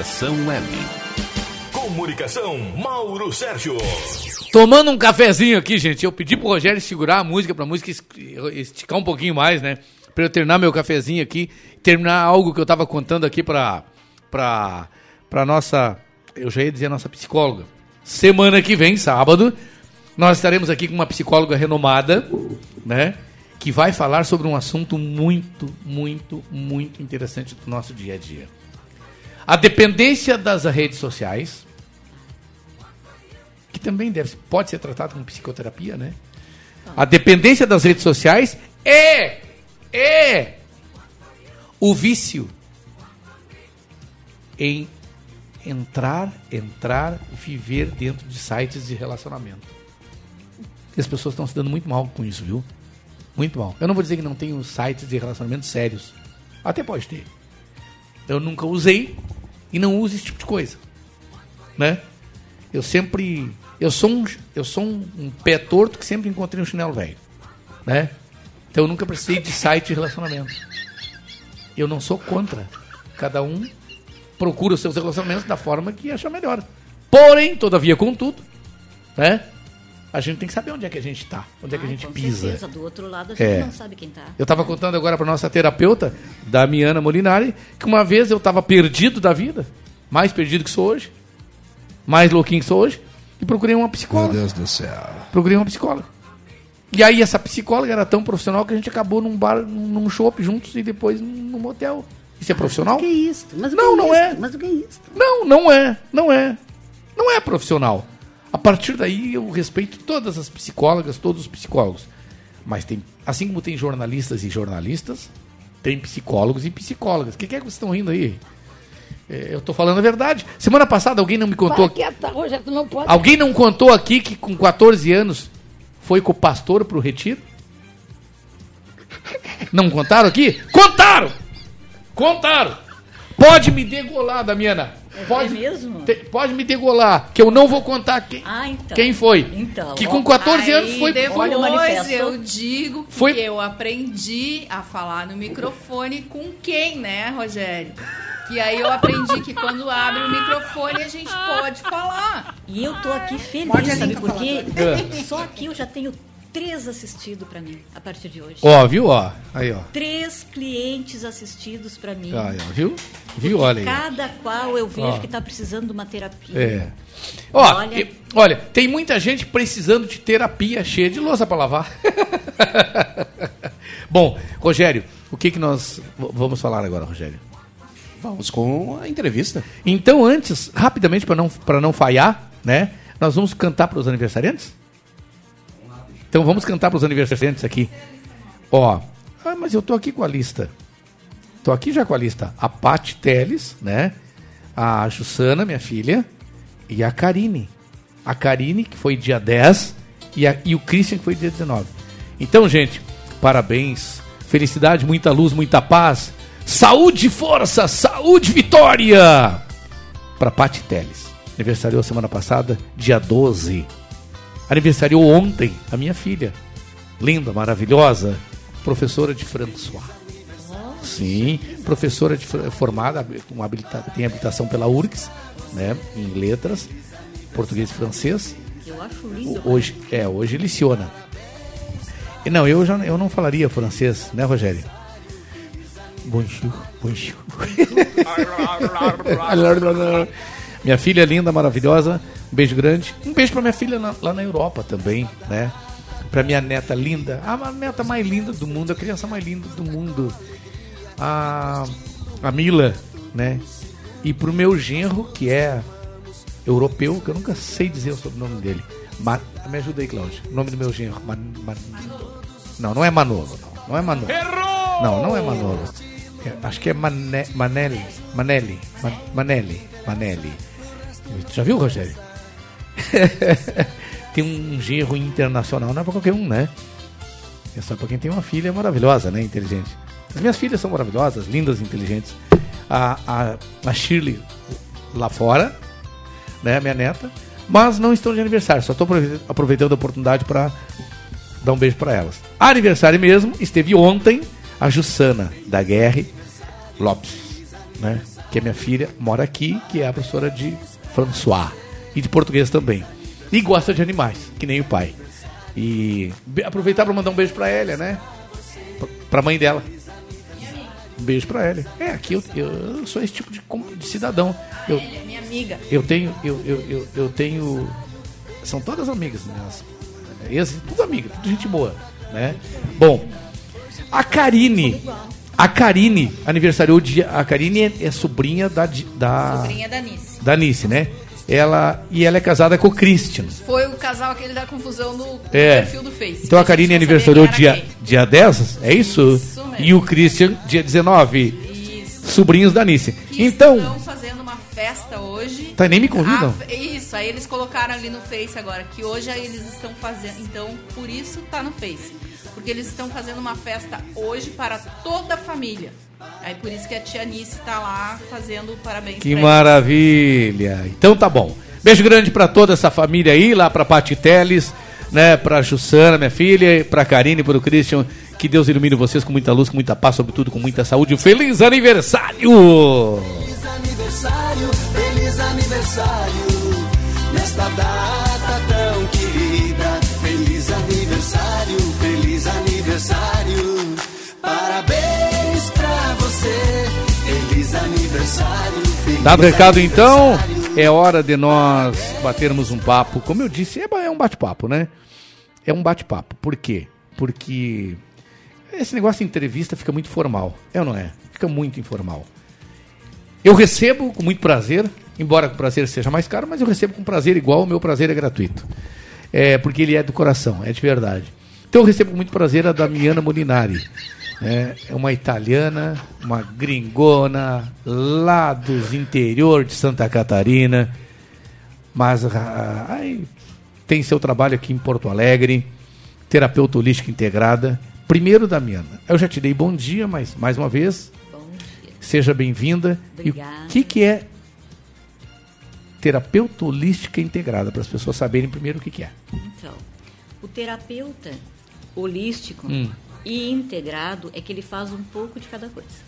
F: Estação Web.
A: Comunicação, Mauro Sérgio.
B: Tomando um cafezinho aqui, gente. Eu pedi pro Rogério segurar a música, pra música es- esticar um pouquinho mais, né? Pra eu terminar meu cafezinho aqui. Terminar algo que eu tava contando aqui pra, pra, pra nossa. Eu já ia dizer nossa psicóloga. Semana que vem, sábado, nós estaremos aqui com uma psicóloga renomada, né? Que vai falar sobre um assunto muito, muito, muito interessante do nosso dia a dia. A dependência das redes sociais que também deve, pode ser tratado como psicoterapia, né? A dependência das redes sociais é, é o vício em entrar, entrar viver dentro de sites de relacionamento. E as pessoas estão se dando muito mal com isso, viu? Muito mal. Eu não vou dizer que não tenho sites de relacionamento sérios. Até pode ter. Eu nunca usei e não uso esse tipo de coisa. Né? Eu sempre. Eu sou um, eu sou um, um pé torto que sempre encontrei um chinelo velho. Né? Então eu nunca precisei de site de relacionamento. Eu não sou contra. Cada um procura os seus relacionamentos da forma que acha melhor. Porém, todavia, contudo, né? A gente tem que saber onde é que a gente está, onde é que a gente
K: Com
B: pisa.
K: certeza, do outro lado a gente
B: É.
K: não sabe quem tá.
B: Eu estava contando agora para nossa terapeuta, Damiana Molinari, que uma vez eu estava perdido da vida, mais perdido que sou hoje, mais louquinho que sou hoje, e procurei uma psicóloga.
Q: Meu Deus do céu.
B: Procurei uma psicóloga. E aí essa psicóloga era tão profissional que a gente acabou num bar, num shopping juntos e depois num motel. Isso é profissional?
R: que é isso? Mas o que
B: não,
R: é
B: não
R: isso?
B: é.
R: Mas o que é isso?
B: Não, não é. Não é. Não é profissional. A partir daí eu respeito todas as psicólogas, todos os psicólogos. Mas tem, assim como tem jornalistas e jornalistas, tem psicólogos e psicólogas. O que, que é que vocês estão rindo aí? É, eu tô falando a verdade. Semana passada alguém não me contou.
R: Para quieta, Rogério, tu não pode.
B: Alguém não contou aqui que com 14 anos foi com o pastor pro retiro? Não contaram aqui? Contaram! Contaram! Pode me degolar, Damiana. Pode,
K: mesmo?
B: te- pode me degolar, que eu não vou contar quem,
K: Ah, então.
B: quem foi.
K: Então,
B: que com 14 anos foi.
D: depois eu digo que
B: Foi-
D: eu aprendi a falar no microfone com quem, né, Rogério? Que aí eu aprendi que quando abre o microfone a gente pode falar.
K: E eu tô aqui feliz, sabe por quê?
B: É.
K: Só aqui eu já tenho três assistidos pra mim a partir de hoje.
B: Ó, viu? Ó, aí, ó.
K: Três clientes assistidos pra mim.
B: Aí, ó, viu? Viu? Olha aí.
K: Cada qual eu vejo
B: Ó.
K: que tá precisando de uma terapia.
B: É. Ó,
K: Olha-
B: e- olha, tem muita gente precisando de terapia cheia de louça pra lavar. Bom, Rogério, o que que nós vamos falar agora, Rogério?
C: Vamos com a entrevista.
B: Então, antes, rapidamente, para não, pra não falhar, né? Nós vamos cantar para os aniversariantes? Então vamos cantar para os aniversariantes aqui. Ó, ah, mas eu tô aqui com a lista. Tô aqui já com a lista. A Paty Teles, né? A Jussana, minha filha, e a Karine. A Karine, que foi dia 10, e, a- e o Christian, que foi dia 19. Então, gente, parabéns. Felicidade, muita luz, muita paz. Saúde, força, saúde, vitória! Para Paty Teles. Aniversariou semana passada, dia 12. Aniversariou ontem a minha filha. Linda, maravilhosa, professora de François. Sim, professora de, formada, com habilita, tem habilitação pela URGS, né, em letras, português e francês.
K: Eu acho lindo.
B: Hoje, é, hoje liciona. E Não, eu já eu não falaria francês, né, Rogério? Bonjour, bonjour. minha filha linda, maravilhosa, um beijo grande. Um beijo pra minha filha na- lá na Europa também, né? Pra minha neta linda, a neta mais linda do mundo, a criança mais linda do mundo. A, a Mila, né? E pro meu genro, que é europeu, que eu nunca sei dizer o sobrenome dele. Ma- me ajuda aí, Cláudio. O nome do meu genro. Man- Man- Não, não é Manolo. Não, não é Manolo. Não, não é Manolo. É, acho que é Mane, Manelli. Manelli. Man- Manelli. Manelli. Já viu, Rogério? tem um genro internacional, não é pra qualquer um, né? É só pra quem tem uma filha maravilhosa, né? Inteligente. As minhas filhas são maravilhosas, lindas, inteligentes. A, a, a Shirley lá fora, né? Minha neta. Mas não estão de aniversário, só estou aproveitando a oportunidade para dar um beijo para elas. Aniversário mesmo, esteve ontem a Jussana da Guerre Lopes, né? Que é minha filha, mora aqui, que é a professora de François e de português também. E gosta de animais, que nem o pai. E aproveitar para mandar um beijo para Elia, né? Pra mãe dela. Um beijo pra Elia. É, aqui eu, eu sou esse tipo de, de cidadão. Eu,
D: minha amiga.
B: eu tenho, eu, eu, eu, eu tenho. São todas amigas, minhas. Ex, tudo amiga, tudo gente boa, né? Bom, a Karine. A Karine aniversariou dia. A Karine é, é sobrinha da, da.
D: Sobrinha da Nice.
B: Da Nice, né? Ela, e ela é casada com o Christian.
D: Foi o casal aquele da confusão no,
B: É.
D: perfil do Face.
B: Então a Karine aniversariou
D: quem
B: dia, dia 10, é isso?
D: Isso mesmo.
B: E o Christian, dia 19.
D: Isso.
B: Sobrinhos da Nice.
D: Que
B: Então.
D: estão fazendo uma festa hoje.
B: Tá, nem me convidam.
D: Ah, isso, aí eles colocaram ali no Face agora, que hoje aí eles estão fazendo. Então, por isso tá no Face. Porque eles estão fazendo uma festa hoje para toda a família. Aí por isso que a tia Nice tá lá fazendo parabéns
B: Que
D: pra
B: maravilha. Então tá bom. Beijo grande pra toda essa família aí, lá pra Pati Teles, né, pra Jussana, minha filha, pra Karine, pro Christian. Que Deus ilumine vocês com muita luz, com muita paz, sobretudo com muita saúde. Um feliz aniversário!
S: Feliz aniversário, feliz aniversário, nesta data
B: Dado recado então, é hora de nós batermos um papo. Como eu disse, é é um bate-papo, né? É um bate-papo. Por quê? Porque esse negócio de entrevista fica muito formal. É ou não é? Fica muito informal. Eu recebo com muito prazer, embora o prazer seja mais caro, mas eu recebo com prazer igual, o meu prazer é gratuito. É, porque ele é do coração, é de verdade. Então eu recebo com muito prazer a Damiana Molinari. Né? É uma italiana, uma gringona, lá dos interior de Santa Catarina, mas ah, ai, tem seu trabalho aqui em Porto Alegre, terapeuta holística integrada. Primeiro, Damiana, eu já te dei bom dia, mas mais uma vez, seja bem-vinda. E o que, que é terapeuta holística integrada, para as pessoas saberem primeiro o que, que é.
K: Então, o terapeuta holístico
B: Hum.
K: E integrado é que ele faz um pouco de cada coisa.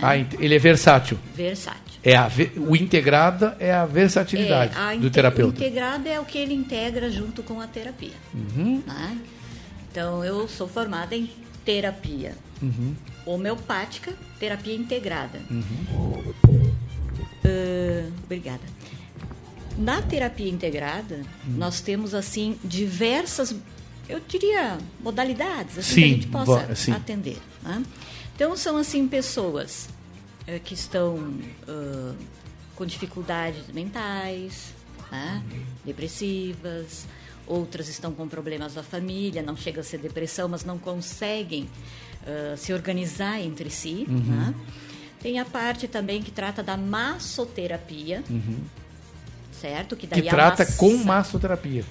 B: Ah, ent- ele é versátil.
K: Versátil.
B: É a o integrada é a versatilidade
K: É, a
B: do terapeuta.
K: O integrado é o que ele integra junto com a terapia.
B: Uhum.
K: né? Então, eu sou formada em terapia
B: Uhum.
K: homeopática, terapia integrada.
B: Uhum.
K: Ah, obrigada. Na terapia integrada,
B: Hum.
K: nós temos assim diversas, eu diria, modalidades assim,
B: Sim,
K: que a gente possa
B: sim.
K: atender. né? Então são assim pessoas eh, que estão ah, com dificuldades mentais, né? depressivas, outras estão com problemas da família, não chega a ser depressão, mas não conseguem ah, se organizar entre si.
B: Uhum.
K: né? Tem a parte também que trata da massoterapia,
B: Uhum.
K: certo? Que
B: Que trata
K: massa-
B: com massoterapia.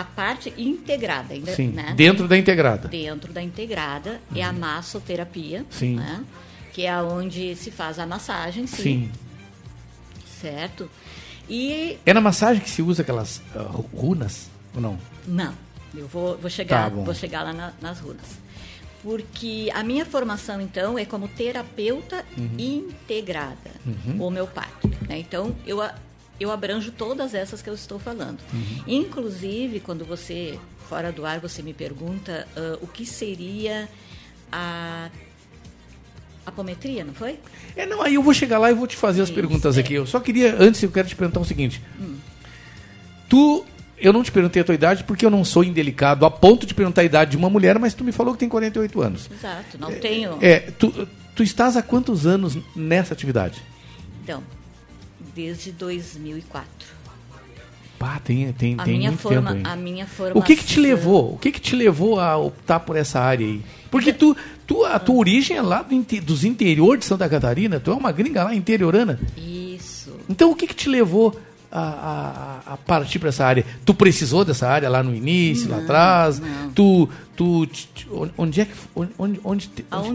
K: A parte integrada, ainda,
B: Sim,
K: né?
B: dentro da integrada.
K: Dentro da integrada é a massoterapia,
B: Sim.
K: né? que é onde se faz a massagem, sim,
B: Sim.
K: certo? E
B: É na massagem que se usa aquelas ah, runas? Ou não?
K: não, eu vou, vou chegar,
B: Tá
K: vou chegar lá na- nas runas, porque a minha formação então é como terapeuta
B: Uhum.
K: integrada,
B: Uhum.
K: homeopática, né? Então eu a- eu abranjo todas essas que eu estou falando.
B: Uhum.
K: Inclusive, quando você, fora do ar, você me pergunta ah, o que seria a apometria, não foi?
B: É, não, aí eu vou chegar lá e vou te fazer as
K: Isso,
B: perguntas
K: é.
B: aqui. Eu só queria, antes, eu quero te perguntar o seguinte.
K: Hum.
B: Tu, eu não te perguntei a tua idade porque eu não sou indelicado a ponto de perguntar a idade de uma mulher, mas tu me falou que tem 48 anos.
K: Exato, não tenho.
B: É, tu, tu estás há quantos anos nessa atividade?
K: Então, desde 2004.
B: Pá, tem, tem,
K: A
B: tem
K: minha
B: muito
K: forma-
B: tempo
K: a minha
B: O que que te
K: formação-
B: levou? O que que te levou a optar por essa área aí? Porque tu, tu a tua origem é lá do, dos interior de Santa Catarina, tu é uma gringa lá interiorana.
K: Isso.
B: Então o que que te levou a, a- a partir para essa área? Tu precisou dessa área lá no início, lá
K: Não,
B: atrás?
K: não.
B: Tu, tu, onde é que onde, onde, onde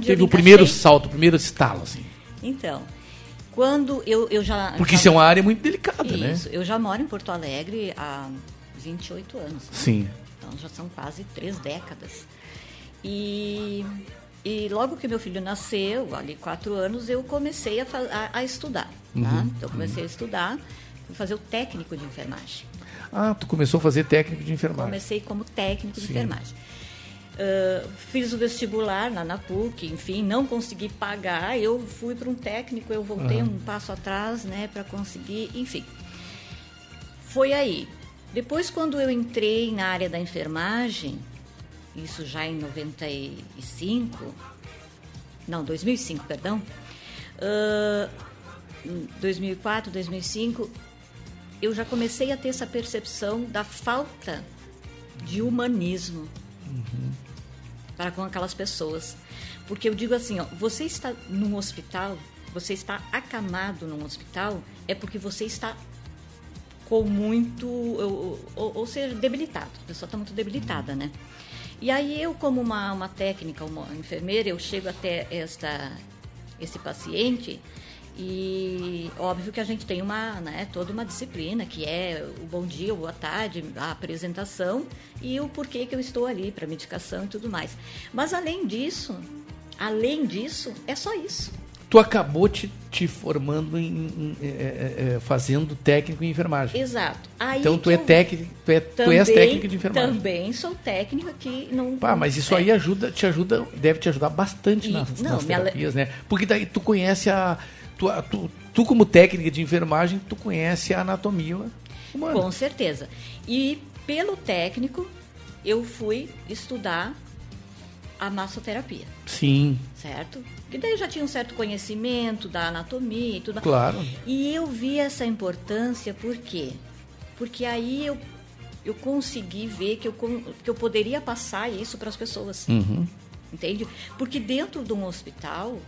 B: teve o primeiro salto, o primeiro estalo assim?
K: Então, quando eu, eu já.
B: Porque
K: já-
B: isso é uma área muito delicada, né?
K: Isso, eu já moro em Porto Alegre há 28 anos. né?
B: Sim.
K: Então já são quase três décadas. E, e logo que meu filho nasceu, ali quatro anos, eu comecei a, a, a estudar. tá?
B: Uhum,
K: Então eu comecei a estudar, fazer o técnico de enfermagem.
B: Ah, tu começou a fazer técnico de enfermagem.
K: Comecei como técnico de
B: Sim.
K: enfermagem. Ah, fiz o vestibular na PUC, enfim, não consegui pagar. Eu fui para um técnico, eu voltei
B: Aham.
K: um passo atrás, né, para conseguir, enfim. Foi aí. Depois, quando eu entrei na área da enfermagem, isso já em 95, não, 2005, perdão, em 2004, 2005, eu já comecei a ter essa percepção da falta de humanismo para com aquelas pessoas. Porque eu digo assim, ó, você está num hospital, você está acamado num hospital, é porque você está com muito, ou, ou- ou seja, debilitado. A pessoa está muito debilitada, né? E aí eu, como uma, uma técnica, uma enfermeira, eu chego até esta, esse paciente e óbvio que a gente tem uma, né, toda uma disciplina que é o bom dia, o boa tarde, a apresentação e o porquê que eu estou ali para medicação e tudo mais. Mas além disso, além disso, é só isso.
B: Tu acabou te, te formando em, em- é, é, é, fazendo técnico em enfermagem.
K: Exato. Aí
B: então tu é técnico, tu, é, tu és técnico de enfermagem.
K: Também sou técnica que não.
B: Pá, mas isso aí ajuda, te ajuda, deve te ajudar bastante
K: E-
B: nas,
K: não,
B: nas
K: me ale-
B: terapias, né? Porque daí tu conhece a. Tu, tu, tu, como técnica de enfermagem, tu conhece a anatomia humana.
K: Com certeza. E pelo técnico, eu fui estudar a massoterapia,
B: Sim,
K: certo? E daí eu já tinha um certo conhecimento da anatomia e tudo.
B: Claro.
K: E eu vi essa importância por quê? Porque aí eu, eu consegui ver que eu, que eu poderia passar isso para as pessoas.
B: Uhum.
K: Entende? Porque dentro de um hospital,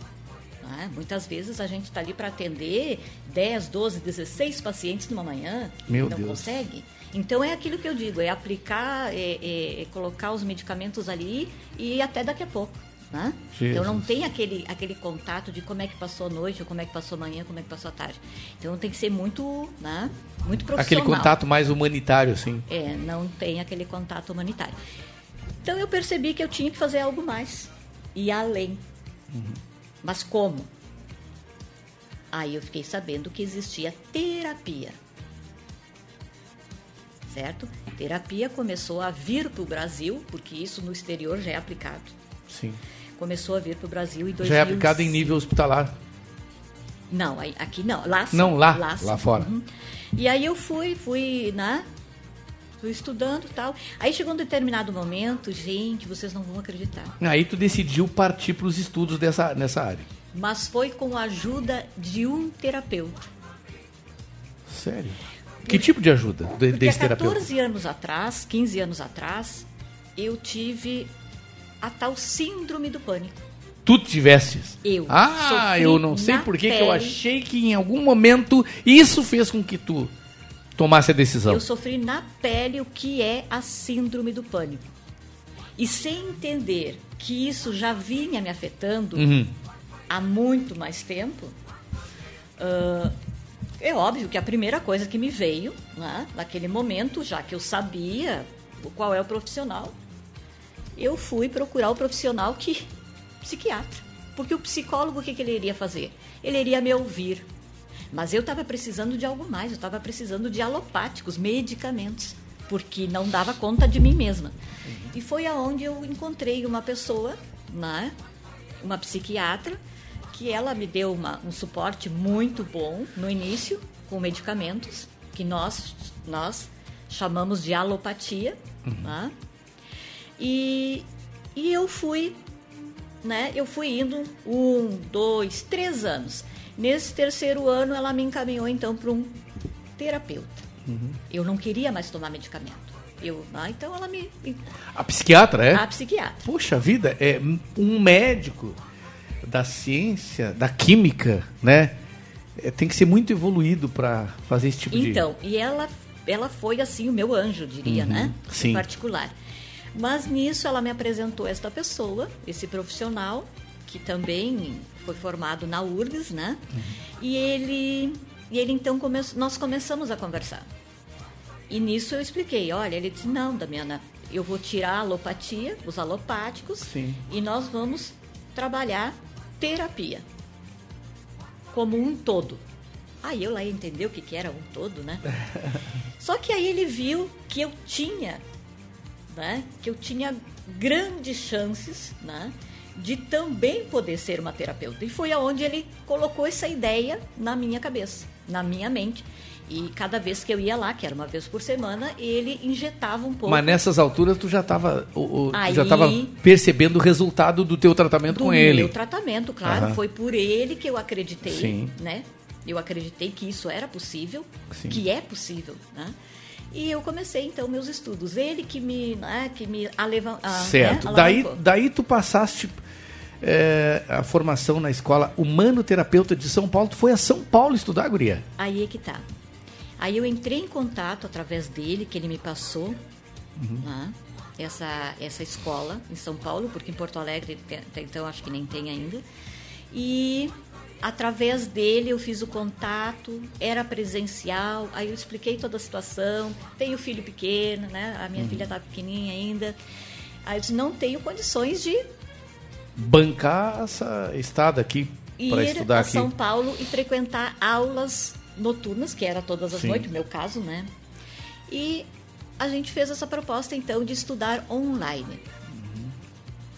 K: né, muitas vezes a gente está ali para atender 10, 12, 16 pacientes numa manhã.
B: Meu
K: não
B: Deus.
K: consegue. Então é aquilo que eu digo, é aplicar, é, é- é colocar os medicamentos ali e até daqui a pouco. Né? Então não tem aquele, aquele contato de como é que passou a noite, ou como é que passou a manhã, como é que passou a tarde. Então tem que ser muito, né, muito profissional.
B: Aquele contato mais humanitário, assim.
K: É, não tem aquele contato humanitário. Então eu percebi que eu tinha que fazer algo mais. E além. Mas como? Aí eu fiquei sabendo que existia terapia. Certo? Terapia começou a vir para o Brasil, porque isso no exterior já é aplicado.
B: Sim.
K: Começou a vir para o Brasil em 2005.
B: Já é aplicado em nível hospitalar.
K: Não, aqui não. Lá sim.
B: Não, lá,
K: sim.
B: lá fora.
K: Uhum. E aí eu fui, fui, né? Estudando e tal. Aí chegou um determinado momento, gente, vocês não vão acreditar.
B: Aí tu decidiu partir para os estudos dessa, nessa área.
K: Mas foi com a ajuda de um terapeuta.
B: Sério? Que tipo de ajuda de- desse terapeuta?
K: 14 anos atrás, 15 anos atrás, eu tive a tal síndrome do pânico.
B: Tu tivesses?
K: Eu
B: Ah, eu não sei por que eu achei que em algum momento isso fez com que tu tomasse a decisão.
K: Eu sofri na pele o que é a síndrome do pânico. E sem entender que isso já vinha me afetando
B: Uhum.
K: há muito mais tempo, ah, é óbvio que a primeira coisa que me veio, né, naquele momento, já que eu sabia qual é o profissional, eu fui procurar o profissional que psiquiatra. Porque o psicólogo, o que, que ele iria fazer? Ele iria me ouvir. Mas eu estava precisando de algo mais, eu estava precisando de alopáticos, medicamentos, porque não dava conta de mim mesma. E foi aonde eu encontrei uma pessoa, né, uma psiquiatra, que ela me deu uma- um suporte muito bom no início, com medicamentos, que nós, nós chamamos de alopatia. né? E, e eu fui, né? Eu fui indo um, dois, três anos. Nesse terceiro ano, ela me encaminhou então para um terapeuta. Eu não queria mais tomar medicamento. Eu, ah, então ela me.
B: A psiquiatra, é?
K: A psiquiatra.
B: Poxa vida, é um médico da ciência, da química, né? É, tem que ser muito evoluído para fazer esse tipo de...
K: Então, e ela, ela foi assim o meu anjo, diria,
B: Uhum,
K: né?
B: sim.
K: Em particular. Mas nisso ela me apresentou esta pessoa, esse profissional, que também foi formado na URGS, né?
B: Uhum.
K: E ele, e ele então come, nós começamos a conversar. E nisso eu expliquei, olha, ele disse, não, Damiana, eu vou tirar a alopatia, os alopáticos,
B: Sim.
K: e nós vamos trabalhar terapia como um todo. Aí eu lá ia entender o que, que era um todo, né? Só que aí ele viu que eu tinha, né? Que eu tinha grandes chances, né? De também poder ser uma terapeuta. E foi aonde ele colocou essa ideia na minha cabeça, na minha mente. E cada vez que eu ia lá, que era uma vez por semana, ele injetava um pouco.
B: Mas nessas alturas tu já estava já estava percebendo o resultado do teu tratamento
K: do
B: com ele.
K: meu tratamento, claro.
B: Aham.
K: Foi por ele que eu acreditei,
B: Sim.
K: né? Eu acreditei que isso era possível,
B: Sim.
K: que é possível, né? E eu comecei então meus estudos. Ele que me, né, que me aleva, ah,
B: Certo.
K: né,
B: daí, daí tu passaste é, a formação na escola humano-terapeuta de São Paulo. Tu foi a São Paulo estudar, guria?
K: Aí é que tá. Aí eu entrei em contato através dele, que ele me passou,
B: Uhum.
K: né, essa, essa escola em São Paulo, porque em Porto Alegre até então acho que nem tem ainda. E através dele eu fiz o contato, era presencial, aí eu expliquei toda a situação. Tenho filho pequeno, né? A minha
B: Uhum.
K: filha tá pequenininha ainda. Aí eu disse, não tenho condições de
B: Bancar essa estada aqui para
K: ir
B: estudar
K: a
B: aqui.
K: São Paulo e frequentar aulas noturnas, que era todas as
B: Sim.
K: noites, no meu caso, né? E a gente fez essa proposta, então, de estudar online.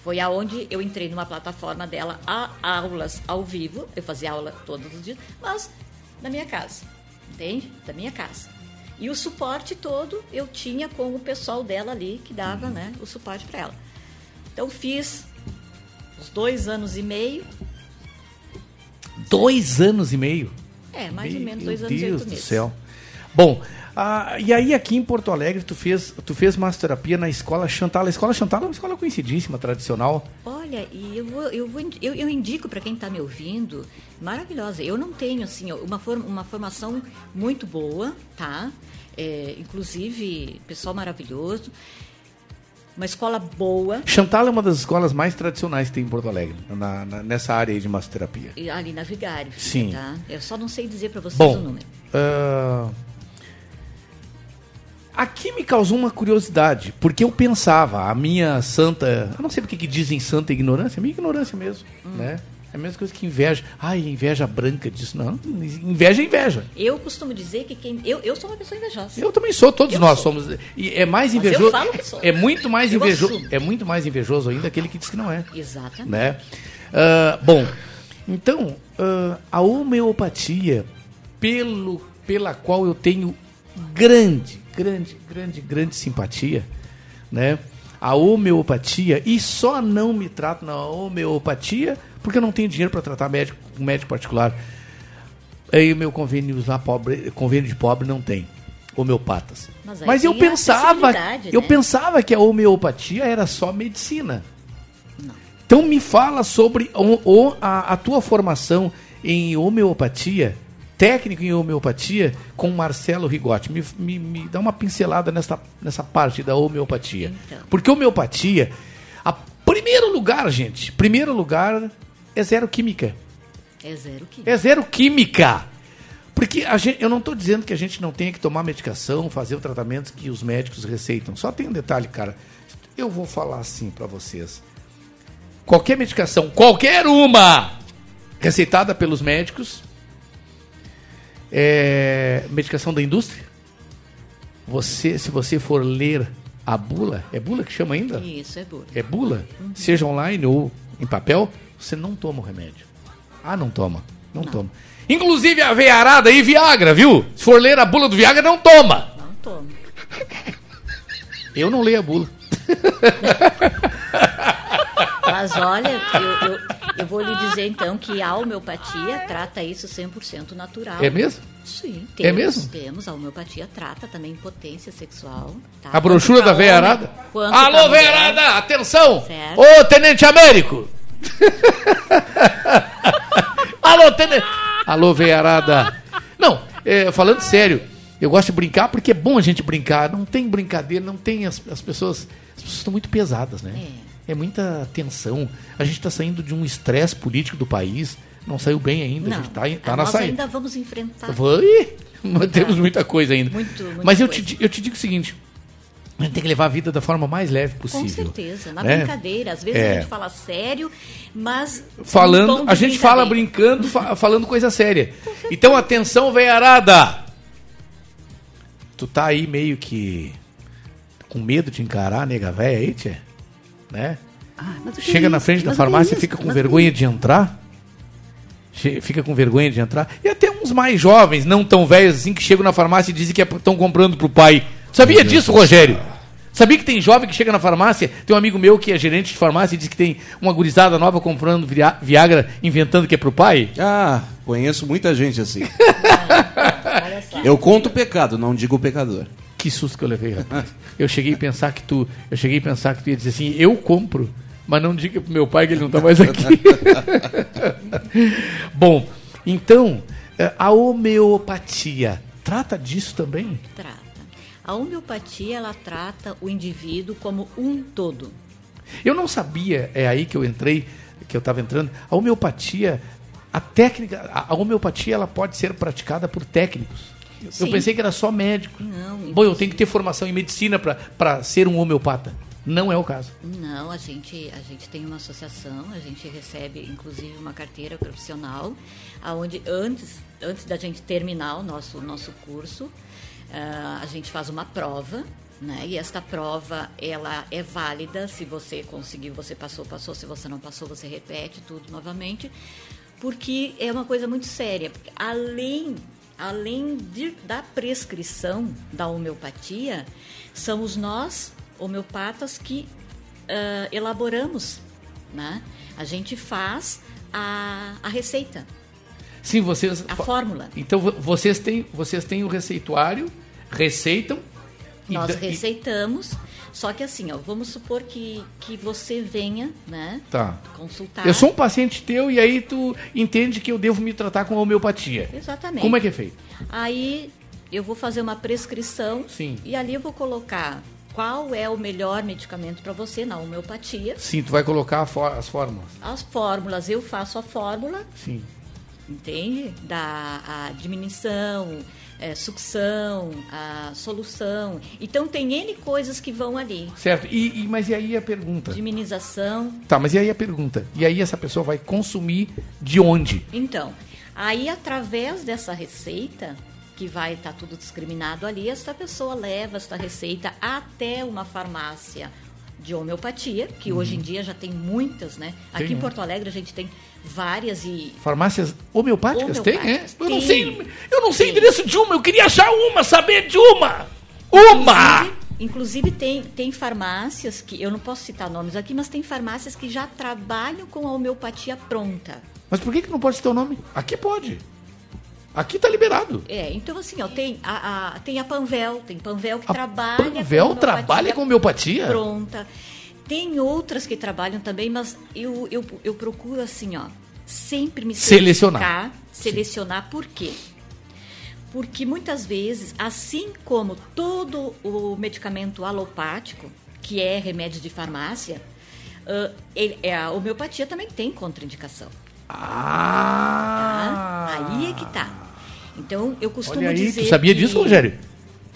K: Foi aonde eu entrei numa plataforma dela, a aulas ao vivo, eu fazia aula todos os dias, mas na minha casa, entende? Da minha casa. E o suporte todo eu tinha com o pessoal dela ali, que dava né, o suporte para ela. Então fiz os dois anos e meio,
B: Dois anos e meio.
K: é, mais ou
B: Meu
K: menos dois anos e
B: Deus
K: oito
B: do
K: meses.
B: céu. Bom, ah, e aí aqui em Porto Alegre tu fez, tu fez massoterapia na escola Chantal. A escola Chantal é uma escola conhecidíssima, tradicional.
K: Olha, e eu, vou, eu, vou, eu, eu indico para quem está me ouvindo, maravilhosa. Eu não tenho, assim, uma, forma, uma formação muito boa, tá? É, inclusive, pessoal maravilhoso. Uma escola boa,
B: Chantal é uma das escolas mais tradicionais que tem em Porto Alegre, na- na- nessa área aí de massoterapia.
K: e ali na Vigário.
B: Sim.
K: Tá? Eu só não sei dizer para vocês
B: Bom,
K: o número.
B: ah, aqui me causou uma curiosidade, porque eu pensava, a minha santa, eu não sei porque que dizem santa ignorância, é minha ignorância mesmo,
K: Hum.
B: né? É a mesma coisa que inveja. Ai, inveja branca disso. Não, inveja é inveja.
K: Eu costumo dizer que quem. Eu, eu sou uma pessoa invejosa.
B: Eu também sou, todos
K: Eu
B: nós
K: sou.
B: somos. E é mais
K: Mas eu
B: invejoso.
K: falo que sou.
B: É muito mais invejoso. É muito mais invejoso ainda aquele que diz que não é.
K: Exatamente.
B: Né? Ah, bom, então, ah, a homeopatia, pelo, pela qual eu tenho grande, grande, grande, grande simpatia, né? A homeopatia e só não me trato na homeopatia porque eu não tenho dinheiro para tratar médico, um médico particular. Aí o meu convênio lá pobre, convênio de pobre não tem homeopatas.
K: Mas
B: Mas eu pensava, eu
K: né?
B: pensava que a homeopatia era só medicina. Então me fala sobre o, o- a, a tua formação em homeopatia, técnico em homeopatia, com Marcelo Rigotti. Me, me, me dá uma pincelada nessa, nessa parte da homeopatia.
K: Então.
B: Porque homeopatia, a primeiro lugar, gente, primeiro lugar é zero química.
K: É zero que.
B: É zero química. Porque a gente, eu não estou dizendo que a gente não tenha que tomar medicação, fazer o tratamento que os médicos receitam. Só tem um detalhe, cara. Eu vou falar assim para vocês. Qualquer medicação, qualquer uma, receitada pelos médicos, é medicação da indústria. Você, se você for ler a bula, é bula que chama ainda?
K: Isso, é bula.
B: É bula, seja online ou em papel, você não toma o remédio. Ah, não toma. Não, toma. Inclusive a veiarada e Viagra, viu? Se for ler a bula do Viagra, não toma.
K: Não toma.
B: Eu não leio a bula.
K: Mas olha, eu, eu, eu vou lhe dizer então que a homeopatia trata isso 100% natural.
B: É mesmo?
K: Sim,
B: É
K: temos,
B: mesmo?
K: Temos, a homeopatia trata também impotência sexual. tá?
B: A brochura da veiarada? Alô, veiarada, atenção!
K: Certo.
B: Ô, Tenente Américo! Alô, Tenente... Alô, veiarada! Não, é, falando sério, eu gosto de brincar porque é bom a gente brincar. Não tem brincadeira, não tem... As, as pessoas as pessoas estão muito pesadas, né? É. muita tensão. A gente está saindo de um estresse político do país. Não saiu bem ainda.
K: Não,
B: a gente está tá na
K: nós
B: saída.
K: ainda vamos enfrentar.
B: Vai! Temos muita coisa ainda.
K: Muito,
B: Mas eu
K: coisa.
B: te, eu te digo o seguinte: a gente tem que levar a vida da forma mais leve
K: Com
B: possível.
K: certeza, na
B: né?
K: brincadeira. Às vezes
B: É.
K: a gente fala sério, mas.
B: Falando, a gente fala brincando, fa- falando coisa séria. Então, atenção, veiarada! Tu tá aí meio que com medo de encarar a nega véia aí, tchê? Né?
R: Ah,
B: Chega
R: é
B: na frente da
R: é
B: farmácia e fica com
R: Mas
B: vergonha de entrar? Fica com vergonha de entrar? E até uns mais jovens, não tão velhos assim, que chegam na farmácia e dizem que estão comprando pro pai. Sabia disso, Rogério? Sabia que tem jovem que chega na farmácia? Tem um amigo meu que é gerente de farmácia e diz que tem uma gurizada nova comprando via- Viagra, inventando que é pro pai?
C: Ah, conheço muita gente assim. Eu conto o pecado, não digo o pecador.
B: Que susto que eu levei, rapaz. Eu cheguei a pensar que tu, eu cheguei a pensar que tu ia dizer assim, eu compro, mas não diga pro meu pai que ele não tá mais aqui. Bom, então, eh, a homeopatia trata disso também?
K: Trata. A homeopatia, ela trata o indivíduo como um todo.
B: Eu não sabia, é aí que eu entrei, que eu estava entrando. A homeopatia, a técnica, a homeopatia ela pode ser praticada por técnicos. Eu
K: Sim.
B: pensei que era só médico.
K: Não,
B: Bom, eu tenho que ter formação em medicina para ser um homeopata. Não é o caso.
K: Não, a gente, a gente tem uma associação, a gente recebe inclusive uma carteira profissional, aonde antes, antes da gente terminar o nosso, nosso curso, a gente faz uma prova, né? E esta prova ela é válida, se você conseguiu, você passou, passou, se você não passou, você repete tudo novamente, porque é uma coisa muito séria. Além além de- da prescrição da homeopatia, somos nós, homeopatas, que ah, elaboramos, né? A gente faz a, a receita,
B: Sim, vocês.
K: a fórmula.
B: Então vo- vocês têm, vocês têm o receituário, receitam.
K: Nós
B: e-
K: receitamos, só que assim, ó, vamos supor que, que você venha, né?
B: Tá.
K: Consultar.
B: Eu sou um paciente teu e aí tu entende que eu devo me tratar com homeopatia.
K: Exatamente.
B: Como é que é feito?
K: Aí eu vou fazer uma prescrição
B: Sim.
K: e ali eu vou colocar qual é o melhor medicamento para você na homeopatia.
B: Sim, tu vai colocar as fórmulas.
K: As fórmulas, eu faço a fórmula,
B: Sim.
K: Entende? Da diminuição, é, sucção, a solução. Então tem N coisas que vão ali.
B: Certo. E, e- mas e aí a pergunta?
K: Diminização.
B: Tá, mas e aí a pergunta? E aí essa pessoa vai consumir de onde?
K: Então, aí através dessa receita, que vai estar tudo discriminado ali, essa pessoa leva esta receita até uma farmácia de homeopatia, que hoje em dia já tem muitas, né? Aqui
B: Tem,
K: em? Porto Alegre a gente tem várias e
B: Farmácias homeopáticas? Tem, é?
K: Homeopáticas,
B: Eu não
K: tem.
B: sei, eu não sei endereço de uma, eu queria achar uma, saber de uma. Uma!
K: Inclusive, inclusive tem, tem farmácias que, eu não posso citar nomes aqui, mas tem farmácias que já trabalham com a homeopatia pronta.
B: Mas por que, que não pode citar o nome? Aqui pode. Aqui tá liberado.
K: É, então assim, ó, tem a, a- tem a Panvel, tem Panvel que trabalha
B: Panvel
K: com
B: trabalha com homeopatia?
K: pronta. Tem outras que trabalham também, mas eu, eu, eu procuro assim, ó, sempre me
B: Selecionar.
K: selecionar. Por quê? Porque muitas vezes, assim como todo o medicamento alopático, que é remédio de farmácia, ah, ele- é, a homeopatia também tem contraindicação.
B: Ah!
K: Tá? Aí é que tá. Então, eu costumo
B: Olha aí,
K: dizer
B: tu sabia
K: que-
B: disso, Rogério?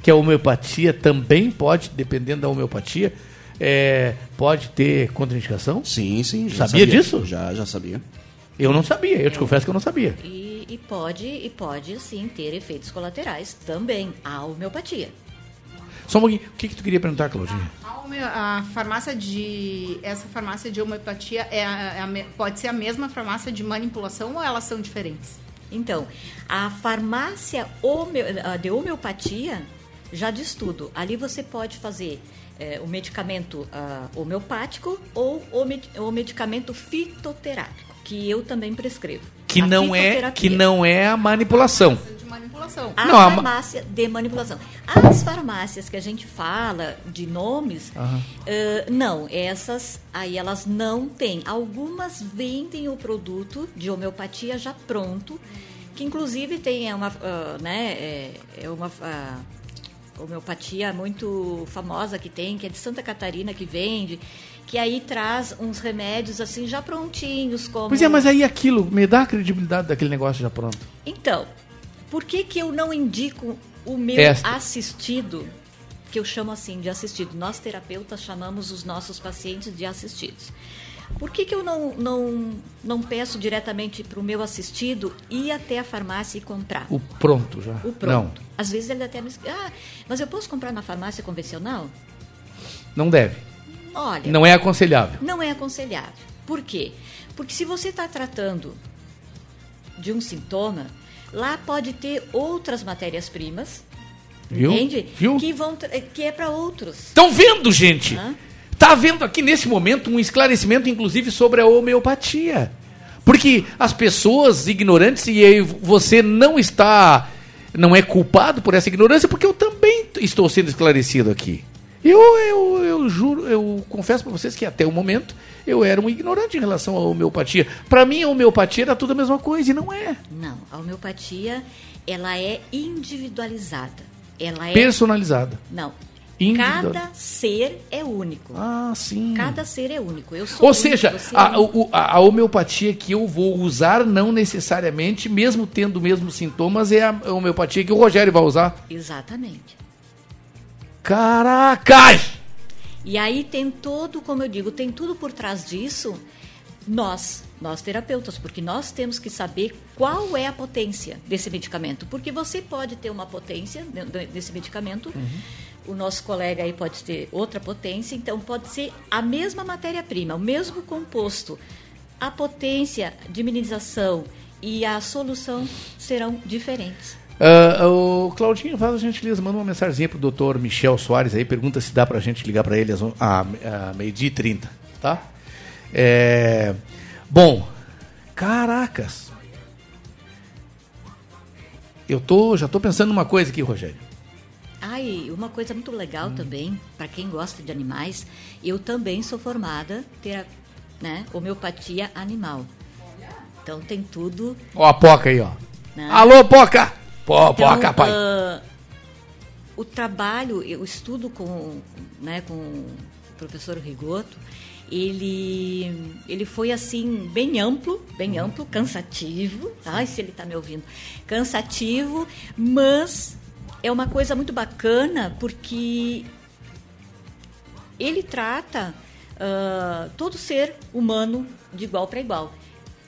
B: Que a homeopatia também pode, dependendo da homeopatia, é, pode ter contraindicação?
C: Sim, sim. já
B: Sabia,
C: sabia.
B: disso?
C: Já, já sabia.
B: Eu não sabia, eu te confesso que eu não sabia.
K: E, e pode, e pode sim ter efeitos colaterais também, a homeopatia.
B: Só um pouquinho. O que, que tu queria perguntar, Claudinha?
D: A, home- a farmácia de. Essa farmácia de homeopatia é a- é a pode ser a mesma farmácia de manipulação ou elas são diferentes?
K: Então, a farmácia homeo- a de homeopatia já diz tudo. Ali você pode fazer eh, o medicamento ah, homeopático ou o, med- o medicamento fitoterápico, que eu também prescrevo.
B: Que
K: A
B: não é que não é a manipulação.
D: De manipulação.
K: A
B: Não, a
K: farmácia de manipulação. As farmácias que a gente fala de nomes, eh, não, essas aí elas não têm. Algumas vendem o produto de homeopatia já pronto, que inclusive tem é uma, ah, né, é, é uma ah, homeopatia muito famosa que tem, que é de Santa Catarina que vende, que aí traz uns remédios assim já prontinhos, como
B: Pois é, mas aí aquilo me dá a credibilidade daquele negócio já pronto.
K: então, por que, que eu não indico o meu
B: Esta.
K: assistido, que eu chamo assim de assistido? Nós terapeutas chamamos os nossos pacientes de assistidos. Por que, que eu não, não, não peço diretamente para o meu assistido ir até a farmácia e comprar?
B: O pronto já.
K: O pronto. Às vezes ele até me diz, ah, mas eu posso comprar na farmácia convencional?
B: Não, não deve.
K: Olha,
B: Não é aconselhável.
K: não é aconselhável. Por quê? Porque se você está tratando de um sintoma, lá pode ter outras matérias-primas,
B: Viu?
K: entende?
B: Viu?
K: Que, vão, que é para outros.
B: Estão vendo, gente?
K: Hã?
B: Tá havendo aqui nesse momento um esclarecimento, inclusive, sobre a homeopatia. Porque as pessoas ignorantes, e aí você não está, não é culpado por essa ignorância, porque eu também estou sendo esclarecido aqui. Eu, eu, eu juro, eu confesso para vocês que até o momento eu era um ignorante em relação à homeopatia. Para mim, a homeopatia era tudo a mesma coisa, e não é.
K: Não, a homeopatia, ela é individualizada. Ela é...
B: Personalizada.
K: Não.
B: Individual-
K: Cada ser é único.
B: Ah, sim.
K: Cada ser é único. Eu sou
B: Ou
K: único,
B: seja,
K: é
B: a, o- a- a homeopatia que eu vou usar, não necessariamente, mesmo tendo os mesmos sintomas, é a homeopatia que o Rogério vai usar.
K: Exatamente.
B: Caracas!
K: E aí tem todo, como eu digo, tem tudo por trás disso. Nós, nós terapeutas, porque nós temos que saber qual é a potência desse medicamento. Porque você pode ter uma potência de- de- desse medicamento, o nosso colega aí pode ter outra potência, então pode ser a mesma matéria-prima, o mesmo composto. A potência de minimização e a solução serão diferentes.
B: Ah, o Claudinho, faz a gentileza, manda uma mensagenzinha pro doutor Michel Soares aí, pergunta se dá pra gente ligar pra ele às on- a, a meio-dia e 30, tá? É, bom, caracas. Eu tô, já tô pensando numa coisa aqui, Rogério.
K: Ah, e uma coisa muito legal também, para quem gosta de animais, eu também sou formada ter né, homeopatia animal. Então tem tudo.
B: Ó a Poca aí, ó.
K: Né?
B: Alô, Poca! Pô,
K: Então,
B: Poca, pai.
K: ah, o trabalho, eu estudo com, né, com o professor Rigoto, ele, ele foi assim, bem amplo, bem amplo, cansativo. Ai, se ele está me ouvindo. Cansativo, mas é uma coisa muito bacana porque ele trata ah, todo ser humano de igual para igual.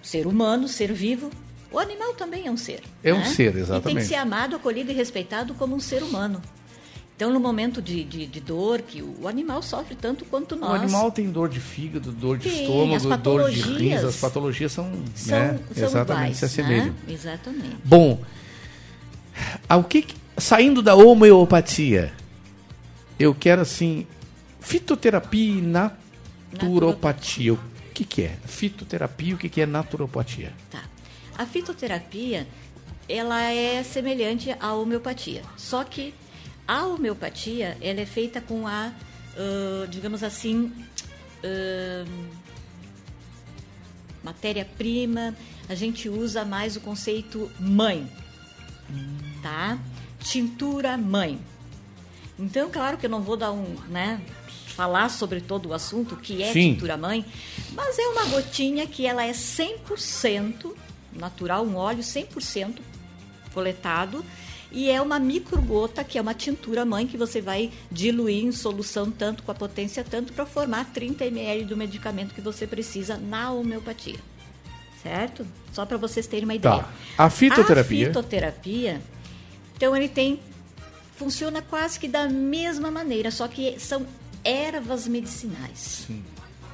K: Ser humano, ser vivo. O animal também é um ser.
B: É um
K: né?
B: ser,
K: E tem
B: exatamente.
K: que ser amado, acolhido e respeitado como um ser humano. Então, no momento de, de, de dor, que o, o animal sofre tanto quanto
B: O
K: nós.
B: animal tem dor de fígado, dor de
K: Tem,
B: estômago, dor de rins,
K: patologias
B: as patologias são,
K: são,
B: né,
K: são
B: exatamente
K: iguais,
B: se assemelham.
K: né? Exatamente.
B: Bom, ao que, que- saindo da homeopatia, eu quero assim, fitoterapia e naturopatia. O que, que é? Fitoterapia, o que, que é naturopatia?
K: Tá. A fitoterapia, ela é semelhante à homeopatia. Só que a homeopatia, ela é feita com a, uh, digamos assim, uh, matéria-prima. A gente usa mais o conceito mãe, tá? Tintura mãe. Então, claro que eu não vou dar um, né, falar sobre todo o assunto que é
B: Sim.
K: tintura mãe, mas é uma gotinha que ela é 100% natural, um óleo 100% coletado e é uma microgota que é uma tintura mãe que você vai diluir em solução tanto com a potência tanto para formar 30 ml do medicamento que você precisa na homeopatia. Certo? Só para vocês terem uma ideia.
B: Tá. A fitoterapia?
K: A fitoterapia, então ele tem funciona quase que da mesma maneira, só que são ervas medicinais.
B: Sim.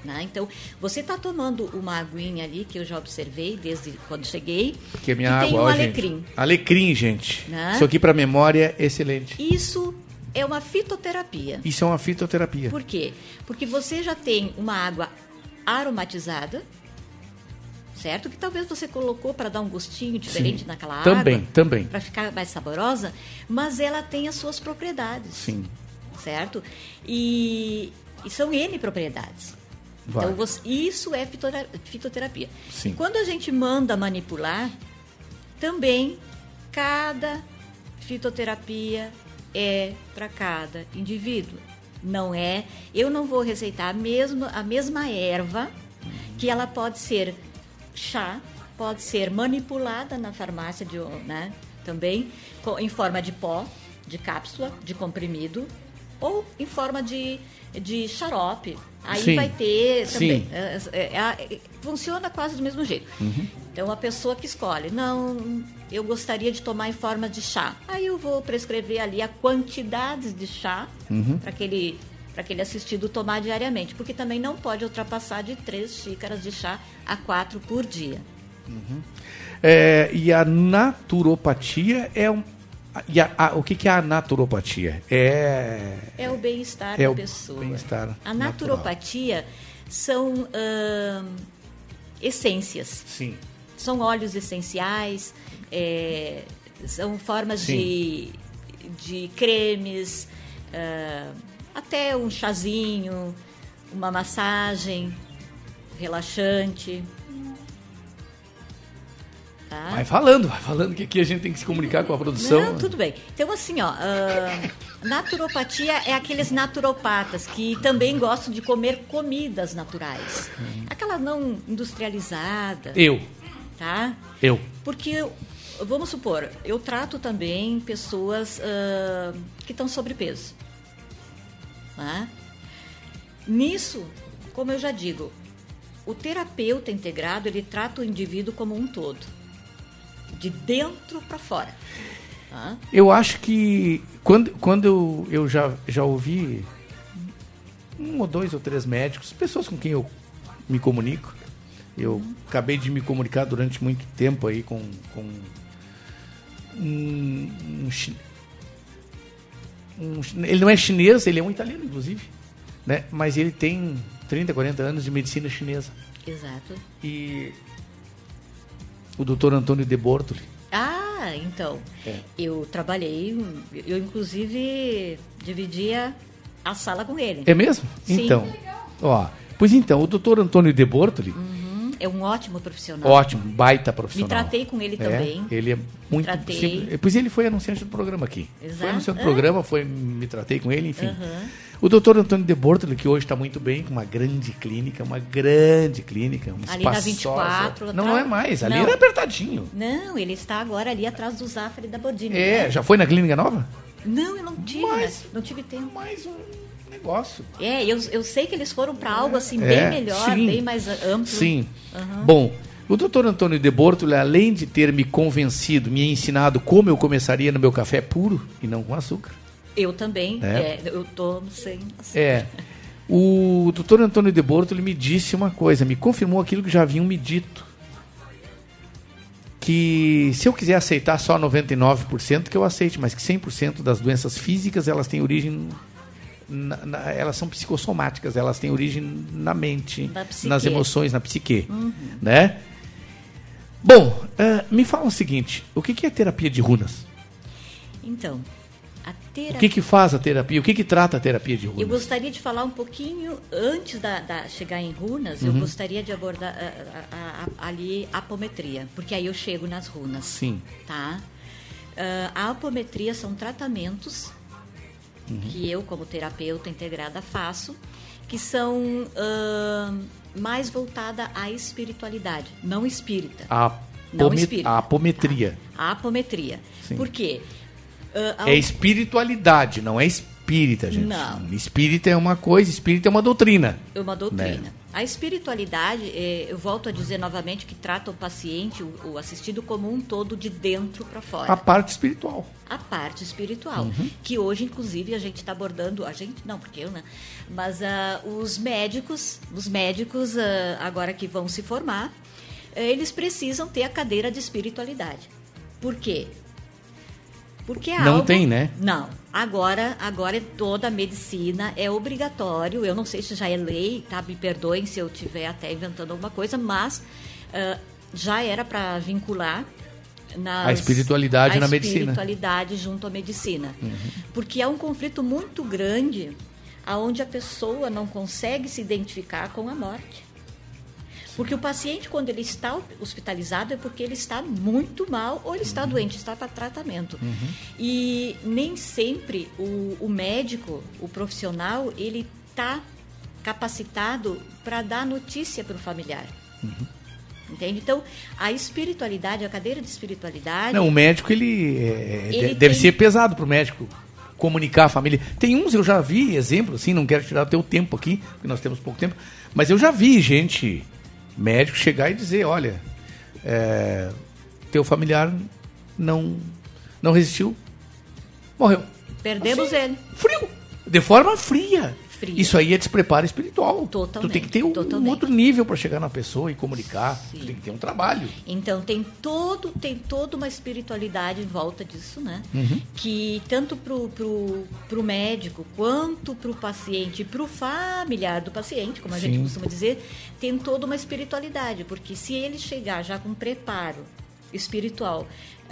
K: Né? Então, você está tomando uma aguinha ali que eu já observei desde quando cheguei.
B: Que é minha água,
K: tem um
B: ó,
K: alecrim.
B: gente. Alecrim, gente.
K: Né?
B: Isso aqui para memória é excelente.
K: Isso é uma fitoterapia.
B: Isso é uma fitoterapia.
K: Por quê? Porque você já tem uma água aromatizada, certo? Que talvez você colocou para dar um gostinho diferente
B: Sim.
K: naquela
B: Também,
K: água.
B: também.
K: Para ficar mais saborosa, mas ela tem as suas propriedades.
B: Sim.
K: Certo? E, e são N propriedades.
B: Vai.
K: Então, você- isso é fitotera- fitoterapia.
B: Sim.
K: E quando a gente manda manipular, também cada fitoterapia é para cada indivíduo. Não é, eu não vou receitar a mesma, a mesma erva, que ela pode ser chá, pode ser manipulada na farmácia de, né, também, em forma de pó, de cápsula, de comprimido, ou em forma de, de xarope. Aí
B: Sim.
K: vai ter também.
B: Sim.
K: É, é, é, funciona quase do mesmo jeito.
B: Uhum.
K: Então a pessoa que escolhe, não, eu gostaria de tomar em forma de chá. Aí eu vou prescrever ali a quantidade de chá
B: Uhum.
K: para aquele para aquele assistido tomar diariamente, porque também não pode ultrapassar de três xícaras de chá a quatro por dia.
B: É, e a naturopatia é um. E a- a- o que, que é a naturopatia? É.
K: É o bem-estar
B: É
K: da
B: o
K: pessoa.
B: bem-estar
K: A naturopatia são ahn, essências.
B: Sim.
K: São óleos essenciais, é, são formas
B: Sim.
K: de, de cremes, ah, até um chazinho, uma massagem relaxante. Tá?
B: Vai falando, vai falando que aqui a gente tem que se comunicar com a produção.
K: Não, tudo bem. Então, assim, ó, ah, naturopatia é aqueles naturopatas que também gostam de comer comidas naturais. Aquela não industrializada.
B: Eu.
K: Tá?
B: Eu.
K: Porque, vamos supor, eu trato também pessoas ah, que estão sobrepeso. Tá? Nisso, como eu já digo, o terapeuta integrado, ele trata o indivíduo como um todo. De dentro para fora. Tá?
B: Eu acho que quando, quando eu, eu já, já ouvi um ou dois ou três médicos, pessoas com quem eu me comunico, eu acabei de me comunicar durante muito tempo aí com, com um, um um ele não é chinês, ele é um italiano inclusive, né? Mas ele tem 30, 40 anos de medicina chinesa.
K: Exato.
B: E o doutor Antônio de Bortoli.
K: Ah, então.
B: É.
K: Eu trabalhei, eu inclusive dividia a sala com ele.
B: É mesmo?
K: Sim.
B: Então, ó, pois então, o doutor Antônio de Bortoli,
K: Uhum, É um ótimo profissional.
B: ótimo, baita profissional.
K: Me tratei com ele
B: É,
K: também.
B: ele é muito
K: Tratei.
B: simples. Pois ele foi anunciante do programa aqui.
K: Exato.
B: Foi anunciante do
K: É.
B: programa, foi, me tratei com ele, enfim.
K: Aham.
B: O doutor Antônio de Bortoli, que hoje está muito bem, com uma grande clínica, uma grande clínica, uma
K: Ali na
B: espaçosa.
K: 24.
B: Não, não é mais, ali
K: Não.
B: era apertadinho.
K: Não, ele está agora ali atrás do Zafari da Bodini.
B: É,
K: né?
B: já foi na clínica nova?
K: Não, eu não tive,
B: Mas-
K: né? não tive tempo.
B: Mais um negócio.
K: É, eu, eu sei que eles foram para algo assim
B: É,
K: bem melhor,
B: sim.
K: bem mais amplo.
B: Sim.
K: Aham.
B: Bom, o doutor Antônio de Bortoli, além de ter me convencido, me ensinado como eu começaria no meu café puro e não com açúcar.
K: Eu também,
B: É.
K: é, eu tomo sem açúcar.
B: É. O doutor Antônio de Bortoli me disse uma coisa, me confirmou aquilo que já haviam me dito. Que se eu quiser aceitar só 99%, que eu aceite, mas que 100% das doenças físicas elas têm origem na- na- elas são psicossomáticas, elas têm origem na mente, nas emoções, na psique,
K: Uhum.
B: né? Bom, ah, me fala o seguinte, o que que é terapia de runas?
K: Então, a terapia.
B: O que que faz a terapia? O que que trata a terapia de
K: Eu
B: runas?
K: gostaria de falar um pouquinho, antes da, da chegar em runas, eu
B: Uhum.
K: gostaria de abordar ah, a- a- ali a apometria, porque aí eu chego nas runas.
B: Sim.
K: Tá? Ah, a apometria são tratamentos
B: Uhum.
K: que eu, como terapeuta integrada, faço, que são ah, mais voltada à espiritualidade, não espírita.
B: A,
K: Não
B: apome-
K: espírita.
B: a apometria.
K: A apometria.
B: Sim.
K: Por quê?
B: É
K: ao-
B: espiritualidade, não é espírita, gente.
K: Não.
B: Espírita é uma coisa, espírita é uma doutrina.
K: É uma doutrina.
B: Né?
K: A espiritualidade, eh, eu volto a dizer novamente que trata o paciente, o, assistido, como um todo de dentro para fora.
B: A parte espiritual.
K: A parte espiritual.
B: Uhum.
K: Que hoje, inclusive, a gente está abordando. A gente, não, porque eu, né? Mas ah, os médicos, os médicos ah, agora que vão se formar, eh, eles precisam ter a cadeira de espiritualidade. Por quê? Porque é
B: Não
K: algo-
B: tem, né?
K: Não. Agora, agora toda a medicina é obrigatório. Eu não sei se já é lei, tá? Me perdoem se eu estiver até inventando alguma coisa, mas ah, já era para vincular nas-
B: A espiritualidade
K: a
B: na medicina.
K: espiritualidade junto à medicina.
B: Uhum.
K: Porque há um conflito muito grande aonde a pessoa não consegue se identificar com a morte. Porque o paciente, quando ele está hospitalizado, é porque ele está muito mal ou ele está doente, está para tratamento. E nem sempre o, o médico, o profissional, ele está capacitado para dar notícia para o familiar. Entende? Então, a espiritualidade, a cadeira de espiritualidade.
B: Não, o médico, ele, é,
K: Ele
B: de- deve
K: tem-
B: ser pesado pro médico comunicar a família. Tem uns, eu já vi exemplo, assim, não quero tirar o teu tempo aqui, porque nós temos pouco tempo, mas eu já vi gente, médico, chegar e dizer, olha, é, teu familiar não, não resistiu, morreu.
K: Perdemos
B: Assim,
K: ele.
B: Frio. De forma fria. Isso aí é despreparo espiritual.
K: Totalmente,
B: Tu tem que ter um, um outro nível para chegar na pessoa e comunicar. Tu tem que ter um trabalho.
K: Então tem todo tem toda uma espiritualidade em volta disso, né?
B: Uhum.
K: Que tanto pro, pro, pro médico quanto pro paciente, pro familiar do paciente, como a gente
B: Sim.
K: costuma dizer, tem toda uma espiritualidade, porque se ele chegar já com preparo espiritual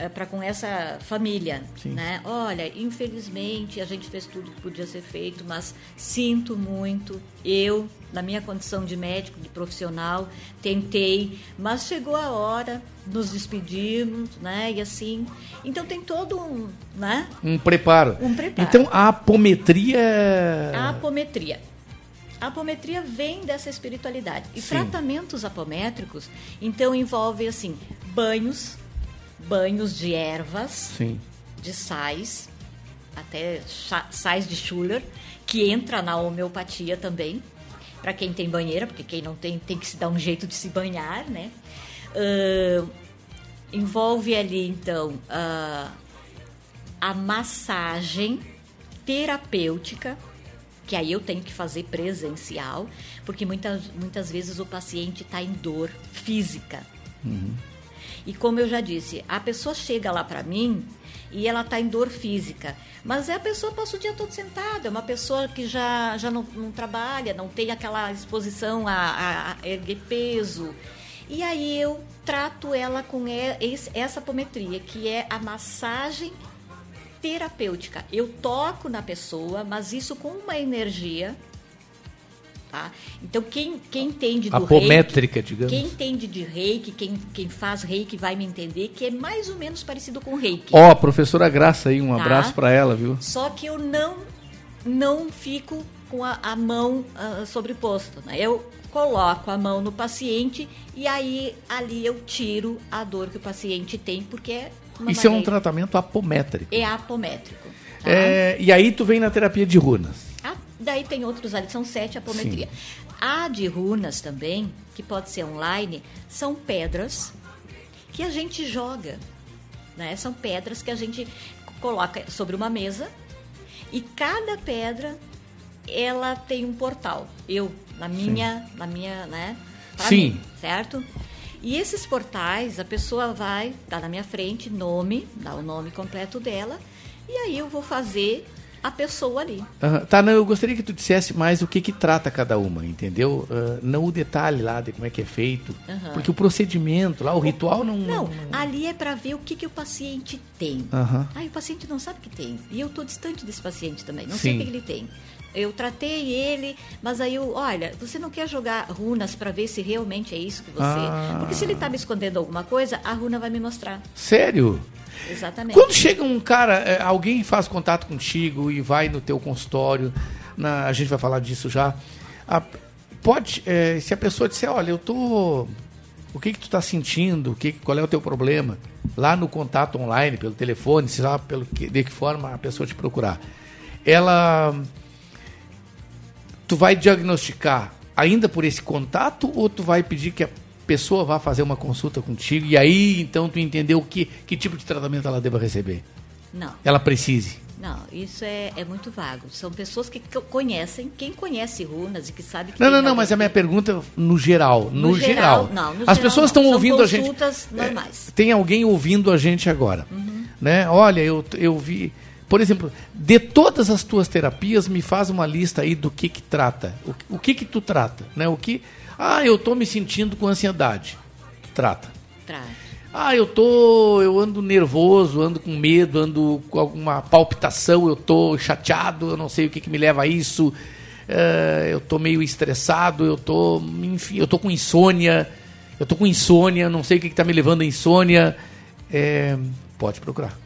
K: para com essa família,
B: Sim.
K: né? Olha, infelizmente a gente fez tudo que podia ser feito, mas sinto muito. Eu, na minha condição de médico, de profissional, tentei, mas chegou a hora, nos despedimos, né? E assim, então tem todo um, né?
B: Um preparo.
K: Um preparo.
B: Então a apometria.
K: A apometria. A apometria vem dessa espiritualidade. E
B: Sim.
K: tratamentos apométricos, então, envolve assim, banhos, banhos de ervas,
B: Sim.
K: de sais, até sais de Schuller, que entra na homeopatia também, para quem tem banheira, porque quem não tem tem que se dar um jeito de se banhar, né? Ahn, envolve ali, então, ah, a massagem terapêutica, que aí eu tenho que fazer presencial, porque muitas, muitas vezes o paciente está em dor física. E como eu já disse, a pessoa chega lá para mim e ela está em dor física, mas é a pessoa passa o dia todo sentada, é uma pessoa que já, já não, não trabalha, não tem aquela exposição a, a- a erguer peso. E aí eu trato ela com essa apometria, que é a massagem terapêutica. Eu toco na pessoa, mas isso com uma energia. Tá? Então, quem, quem entende do
B: Apométrica,
K: reiki,
B: digamos.
K: Quem entende de reiki, quem, quem faz reiki vai me entender que é mais ou menos parecido com reiki.
B: Ó, a professora Graça aí, um
K: Tá.
B: abraço para ela, viu?
K: Só que eu não, não fico com a, a mão ah, sobreposta. Né? Eu coloco a mão no paciente e aí ali eu tiro a dor que o paciente tem, porque é uma
B: Isso é um
K: maneira-
B: tratamento apométrico.
K: é apométrico. tá?
B: É, e aí tu vem na terapia de runas.
K: Daí tem outros ali, são sete apometria. A de runas também, que pode ser online, são pedras que a gente joga. Né? São pedras que a gente coloca sobre uma mesa e cada pedra ela tem um portal. Eu, na minha, na minha, né? pra
B: Sim.
K: mim, certo? E esses portais, a pessoa vai, dá na minha frente, nome, dá o nome completo dela, e aí eu vou fazer a pessoa ali.
B: Aham. Tá, não, eu gostaria que tu dissesse mais o que que trata cada uma, entendeu? Ah, não o detalhe lá de como é que é feito.
K: Aham.
B: Porque o procedimento lá, o ritual não...
K: Não, ali é para ver o que, que o paciente tem.
B: Aham.
K: Aí o paciente não sabe o que tem. E eu estou distante desse paciente também. Não
B: Sim.
K: sei o que que ele tem. Eu tratei ele, mas aí eu, olha, você não quer jogar runas para ver se realmente é isso que você.
B: Ah.
K: Porque se ele está me escondendo alguma coisa, a runa vai me mostrar.
B: Sério?
K: Exatamente.
B: Quando chega um cara, é, alguém faz contato contigo e vai no teu consultório, na- a gente vai falar disso já. a- pode, é, se a pessoa disser, olha, eu tô. O que que tu tá sentindo? O que, qual é o teu problema? Lá no contato online, pelo telefone, sei lá, pelo que, de que forma a pessoa te procurar. Ela. Tu vai diagnosticar ainda por esse contato ou tu vai pedir que a pessoa vá fazer uma consulta contigo e aí então tu entender o que, que tipo de tratamento ela deva receber?
K: Não.
B: Ela precise.
K: Não, isso é, é muito vago. São pessoas que co- conhecem, quem conhece runas e que sabe que
B: Não, não, não, mas a minha pergunta no geral, no,
K: No
B: geral.
K: geral, não, no
B: As
K: geral
B: pessoas estão
K: São
B: ouvindo a gente. É,
K: normais.
B: tem alguém ouvindo a gente agora, né? Olha, eu, eu vi, por exemplo, de todas as tuas terapias, me faz uma lista aí do que que trata. O, o que que tu trata, né? O que? Ah, eu tô me sentindo com ansiedade. Trata.
K: Trata.
B: Ah, eu tô, eu ando nervoso, ando com medo, ando com alguma palpitação, eu tô chateado, eu não sei o que, que me leva a isso. eh, eu tô meio estressado, eu tô, enfim, eu tô com insônia, eu tô com insônia, não sei o que, que tá me levando a insônia. Eh, pode procurar.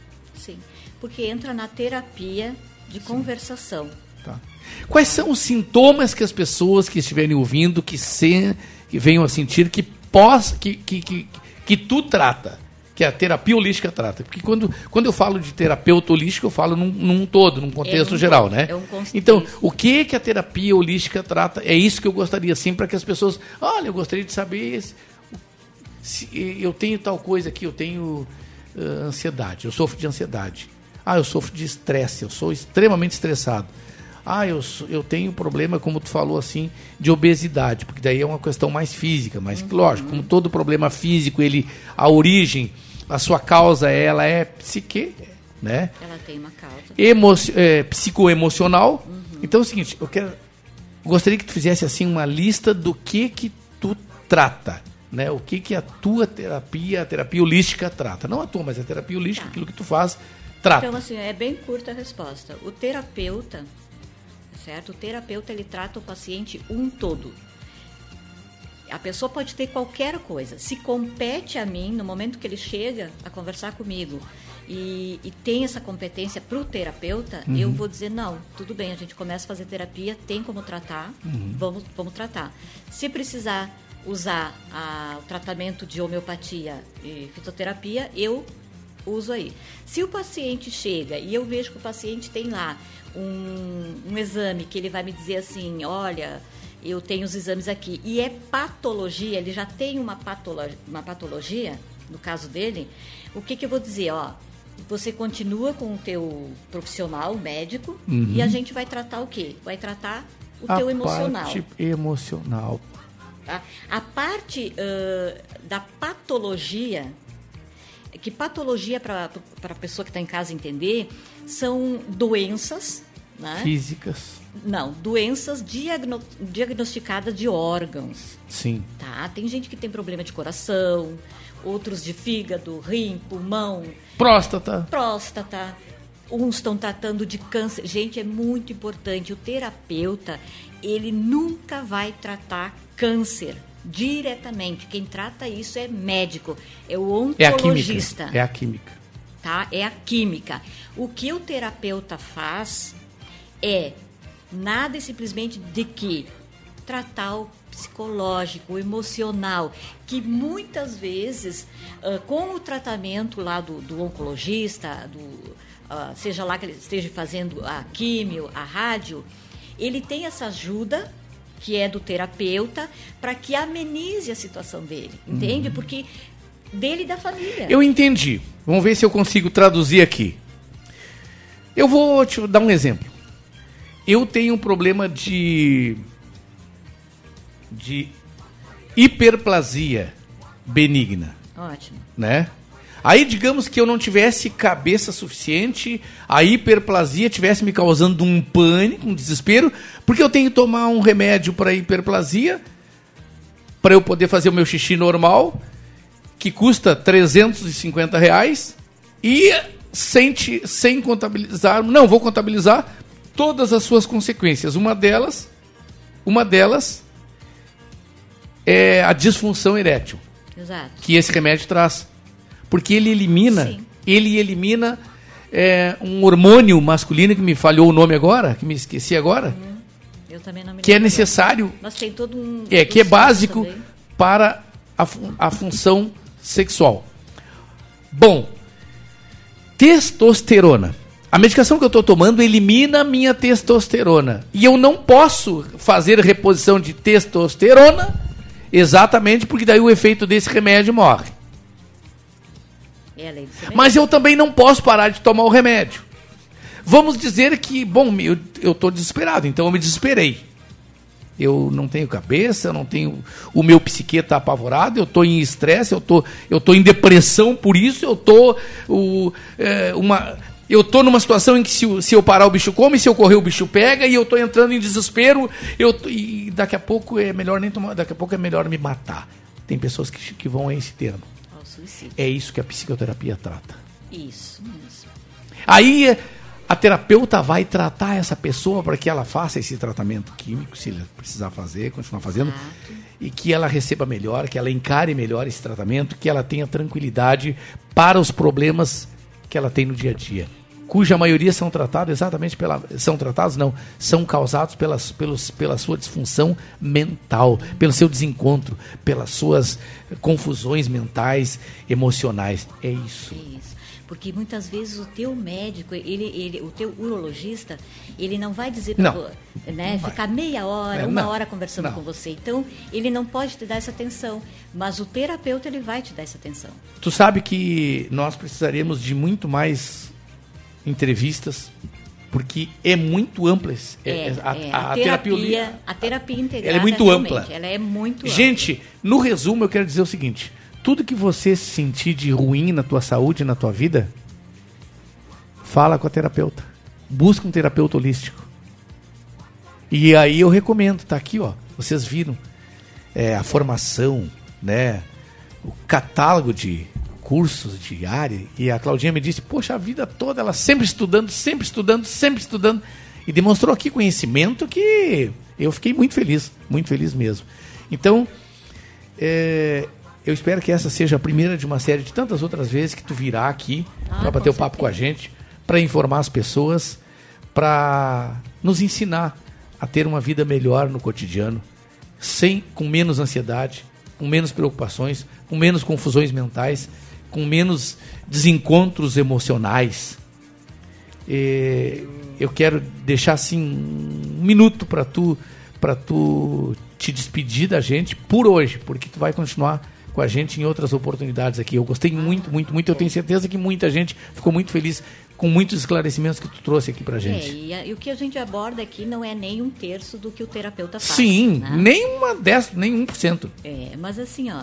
K: Sim. Porque entra na terapia de conversação.
B: Tá. Quais são os sintomas que as pessoas que estiverem ouvindo, que, se, que venham a sentir que, pós, que, que, que, que tu trata, que a terapia holística trata? Porque quando, quando eu falo de terapeuta holístico, eu falo num, num todo, num contexto
K: um
B: geral, né?
K: é um
B: então, o que que a terapia holística trata? É isso que eu gostaria, assim, para que as pessoas... Olha, eu gostaria de saber se, se eu tenho tal coisa aqui, eu tenho ah, ansiedade, eu sofro de ansiedade. Ah, eu sofro de estresse, eu sou extremamente estressado. Ah, eu, eu tenho problema, como tu falou assim, de obesidade, porque daí é uma questão mais física, mas que, lógico, como todo problema físico, ele a origem, a sua causa, ela é psique, né?
K: Ela tem uma causa.
B: Emo é, psicoemocional. Então é o seguinte, eu quero gostaria que tu fizesse assim uma lista do que que tu trata, né? O que que a tua terapia, a terapia holística trata. Não a tua, mas a terapia holística, aquilo que tu faz, trata.
K: Então, assim, é bem curta a resposta. O terapeuta, certo? O terapeuta, ele trata o paciente um todo. A pessoa pode ter qualquer coisa. Se compete a mim, no momento que ele chega a conversar comigo e, e tem essa competência para o terapeuta,
T: Uhum.
K: eu vou dizer, não, tudo bem, a gente começa a fazer terapia, tem como tratar,
T: Uhum.
K: vamos, vamos tratar. Se precisar usar a- o tratamento de homeopatia e fitoterapia, eu uso aí. Se o paciente chega e eu vejo que o paciente tem lá um, um exame que ele vai me dizer assim, olha, eu tenho os exames aqui, e é patologia, ele já tem uma, patolo uma patologia, no caso dele, o que, que eu vou dizer? Ó, você continua com o teu profissional, médico,
B: Uhum.
K: e a gente vai tratar o quê? Vai tratar o
B: a
K: teu emocional.
B: parte emocional.
K: Tá? A parte ãh, da patologia, que patologia, para a pessoa que está em casa entender, são doenças. Né?
B: Físicas.
K: Não, doenças diagno- diagnosticadas de órgãos.
B: Sim.
K: Tá? Tem gente que tem problema de coração, outros de fígado, rim, pulmão,
B: Próstata.
K: próstata. Uns estão tratando de câncer. Gente, é muito importante. O terapeuta, ele nunca vai tratar câncer diretamente. Quem trata isso é médico, é o
B: É a química.
K: oncologista.
B: É a química.
K: tá? É a química. O que o terapeuta faz é nada e simplesmente de que tratar o psicológico, o emocional, que muitas vezes, ah, com o tratamento lá do, do oncologista, do, ah, seja lá que ele esteja fazendo a químio, a rádio, ele tem essa ajuda que é do terapeuta para que amenize a situação dele, entende? Porque dele e da família.
B: Eu entendi. Vamos ver se eu consigo traduzir aqui. Eu vou te dar um exemplo. Eu tenho um problema de de hiperplasia benigna,
K: Ótimo.
B: né? Aí, digamos que eu não tivesse cabeça suficiente, a hiperplasia tivesse me causando um pânico, um desespero, porque eu tenho que tomar um remédio para hiperplasia, para eu poder fazer o meu xixi normal, que custa 350 reais, e sem, sem contabilizar, não vou contabilizar todas as suas consequências. Uma delas, uma delas é a disfunção erétil
K: Exato.
B: que esse remédio traz. Porque ele elimina, ele elimina é, um hormônio masculino que me falhou o nome agora, que me esqueci agora,
K: Eu também não me
B: que é necessário,
K: Mas tem todo um.
B: é que é básico
K: também.
B: para a, a função sexual. Bom, testosterona. A medicação que eu estou tomando elimina a minha testosterona. E eu não posso fazer reposição de testosterona exatamente porque daí o efeito desse remédio morre.
K: É.
B: Mas eu também não posso parar de tomar o remédio. Vamos dizer que, bom, eu, eu tô desesperado, então eu me desesperei. Eu não tenho cabeça, eu não tenho. O meu psique está apavorado, eu estou em estresse, eu tô, eu tô em depressão por isso, eu tô. O, é, uma, eu tô numa situação em que se, se eu parar o bicho come, se eu correr o bicho pega, e eu tô entrando em desespero, eu, e daqui a pouco é melhor nem tomar, daqui a pouco é melhor me matar. Tem pessoas que, que vão a esse termo.
K: Suicídio.
B: É isso que a psicoterapia trata.
K: Isso mesmo.
B: Aí a terapeuta vai tratar essa pessoa para que ela faça esse tratamento químico, se ela precisar fazer, continuar fazendo, e que ela receba melhor, que ela encare melhor esse tratamento, que ela tenha tranquilidade para os problemas que ela tem no dia a dia. Cuja maioria são tratados exatamente pela. São tratados, não, são causados pelas, pelos, pela sua disfunção mental, pelo seu desencontro, pelas suas confusões mentais, emocionais. É isso.
K: Isso. Porque muitas vezes o teu médico, ele, ele, o teu urologista, ele não vai dizer para
B: Não.
K: né, ficar meia hora,
B: É,
K: uma
B: não.
K: hora conversando
B: Não.
K: com você. Então, ele não pode te dar essa atenção. Mas o terapeuta, ele vai te dar essa atenção.
B: Tu sabe que nós precisaríamos de muito mais entrevistas, porque é muito ampla.
K: É,
B: é- a,
K: é,
B: a
K: a,
B: terapia,
K: terapia, a terapia integrada,
B: ela é muito ampla.
K: Ela é muito ampla.
B: Gente, no resumo eu quero dizer o seguinte: tudo que você sentir de ruim na tua saúde, na tua vida, fala com a terapeuta. Busca um terapeuta holístico. E aí eu recomendo, tá aqui, ó. Vocês viram é, a formação, né? O catálogo de cursos área. E a Claudinha me disse, poxa, a vida toda ela sempre estudando, sempre estudando, sempre estudando. E demonstrou aqui conhecimento que eu fiquei muito feliz, muito feliz mesmo. Então, é, eu espero que essa seja a primeira de uma série de tantas outras vezes que tu virá aqui
K: Ah,
B: para bater o papo com a gente, para informar as pessoas, para nos ensinar a ter uma vida melhor no cotidiano, sem com menos ansiedade, com menos preocupações, com menos confusões mentais, com menos desencontros emocionais. É, eu quero deixar assim um minuto para tu para tu te despedir da gente por hoje, porque tu vai continuar com a gente em outras oportunidades aqui. Eu gostei muito, muito, muito. Eu tenho certeza que muita gente ficou muito feliz com muitos esclarecimentos que tu trouxe aqui pra
K: É,
B: gente.
K: e, a- e o que a gente aborda aqui não é nem um terço do que o terapeuta faz.
B: Sim,
K: né?
B: nem uma dez, nem um por cento.
K: É, mas assim, ó,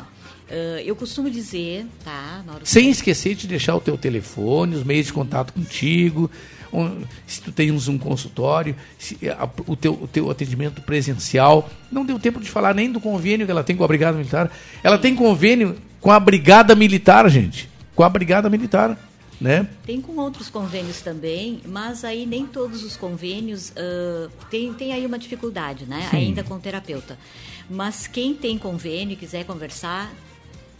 K: ah, eu costumo dizer, tá, Mauro?
B: Sem esquecer de deixar o teu telefone, os meios de contato contigo, um- se tu tens um consultório, se, a- o, teu, o teu atendimento presencial. Não deu tempo de falar nem do convênio que ela tem com a Brigada Militar. Ela tem convênio com a Brigada Militar, gente. Com a Brigada Militar, né?
K: Tem com outros convênios também, mas aí nem todos os convênios ah, tem, tem aí uma dificuldade, né?
B: Sim.
K: Ainda com o terapeuta. Mas quem tem convênio e quiser conversar,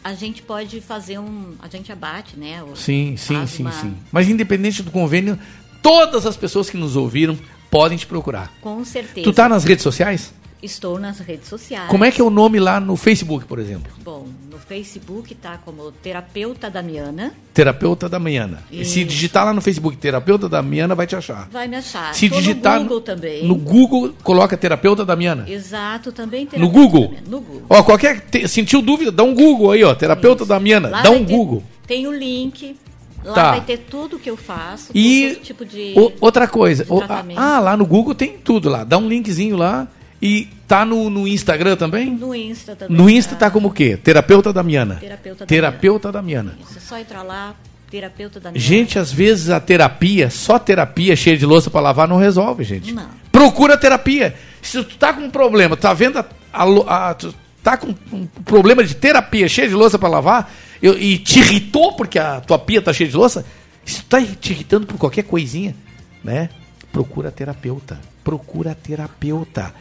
K: a gente pode fazer um. A gente abate, né? o-
B: Sim, sim, sim,
K: uma-
B: sim. Mas independente do convênio, todas as pessoas que nos ouviram podem te procurar.
K: Com certeza.
B: Tu tá nas redes sociais?
K: Estou nas redes sociais.
B: Como é que é o nome lá no Facebook, por exemplo?
K: Bom, no Facebook tá como Terapeuta Damiana.
B: Terapeuta Damiana. E se
K: Isso.
B: digitar lá no Facebook Terapeuta Damiana, vai te achar.
K: Vai me achar.
B: Se
K: Tô
B: digitar
K: no Google também.
B: no Google, coloca Terapeuta Damiana.
K: Exato, também
B: No Google.
K: Damiana. No Google.
B: Ó, qualquer te- sentiu dúvida, dá um Google aí, ó, Terapeuta Damiana,
K: Lá
B: dá um
K: ter-
B: Google.
K: Tem o link. Lá
B: Tá.
K: vai ter tudo que eu faço.
B: E
K: todo tipo de.
B: o- outra coisa, o- ah, lá no Google tem tudo lá, dá um linkzinho lá E tá no, no Instagram também?
K: No Insta também.
B: No Insta tá como o quê? Terapeuta Damiana.
K: Terapeuta Damiana.
B: Terapeuta Damiana.
K: Isso, é só entrar lá, terapeuta da
B: Gente, às vezes a terapia, só terapia cheia de louça pra lavar não resolve, gente.
K: Não.
B: Procura terapia. Se tu tá com um problema, tá vendo a, a a- tá com um problema de terapia cheia de louça pra lavar eu- e te irritou porque a tua pia tá cheia de louça, se tu tá te irritando por qualquer coisinha, né? Procura terapeuta. Procura terapeuta.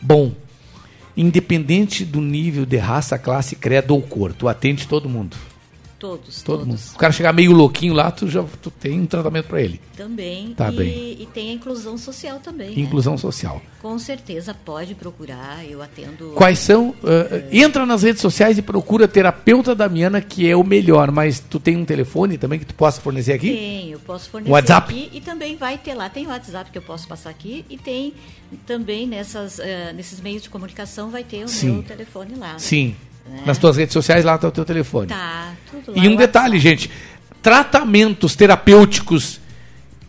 B: Bom, independente do nível de raça, classe, credo ou cor, tu atende todo mundo.
K: Todos,
B: Todo
K: todos.
B: mundo. O cara chegar meio louquinho lá, tu já tu tem um tratamento pra ele.
K: Também.
B: Tá
K: e,
B: bem.
K: e tem a inclusão social também. né?
B: Inclusão social.
K: Com certeza pode procurar, eu atendo.
B: Quais são? uh, entra nas redes sociais e procura terapeuta Damiana, que é o melhor. Mas tu tem um telefone também que tu possa fornecer aqui?
K: Tem, eu posso fornecer
B: WhatsApp?
K: aqui e também vai ter lá. Tem o WhatsApp que eu posso passar aqui e tem também nessas, eh, nesses meios de comunicação vai ter o
B: Sim.
K: meu telefone lá.
B: Sim.
K: Né?
B: Nas tuas redes sociais lá tá o teu telefone.
K: Tá, tudo lá.
B: E um detalhe, gente: tratamentos terapêuticos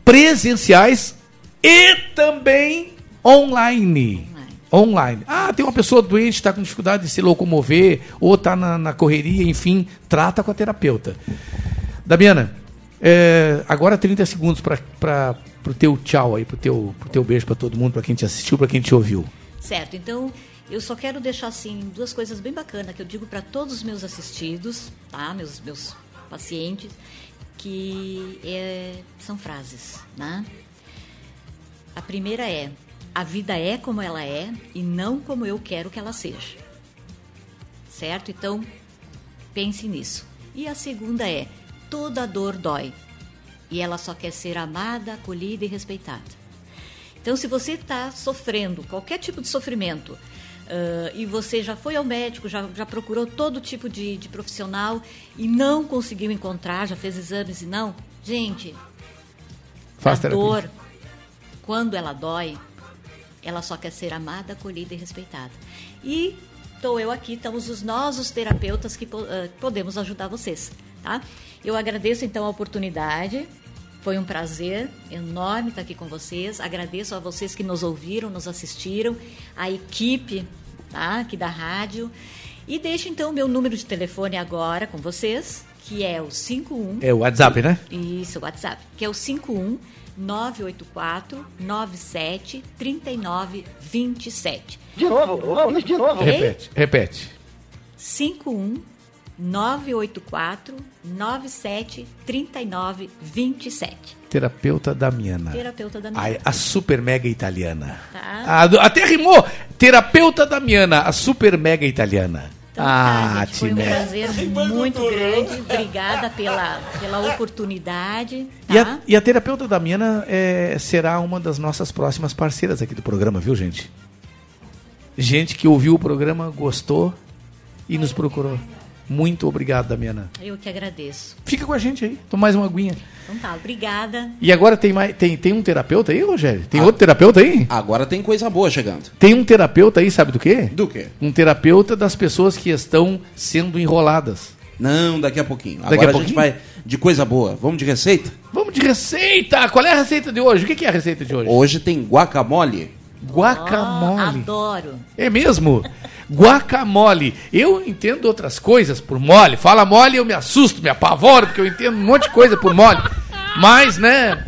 B: presenciais e também online. Online. Ah, tem uma pessoa doente, está com dificuldade de se locomover, ou está na, na correria, enfim, trata com a terapeuta. Damiana, é, agora 30 segundos para o teu tchau aí, para o teu, pro teu beijo para todo mundo, para quem te assistiu, para quem te ouviu.
K: Certo, então eu só quero deixar assim duas coisas bem bacanas que eu digo para todos os meus assistidos, tá? Meus meus pacientes, que é, são frases, né? A primeira é: a vida é como ela é e não como eu quero que ela seja. Certo? Então pense nisso. E a segunda é: toda dor dói e ela só quer ser amada, acolhida e respeitada. Então, se você está sofrendo qualquer tipo de sofrimento ah, e você já foi ao médico, já, já procurou todo tipo de, de profissional e não conseguiu encontrar, já fez exames e não, gente,
B: Faz
K: a
B: terapia.
K: dor, quando ela dói, ela só quer ser amada, acolhida e respeitada. E estou eu aqui, estamos os nós, os terapeutas, que ah, podemos ajudar vocês, tá? Eu agradeço então a oportunidade. Foi um prazer enorme estar aqui com vocês. Agradeço a vocês que nos ouviram, nos assistiram, a equipe tá, aqui da rádio. E deixo então o meu número de telefone agora com vocês, que é o 51
B: É o WhatsApp, né?
K: isso, o WhatsApp, que é o 51 984 97 39 27.
U: De novo, de novo.
B: Repete, repete.
K: 51 984 97 39 27.
B: Terapeuta Damiana.
K: Terapeuta Damiana.
B: A, a super mega italiana.
K: Tá.
B: Ah, do- até rimou! Terapeuta Damiana, a super mega italiana.
K: Então,
B: ah,
K: tá, gente, foi um prazer muito grande. Obrigada pela, pela oportunidade. Tá?
B: E a, e a terapeuta Damiana é, será uma das nossas próximas parceiras aqui do programa, viu, gente? Gente que ouviu o programa, gostou e nos procurou. Muito obrigado, Damiana.
K: Eu que agradeço.
B: Fica com a gente aí, toma mais uma aguinha.
K: Então tá, obrigada.
B: E agora tem, mais, tem, tem um terapeuta aí, Rogério? Tem outro terapeuta aí?
C: Agora tem coisa boa chegando.
B: Tem um terapeuta aí, sabe do quê?
C: Do quê?
B: Um terapeuta das pessoas que estão sendo enroladas.
C: Não, daqui a pouquinho.
B: Daqui
C: Agora
B: a
C: a, gente
B: pouquinho?
C: vai de coisa boa. Vamos de receita?
B: Vamos de receita! Qual é a receita de hoje? O que é a receita de hoje?
C: Hoje tem guacamole.
B: Guacamole.
K: Adoro.
B: É mesmo? Guacamole. Eu entendo outras coisas por mole. Fala mole, eu me assusto, me apavoro, porque eu entendo um monte de coisa por mole. Mas, né?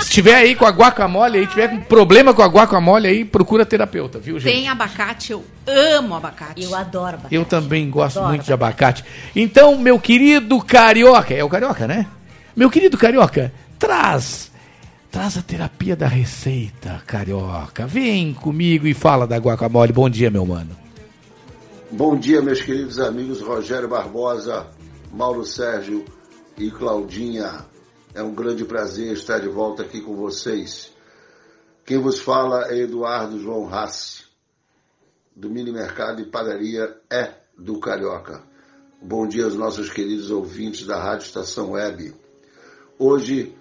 B: Se tiver aí com a guacamole aí, tiver com problema com a guacamole aí, procura terapeuta, viu, gente?
D: Tem abacate, eu amo abacate.
K: Eu adoro abacate.
B: Eu também gosto
K: Adoro
B: muito de abacate. Então, meu querido carioca, é o carioca, né? Meu querido carioca, traz traz a terapia da receita, carioca. Vem comigo e fala da guacamole. Bom dia, meu mano.
T: Bom dia, meus queridos amigos Rogério Barbosa, Mauro Sérgio e Claudinha. É um grande prazer estar de volta aqui com vocês. Quem vos fala é Eduardo João Rassi, do Mini Mercado e Padaria É do Carioca. Bom dia aos nossos queridos ouvintes da Rádio Estação Web. Hoje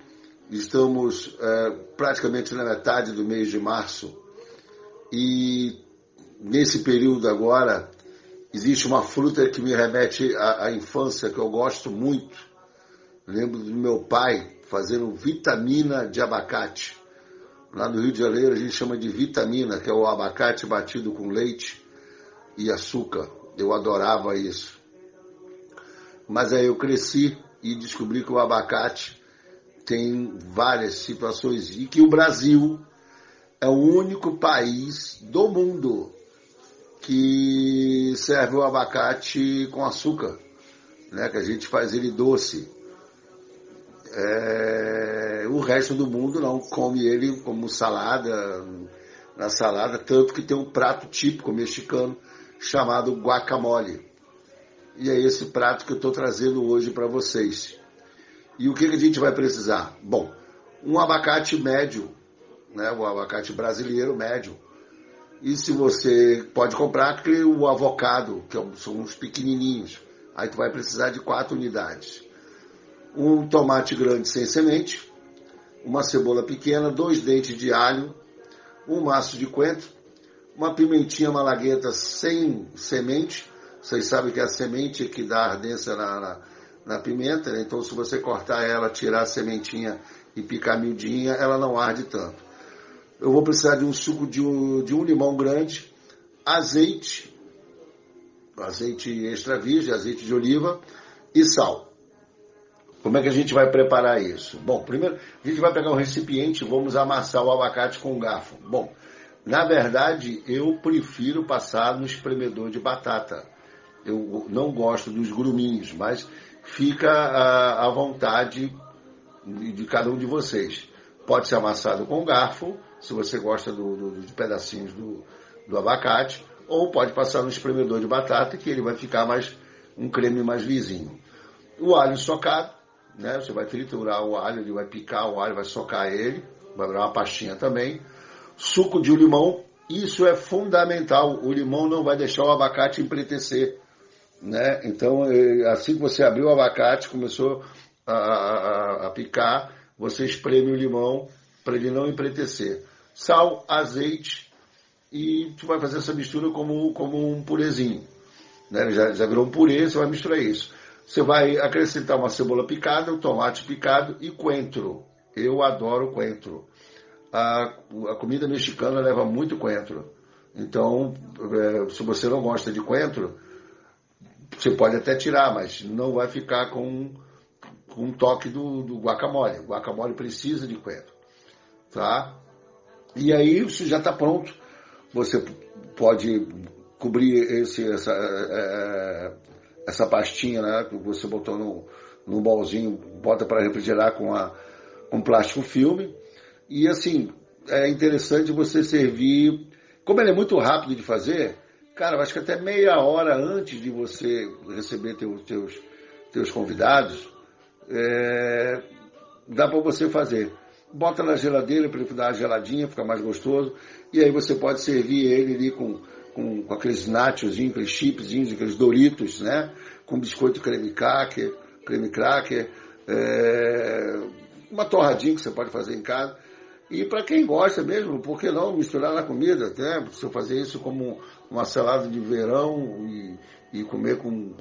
T: estamos eh, praticamente na metade do mês de março e nesse período agora existe uma fruta que me remete à, à infância que eu gosto muito. Lembro do meu pai fazendo vitamina de abacate. Lá no Rio de Janeiro a gente chama de vitamina, que é o abacate batido com leite e açúcar. Eu adorava isso. Mas aí eu cresci e descobri que o abacate tem várias situações e que o Brasil é o único país do mundo que serve o abacate com açúcar, né? Que a gente faz ele doce. É, o resto do mundo não come ele como salada, na salada, tanto que tem um prato típico mexicano chamado guacamole. E é esse prato que eu estou trazendo hoje para vocês. E o que, a gente vai precisar? Bom, um abacate médio, né, o abacate brasileiro médio. E se você pode comprar o avocado, que é são uns pequenininhos. Aí tu vai precisar de quatro unidades. Um tomate grande sem semente, uma cebola pequena, dois dentes de alho, um maço de coentro, uma pimentinha malagueta sem semente. Vocês sabem que é a semente que dá ardência na, na, na pimenta, né? então se você cortar ela, tirar a sementinha e picar miudinha, ela não arde tanto. Eu vou precisar de um suco de um, de um limão grande, azeite, azeite extra virgem, azeite de oliva e sal. Como é que a gente vai preparar isso? Bom, primeiro a gente vai pegar um recipiente e vamos amassar o abacate com um garfo. Bom, na verdade eu prefiro passar no espremedor de batata. Eu não gosto dos gruminhos, mas fica à vontade de cada um de vocês. Pode ser amassado com garfo, se você gosta do, do, de pedacinhos do, do abacate, ou pode passar no espremedor de batata, que ele vai ficar mais um creme mais lisinho. O alho socado, né? Você vai triturar o alho, ele vai picar o alho, vai socar ele, vai virar uma pastinha também. Suco de limão, isso é fundamental. O limão não vai deixar o abacate empretecer. Né? Então, assim que você abriu o abacate, começou a, a, a picar, você espreme o limão para ele não empretecer. Sal, azeite e tu vai fazer essa mistura como, como um purezinho. Né? Já, já virou um purê, você vai misturar isso. Você vai acrescentar uma cebola picada, um tomate picado e coentro. Eu adoro coentro. A, a comida mexicana leva muito coentro. Então, é, se você não gosta de coentro, você pode até tirar, mas não vai ficar com, com um toque do, do guacamole. O guacamole precisa de coentro. Tá? E aí isso já está pronto. Você pode cobrir esse, essa, é, essa pastinha né, que você botou no, no bolzinho, bota para refrigerar com, a, com plástico filme. E assim, é interessante você servir. Como ele é muito rápido de fazer, cara, acho que até meia hora antes de você receber teu, teus, teus convidados, é, dá para você fazer. Bota na geladeira para ele dar uma geladinha, fica mais gostoso. E aí você pode servir ele ali com, com, com aqueles nachozinhos, aqueles chipzinhos, aqueles Doritos, né? Com biscoito creme cracker, creme cracker, é, uma torradinha que você pode fazer em casa. E para quem gosta mesmo, por que não misturar na comida? Né? Eu fazer isso como uma salada de verão e, e comer com,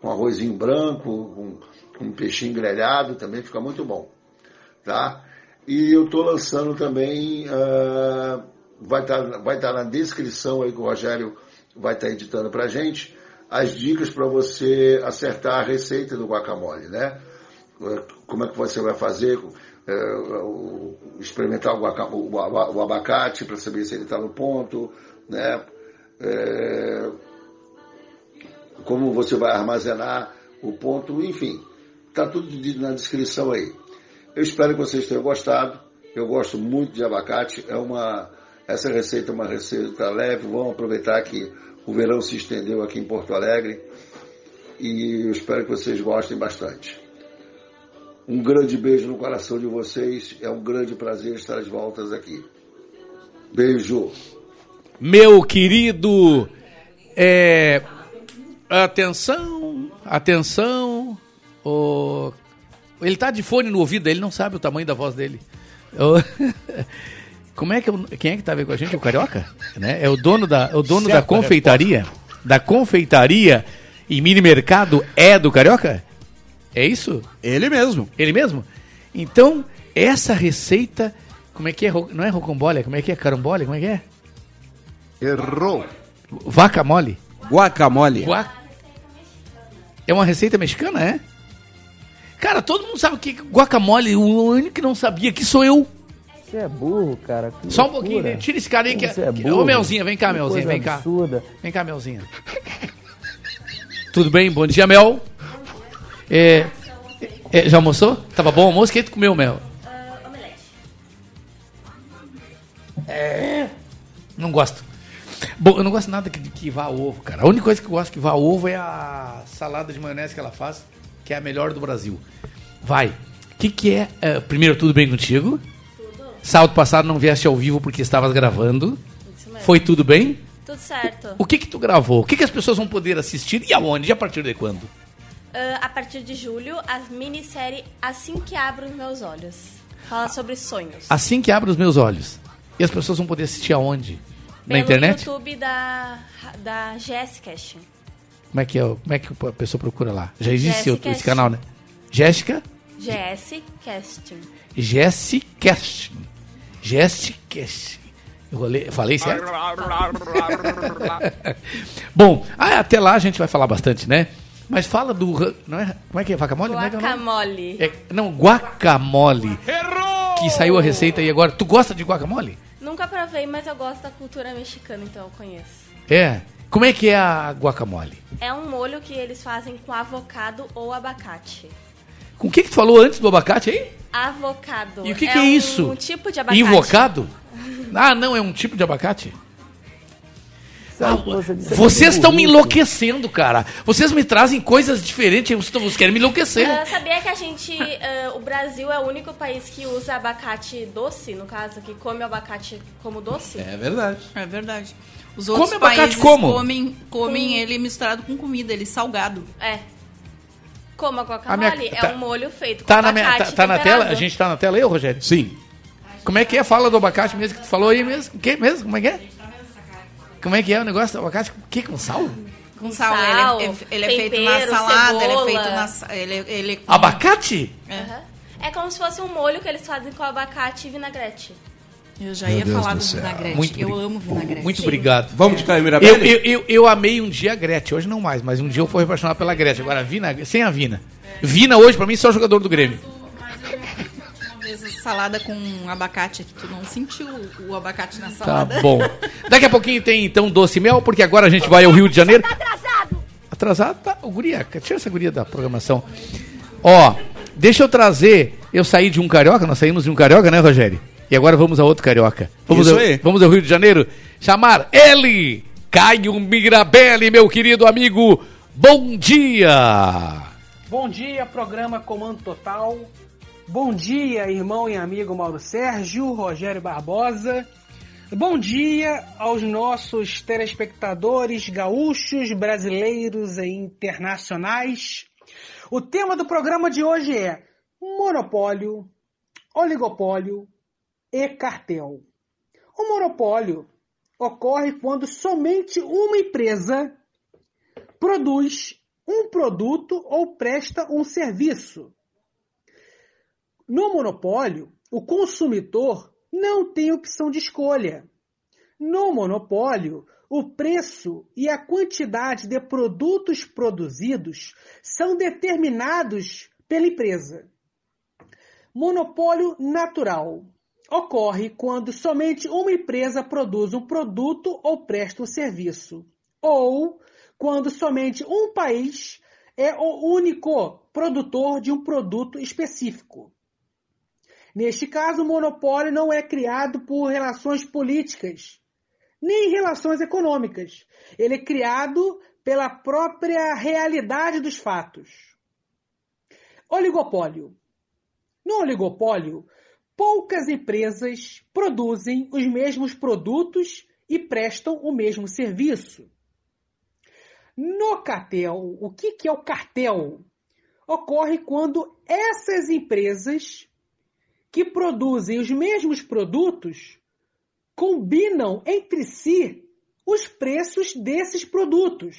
T: com arrozinho branco, com, com peixinho grelhado, também fica muito bom. Tá? E eu estou lançando também, uh, vai estar tá, vai tá na descrição aí que o Rogério vai estar tá editando para gente, as dicas para você acertar a receita do guacamole, né? Como é que você vai fazer, uh, experimentar o, o abacate para saber se ele está no ponto, né? É, como você vai armazenar o ponto, enfim, está tudo na descrição aí. Eu espero que vocês tenham gostado. Eu gosto muito de abacate. É uma, essa receita é uma receita leve. Vamos aproveitar que o verão se estendeu aqui em Porto Alegre. E eu espero que vocês gostem bastante. Um grande beijo no coração de vocês. É um grande prazer estar de voltas aqui. Beijo.
B: Meu querido, é... atenção, atenção, o ele tá de fone no ouvido, ele não sabe o tamanho da voz dele. Eu... Como é que eu... quem é que tá vendo com a gente? O carioca, né? É o dono da, o dono da confeitaria, da confeitaria e mini mercado é do carioca? É isso?
C: Ele mesmo.
B: Ele mesmo? Então, essa receita Como é que é? Não é rocambole, como é que é? Carambole, como é que é?
T: Errou.
B: Vaca mole?
C: Guacamole.
B: Gua- É uma receita mexicana, é? Cara, todo mundo sabe o que é guacamole. O único que não sabia que sou eu.
G: Você é burro, cara. que
B: Só um
G: loucura.
B: pouquinho, né? tira esse cara aí que,
G: Você é burro.
B: Ô, Melzinha, vem cá,
G: Que
B: Melzinha,
G: coisa
B: vem cá.
G: absurda.
B: Vem cá, Melzinha. Tudo bem? Bom dia, Mel. É, é, já almoçou? Tava bom o almoço? O que tu comeu, Mel? É. Não gosto. Bom, eu não gosto nada que, que vá ovo, cara. A única coisa que eu gosto que vá ovo é a salada de maionese que ela faz, que é a melhor do Brasil. Vai. O que, que é. eh, primeiro, tudo bem contigo? Tudo. Sábado passado não vieste ao vivo porque estavas gravando.
V: Isso mesmo.
B: Foi tudo bem?
V: Tudo certo.
B: O que que tu gravou? O que que as pessoas vão poder assistir e aonde? E a partir de quando?
V: Ah, a partir de julho, a minissérie Assim que Abro os Meus Olhos. Fala sobre sonhos.
B: Assim que abro os meus olhos. E as pessoas vão poder assistir aonde? Na
V: Pelo
B: internet?
V: YouTube da, da GS Casting.
B: Como é que é? Como é que a pessoa procura lá? Já existe
V: Jéssica
B: esse,
V: Casting.
B: canal, né? Jéssica
V: GS Casting.
B: Jessicast. Jessicast. Eu rolei- falei certo? Bom, ah, até lá a gente vai falar bastante, né? Mas fala do. Não é, como é que é? É é nome?
V: Guacamole.
B: É, não, guacamole. Que saiu a receita aí agora. Tu gosta de guacamole?
V: Nunca provei, mas eu gosto da cultura mexicana, então eu conheço.
B: É. Como é que é a guacamole?
V: É um molho que eles fazem com avocado ou abacate.
B: Com o que, que tu falou antes do abacate aí?
V: Avocado.
B: E o que, que é isso?
V: um tipo de abacate.
B: Invocado? Ah, não, é um tipo de abacate?
G: Disse
B: Vocês estão me enlouquecendo, cara. Vocês me trazem coisas diferentes. Vocês querem me enlouquecer.
V: Ah, sabia que a gente, ah, o Brasil é o único país que usa abacate doce, no caso, que come abacate como doce?
C: É verdade.
D: É verdade. Os
B: Come
D: outros
B: abacate
D: países
B: como?
D: comem, comem
V: Com-
D: ele misturado com comida, ele salgado.
V: É. Como a
B: A
V: guacamole,
B: minha-
V: é
B: tá-
V: um molho feito com
B: Tá na, minha-
V: abacate
B: tá, tá na tela? A gente tá na tela aí, Rogério?
C: Sim.
B: Como é que é? Fala do abacate mesmo que tu falou aí mesmo. O que mesmo? Como é que é? Como é que é o negócio do abacate? O que com sal?
D: Com sal,
V: sal,
D: ele é, ele é feito na
V: tempero,
D: salada, ele é
V: cebola.
D: feito na sa- ele, ele
B: Abacate?
V: Aham. É como se fosse um molho que eles fazem com abacate e vinagrete.
D: Eu já
B: Meu
D: ia
B: Deus
D: falar
B: do
D: do, vinagrete.
B: Muito
D: eu amo vinagrete.
B: Muito obrigado.
C: Vamos de Caio
B: Eu,
C: Mirabelli?
B: eu, eu, eu amei um dia a Gretchen, hoje não mais, mas um dia eu fui apaixonado pela Gretchen. Agora, a Vina, sem a Vina. Vina hoje, pra mim, só jogador do Grêmio.
D: Salada com abacate aqui, tu não sentiu o abacate na
B: Tá
D: salada?
B: bom. Daqui a pouquinho tem então doce mel, porque agora a gente vai ao Rio de Janeiro.
V: atrasado!
B: Atrasado? Tá. O guria, tira essa guria da programação. Ó, deixa eu trazer. Eu saí de um carioca, nós saímos de um carioca, né, Rogério? E agora vamos a outro carioca. Vamos
C: Isso
B: ao,
C: aí.
B: Vamos ao Rio de Janeiro chamar ele, Caio Mirabelli, meu querido amigo. Bom dia!
Q: Bom dia, programa Comando Total. Bom dia, irmão e amigo Mauro Sérgio, Rogério Barbosa. Bom dia aos nossos telespectadores gaúchos, brasileiros e internacionais. O tema do programa de hoje é monopólio, oligopólio e cartel. O monopólio ocorre quando somente uma empresa produz um produto ou presta um serviço. No monopólio, o consumidor não tem opção de escolha. No monopólio, o preço e a quantidade de produtos produzidos são determinados pela empresa. Monopólio natural ocorre quando somente uma empresa produz um produto ou presta um serviço, ou quando somente um país é o único produtor de um produto específico. Neste caso, o monopólio não é criado por relações políticas, nem relações econômicas. Ele é criado pela própria realidade dos fatos. Oligopólio. No oligopólio, poucas empresas produzem os mesmos produtos e prestam o mesmo serviço. No cartel, o que, é o cartel? Ocorre quando essas empresas que produzem os mesmos produtos combinam entre si os preços desses produtos.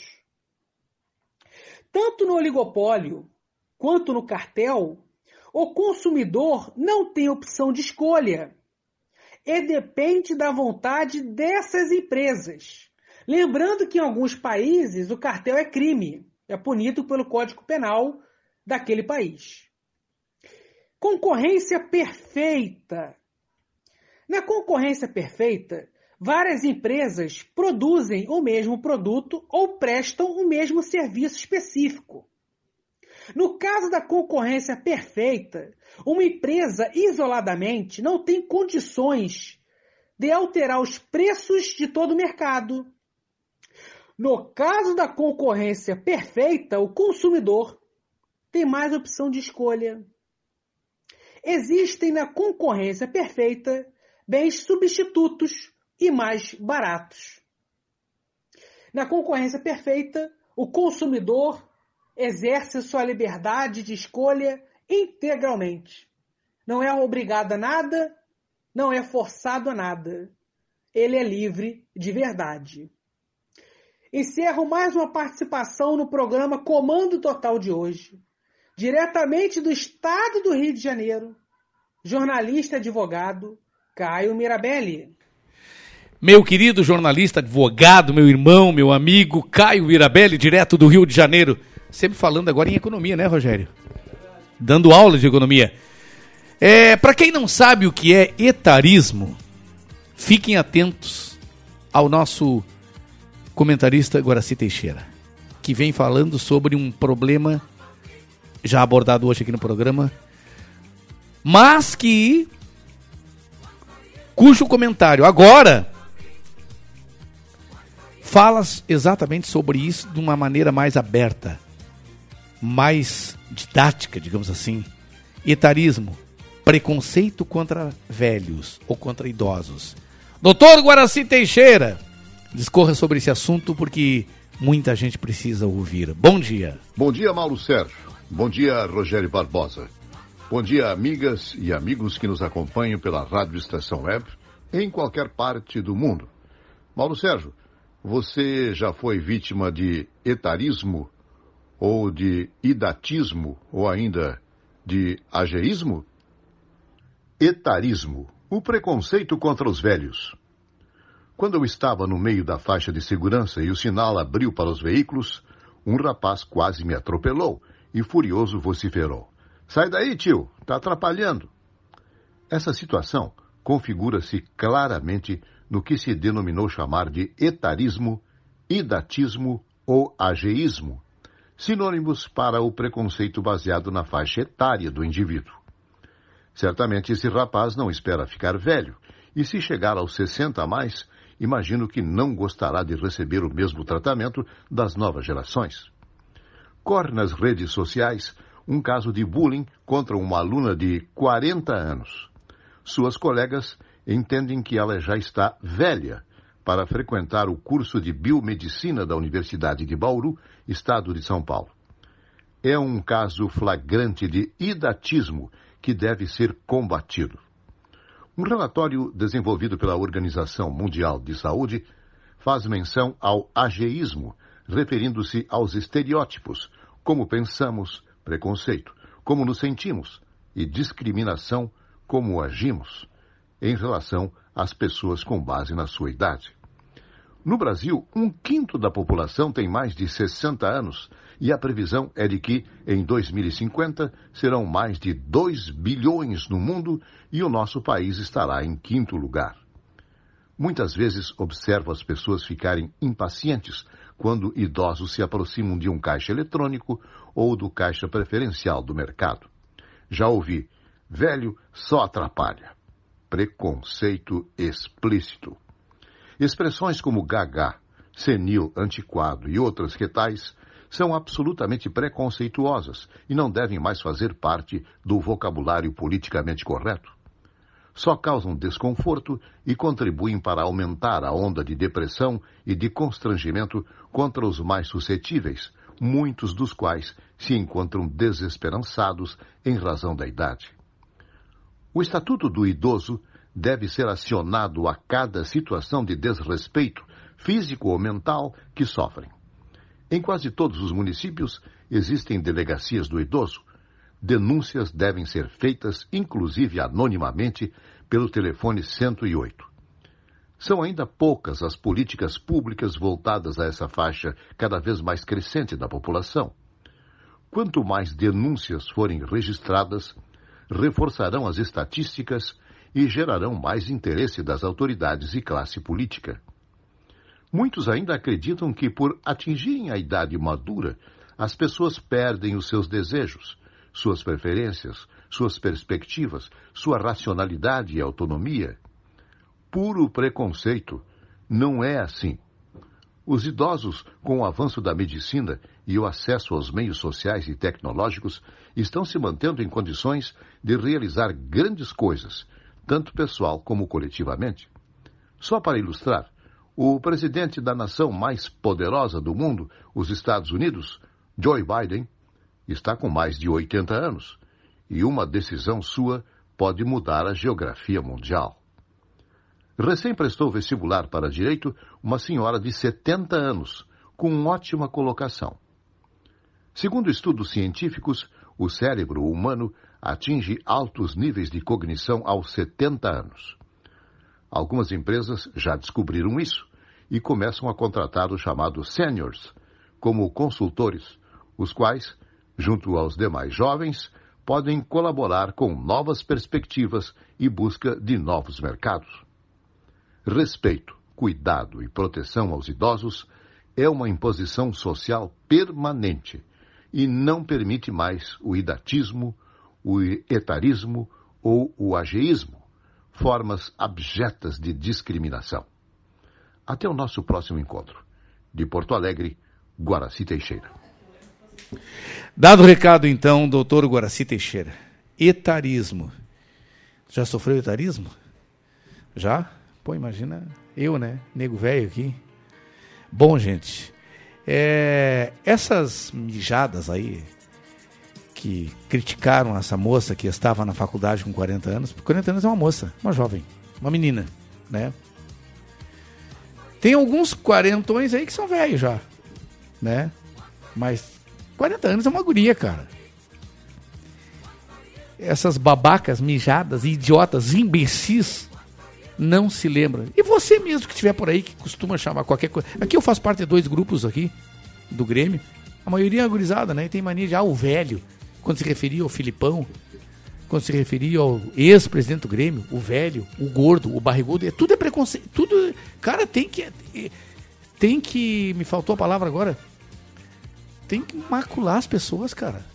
Q: Tanto no oligopólio quanto no cartel, o consumidor não tem opção de escolha. e depende da vontade dessas empresas. Lembrando que em alguns países o cartel é crime, é punido pelo Código Penal daquele país. Concorrência perfeita. Na concorrência perfeita, várias empresas produzem o mesmo produto ou prestam o mesmo serviço específico. No caso da concorrência perfeita, uma empresa isoladamente não tem condições de alterar os preços de todo o mercado. No caso da concorrência perfeita, o consumidor tem mais opção de escolha. Existem na concorrência perfeita bens substitutos e mais baratos. Na concorrência perfeita, o consumidor exerce sua liberdade de escolha integralmente. Não é obrigado a nada, não é forçado a nada. Ele é livre de verdade. Encerro mais uma participação no programa Comando Total de hoje. Diretamente do estado do Rio de Janeiro, jornalista advogado Caio Mirabelli.
B: Meu querido jornalista, advogado, meu irmão, meu amigo Caio Mirabelli, direto do Rio de Janeiro. Sempre falando agora em economia, né, Rogério? Dando aula de economia. É, para quem não sabe o que é etarismo, fiquem atentos ao nosso comentarista Guaraci Teixeira, que vem falando sobre um problema já abordado hoje aqui no programa, mas que cujo comentário agora fala exatamente sobre isso de uma maneira mais aberta, mais didática, digamos assim. Etarismo, preconceito contra velhos ou contra idosos. Doutor Guaraci Teixeira, discorra sobre esse assunto porque muita gente precisa ouvir. Bom dia.
W: Bom dia, Mauro Sérgio. Bom dia, Rogério Barbosa. Bom dia, amigas e amigos que nos acompanham pela Rádio Estação Web em qualquer parte do mundo. Mauro Sérgio, você já foi vítima de etarismo ou de idatismo ou ainda de ageísmo? Etarismo, o preconceito contra os velhos. Quando eu estava no meio da faixa de segurança e o sinal abriu para os veículos, um rapaz quase me atropelou e furioso vociferou: Sai daí, tio, tá atrapalhando. Essa situação configura-se claramente no que se denominou chamar de etarismo, idatismo ou ageísmo, sinônimos para o preconceito baseado na faixa etária do indivíduo. Certamente esse rapaz não espera ficar velho, e se chegar aos 60 a mais, imagino que não gostará de receber o mesmo tratamento das novas gerações. Corre nas redes sociais um caso de bullying contra uma aluna de 40 anos. Suas colegas entendem que ela já está velha para frequentar o curso de biomedicina da Universidade de Bauru, estado de São Paulo. É um caso flagrante de idatismo que deve ser combatido. Um relatório desenvolvido pela Organização Mundial de Saúde faz menção ao ageísmo, referindo-se aos estereótipos, como pensamos, preconceito, como nos sentimos, e discriminação, como agimos, em relação às pessoas com base na sua idade. No Brasil, um quinto da população tem mais de 60 anos e a previsão é de que, em 2050, serão mais de 2 bilhões no mundo e o nosso país estará em quinto lugar. Muitas vezes observo as pessoas ficarem impacientes quando idosos se aproximam de um caixa eletrônico ou do caixa preferencial do mercado. Já ouvi, velho só atrapalha. Preconceito explícito. Expressões como gaga, senil, antiquado e outras que tais são absolutamente preconceituosas e não devem mais fazer parte do vocabulário politicamente correto. Só causam desconforto e contribuem para aumentar a onda de depressão e de constrangimento contra os mais suscetíveis, muitos dos quais se encontram desesperançados em razão da idade. O Estatuto do Idoso deve ser acionado a cada situação de desrespeito, físico ou mental, que sofrem. Em quase todos os municípios existem delegacias do idoso. Denúncias devem ser feitas, inclusive anonimamente, pelo telefone 108. São ainda poucas as políticas públicas voltadas a essa faixa cada vez mais crescente da população. Quanto mais denúncias forem registradas, reforçarão as estatísticas e gerarão mais interesse das autoridades e classe política. Muitos ainda acreditam que, por atingirem a idade madura, as pessoas perdem os seus desejos, suas preferências, suas perspectivas, sua racionalidade e autonomia. Puro preconceito. Não é assim. Os idosos, com o avanço da medicina e o acesso aos meios sociais e tecnológicos, estão se mantendo em condições de realizar grandes coisas, tanto pessoal como coletivamente. Só para ilustrar, o presidente da nação mais poderosa do mundo, os Estados Unidos, Joe Biden, está com mais de 80 anos, e uma decisão sua pode mudar a geografia mundial. Recém prestou vestibular para direito uma senhora de 70 anos, com ótima colocação. Segundo estudos científicos, o cérebro humano atinge altos níveis de cognição aos 70 anos. Algumas empresas já descobriram isso e começam a contratar os chamados seniors como consultores, os quais, junto aos demais jovens, podem colaborar com novas perspectivas e busca de novos mercados. Respeito, cuidado e proteção aos idosos é uma imposição social permanente e não permite mais o idatismo, o etarismo ou o ageísmo, formas abjetas de discriminação. Até o nosso próximo encontro. De Porto Alegre, Guaraci Teixeira.
B: Dado o recado, então, doutor Guaraci Teixeira. Etarismo. Já sofreu etarismo? Já? Pô, imagina eu, né? Nego velho aqui. Bom, gente, é, essas mijadas aí que criticaram essa moça que estava na faculdade com 40 anos, 40 anos é uma moça, uma jovem, uma menina, né? Tem alguns quarentões aí que são velhos já, né? Mas 40 anos é uma guria, cara. Essas babacas, mijadas, idiotas, imbecis, não se lembram. E você mesmo que estiver por aí, que costuma chamar qualquer coisa. Aqui eu faço parte de dois grupos aqui, do Grêmio. A maioria é agorizada, né? E tem mania de, ah, o velho, quando se referia ao Filipão, quando se referia ao ex-presidente do Grêmio, o velho, o gordo, o barrigudo, é, tudo é preconceito, tudo, cara, tem que, tem que, me faltou a palavra agora, tem que macular as pessoas, cara.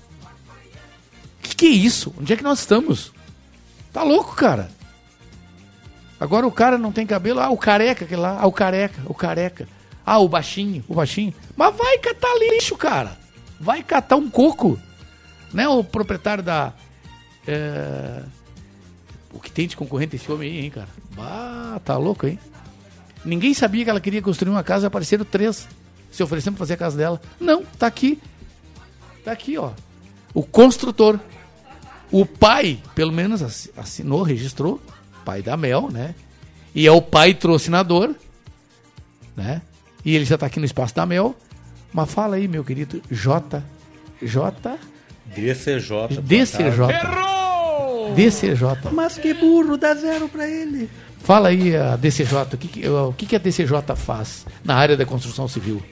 B: Que que é isso? Onde é que nós estamos? Tá louco, cara? Agora o cara não tem cabelo, ah, o careca, aquele lá, ah, o careca, o careca. Ah, o baixinho, o baixinho. Mas vai catar lixo, cara. Vai catar um coco. Né, o proprietário da. É... O que tem de concorrente esse homem aí, hein, cara? Ah, tá louco, hein? Ninguém sabia que ela queria construir uma casa, apareceram três se oferecendo pra fazer a casa dela. Não, tá aqui. Tá aqui, ó. O construtor. O pai, pelo menos assinou, registrou. Pai da Mel, né? E é o pai trocinador, né? E ele já tá aqui no espaço da Mel. Mas fala aí, meu querido J. J.
X: DCJ.
B: DCJ.
X: Errou!
B: DCJ.
X: Mas que burro, dá zero pra ele.
B: Fala aí a DCJ, o que, que, o que, que a DCJ faz na área da construção civil?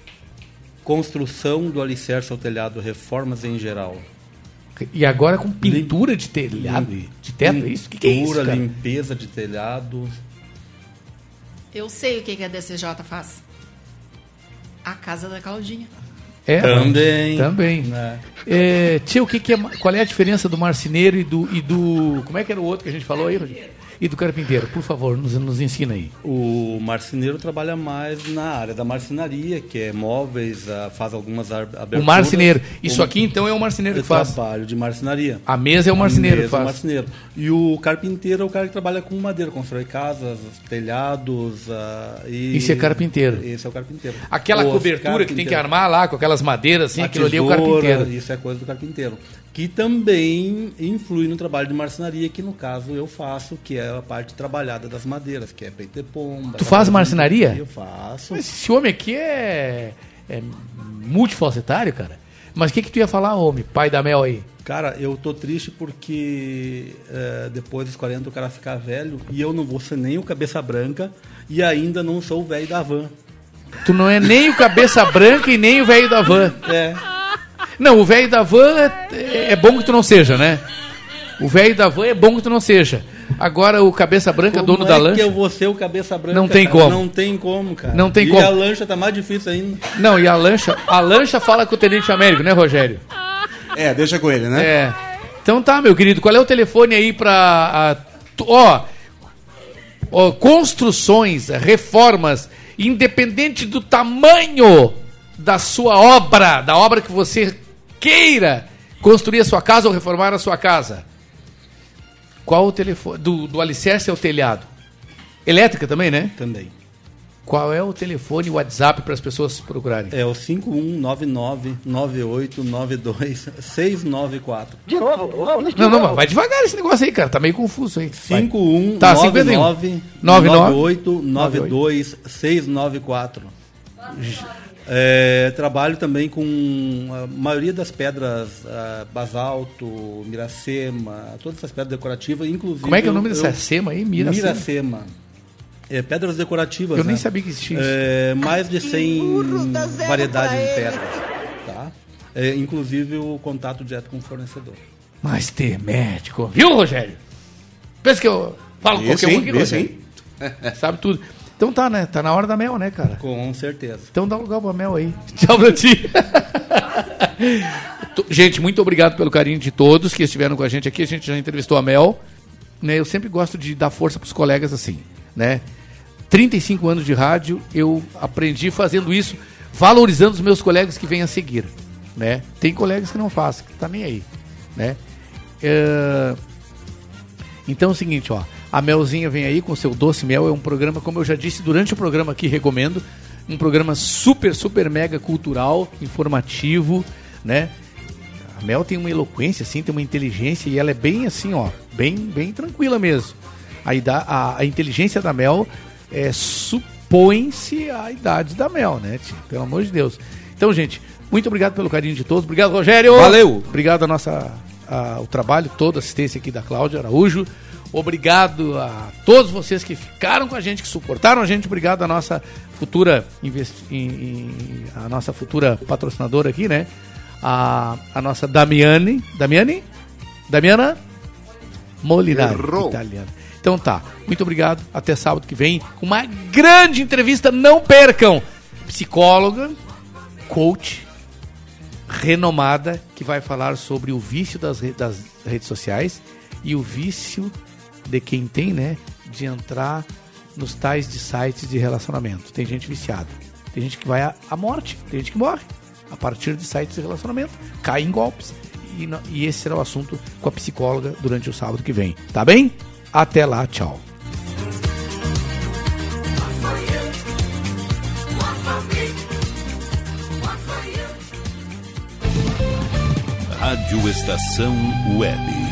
X: Construção do alicerce ao telhado, reformas em geral.
B: E agora com pintura de telhado, de teto, é isso? O que, que é isso, cara?
X: limpeza de telhado.
D: Eu sei o que, que a DCJ faz. A casa da Claudinha.
B: É,
X: Também.
B: Também.
X: Né?
B: É, tia, o que, que é, qual é a diferença do marceneiro e do, e do. Como é que era o outro que a gente falou aí, Rodrigo? E do carpinteiro, por favor, nos, nos ensina aí.
X: O marceneiro trabalha mais na área da marcenaria, que é móveis, ah, faz algumas aberturas.
B: O marceneiro. Isso
X: O-
B: aqui então é o marceneiro que faz.
X: trabalho de marcenaria.
B: A mesa é o marceneiro
X: mesa
B: que
X: é o
B: faz.
X: marceneiro. E o carpinteiro é o cara que trabalha com madeira, constrói casas, telhados. ah, e...
B: Esse é carpinteiro.
X: Esse é o carpinteiro.
B: Aquela
X: Os
B: cobertura que tem que armar lá com aquelas madeiras assim,
X: A
B: aquilo ali é o
X: tesoura,
B: carpinteiro.
X: Isso é coisa do carpinteiro. Que também influi no trabalho de marcenaria, que no caso eu faço, que é a parte trabalhada das madeiras, que é peito pomba.
B: Tu faz marcenaria?
X: Eu faço.
B: Mas esse homem aqui é, é multifacetário, cara. Mas o que, que tu ia falar, homem, pai da Mel aí?
X: Cara, eu tô triste porque é, depois dos 40 o cara ficar velho e eu não vou ser nem o cabeça branca e ainda não sou o velho da van.
B: Tu não é nem o cabeça branca e nem o velho da van.
X: É.
B: Não, o velho da van é, é bom que tu não seja, né? O velho da van é bom que tu não seja. Agora o cabeça branca,
X: Como
B: dono
X: é
B: da
X: que
B: lancha.
X: eu vou ser o cabeça branca?
B: Não tem
X: cara?
B: como.
X: Não tem como, cara.
B: Não tem
X: e
B: como.
X: a lancha tá mais difícil ainda.
B: Não, e a lancha, a lancha fala com o Tenente Américo, né, Rogério?
C: É, deixa com ele, né?
B: É. Então tá, meu querido, qual é o telefone aí pra. a- ó, ó, construções, reformas, independente do tamanho da sua obra, da obra que você queira construir a sua casa ou reformar a sua casa. Qual o telefone? Do, do alicerce ao telhado. Elétrica também, né?
X: Também.
B: Qual é o telefone e o WhatsApp para as pessoas procurarem?
X: É o 51999892
U: De novo?
B: Não, não, vai devagar esse negócio aí, cara. Tá meio confuso aí. Vai.
X: 51
B: Tá,
X: 99 98
B: 99
X: 92 694. É, trabalho também com a maioria das pedras, ah, basalto, miracema, todas essas pedras decorativas, inclusive.
B: Como é que é o nome
X: eu-
B: dessa
X: eu-
B: sema aí? Miracema?
X: Miracema. É, pedras decorativas.
B: Eu nem
X: né?
B: sabia que existia isso.
X: É, mais de 100 variedades de pedras. Tá? É, inclusive o contato direto com o fornecedor.
B: Mas ter médico. Viu, Rogério? Pensa que eu falo
X: Esse,
B: qualquer um
X: Esse,
B: Rogério. Sabe tudo. Então tá, né? Tá na hora da mel, né, cara?
X: Com certeza.
B: Então dá lugar pra mel aí. Tchau pra ti. Gente, muito obrigado pelo carinho de todos que estiveram com a gente aqui. A gente já entrevistou a Mel. Né? Eu sempre gosto de dar força pros colegas assim, né? 35 anos de rádio, eu aprendi fazendo isso, valorizando os meus colegas que vêm a seguir, né? Tem colegas que não fazem, que tá nem aí, né? É, Então é o seguinte, ó, a Melzinha vem aí com seu doce mel, é um programa, como eu já disse durante o programa aqui, recomendo, um programa super, super mega cultural, informativo, né? A Mel tem uma eloquência, assim, tem uma inteligência e ela é bem assim, ó, bem, bem tranquila mesmo. A, ida- a, a inteligência da Mel é, supõe-se à idade da Mel, né? tia? Pelo amor de Deus. Então, gente, muito obrigado pelo carinho de todos. Obrigado, Rogério.
C: Valeu.
B: Obrigado a nossa, a- o trabalho todo, a assistência aqui da Cláudia Araújo. Obrigado a todos vocês que ficaram com a gente, que suportaram a gente. Obrigado à nossa futura investi- a nossa futura patrocinadora aqui, né? A, a nossa Damiane. Damiane? Damiana? Molinari,
T: Errou.
B: italiana. Então tá, muito obrigado. Até sábado que vem com uma grande entrevista. Não percam! Psicóloga, coach, renomada, que vai falar sobre o vício das, das redes sociais e o vício de quem tem, né, de entrar nos tais de sites de relacionamento. Tem gente viciada. Tem gente que vai à, morte, tem gente que morre a partir de sites de relacionamento, cai em golpes. E, e esse será o assunto com a psicóloga durante o sábado que vem. Tá bem? Até lá, tchau.
F: Rádio Estação Web.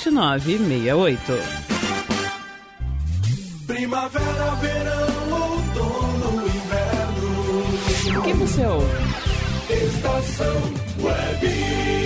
Y: 7968.
S: Primavera, verão, outono, inverno.
Y: O que você ouve?
S: Estação Web.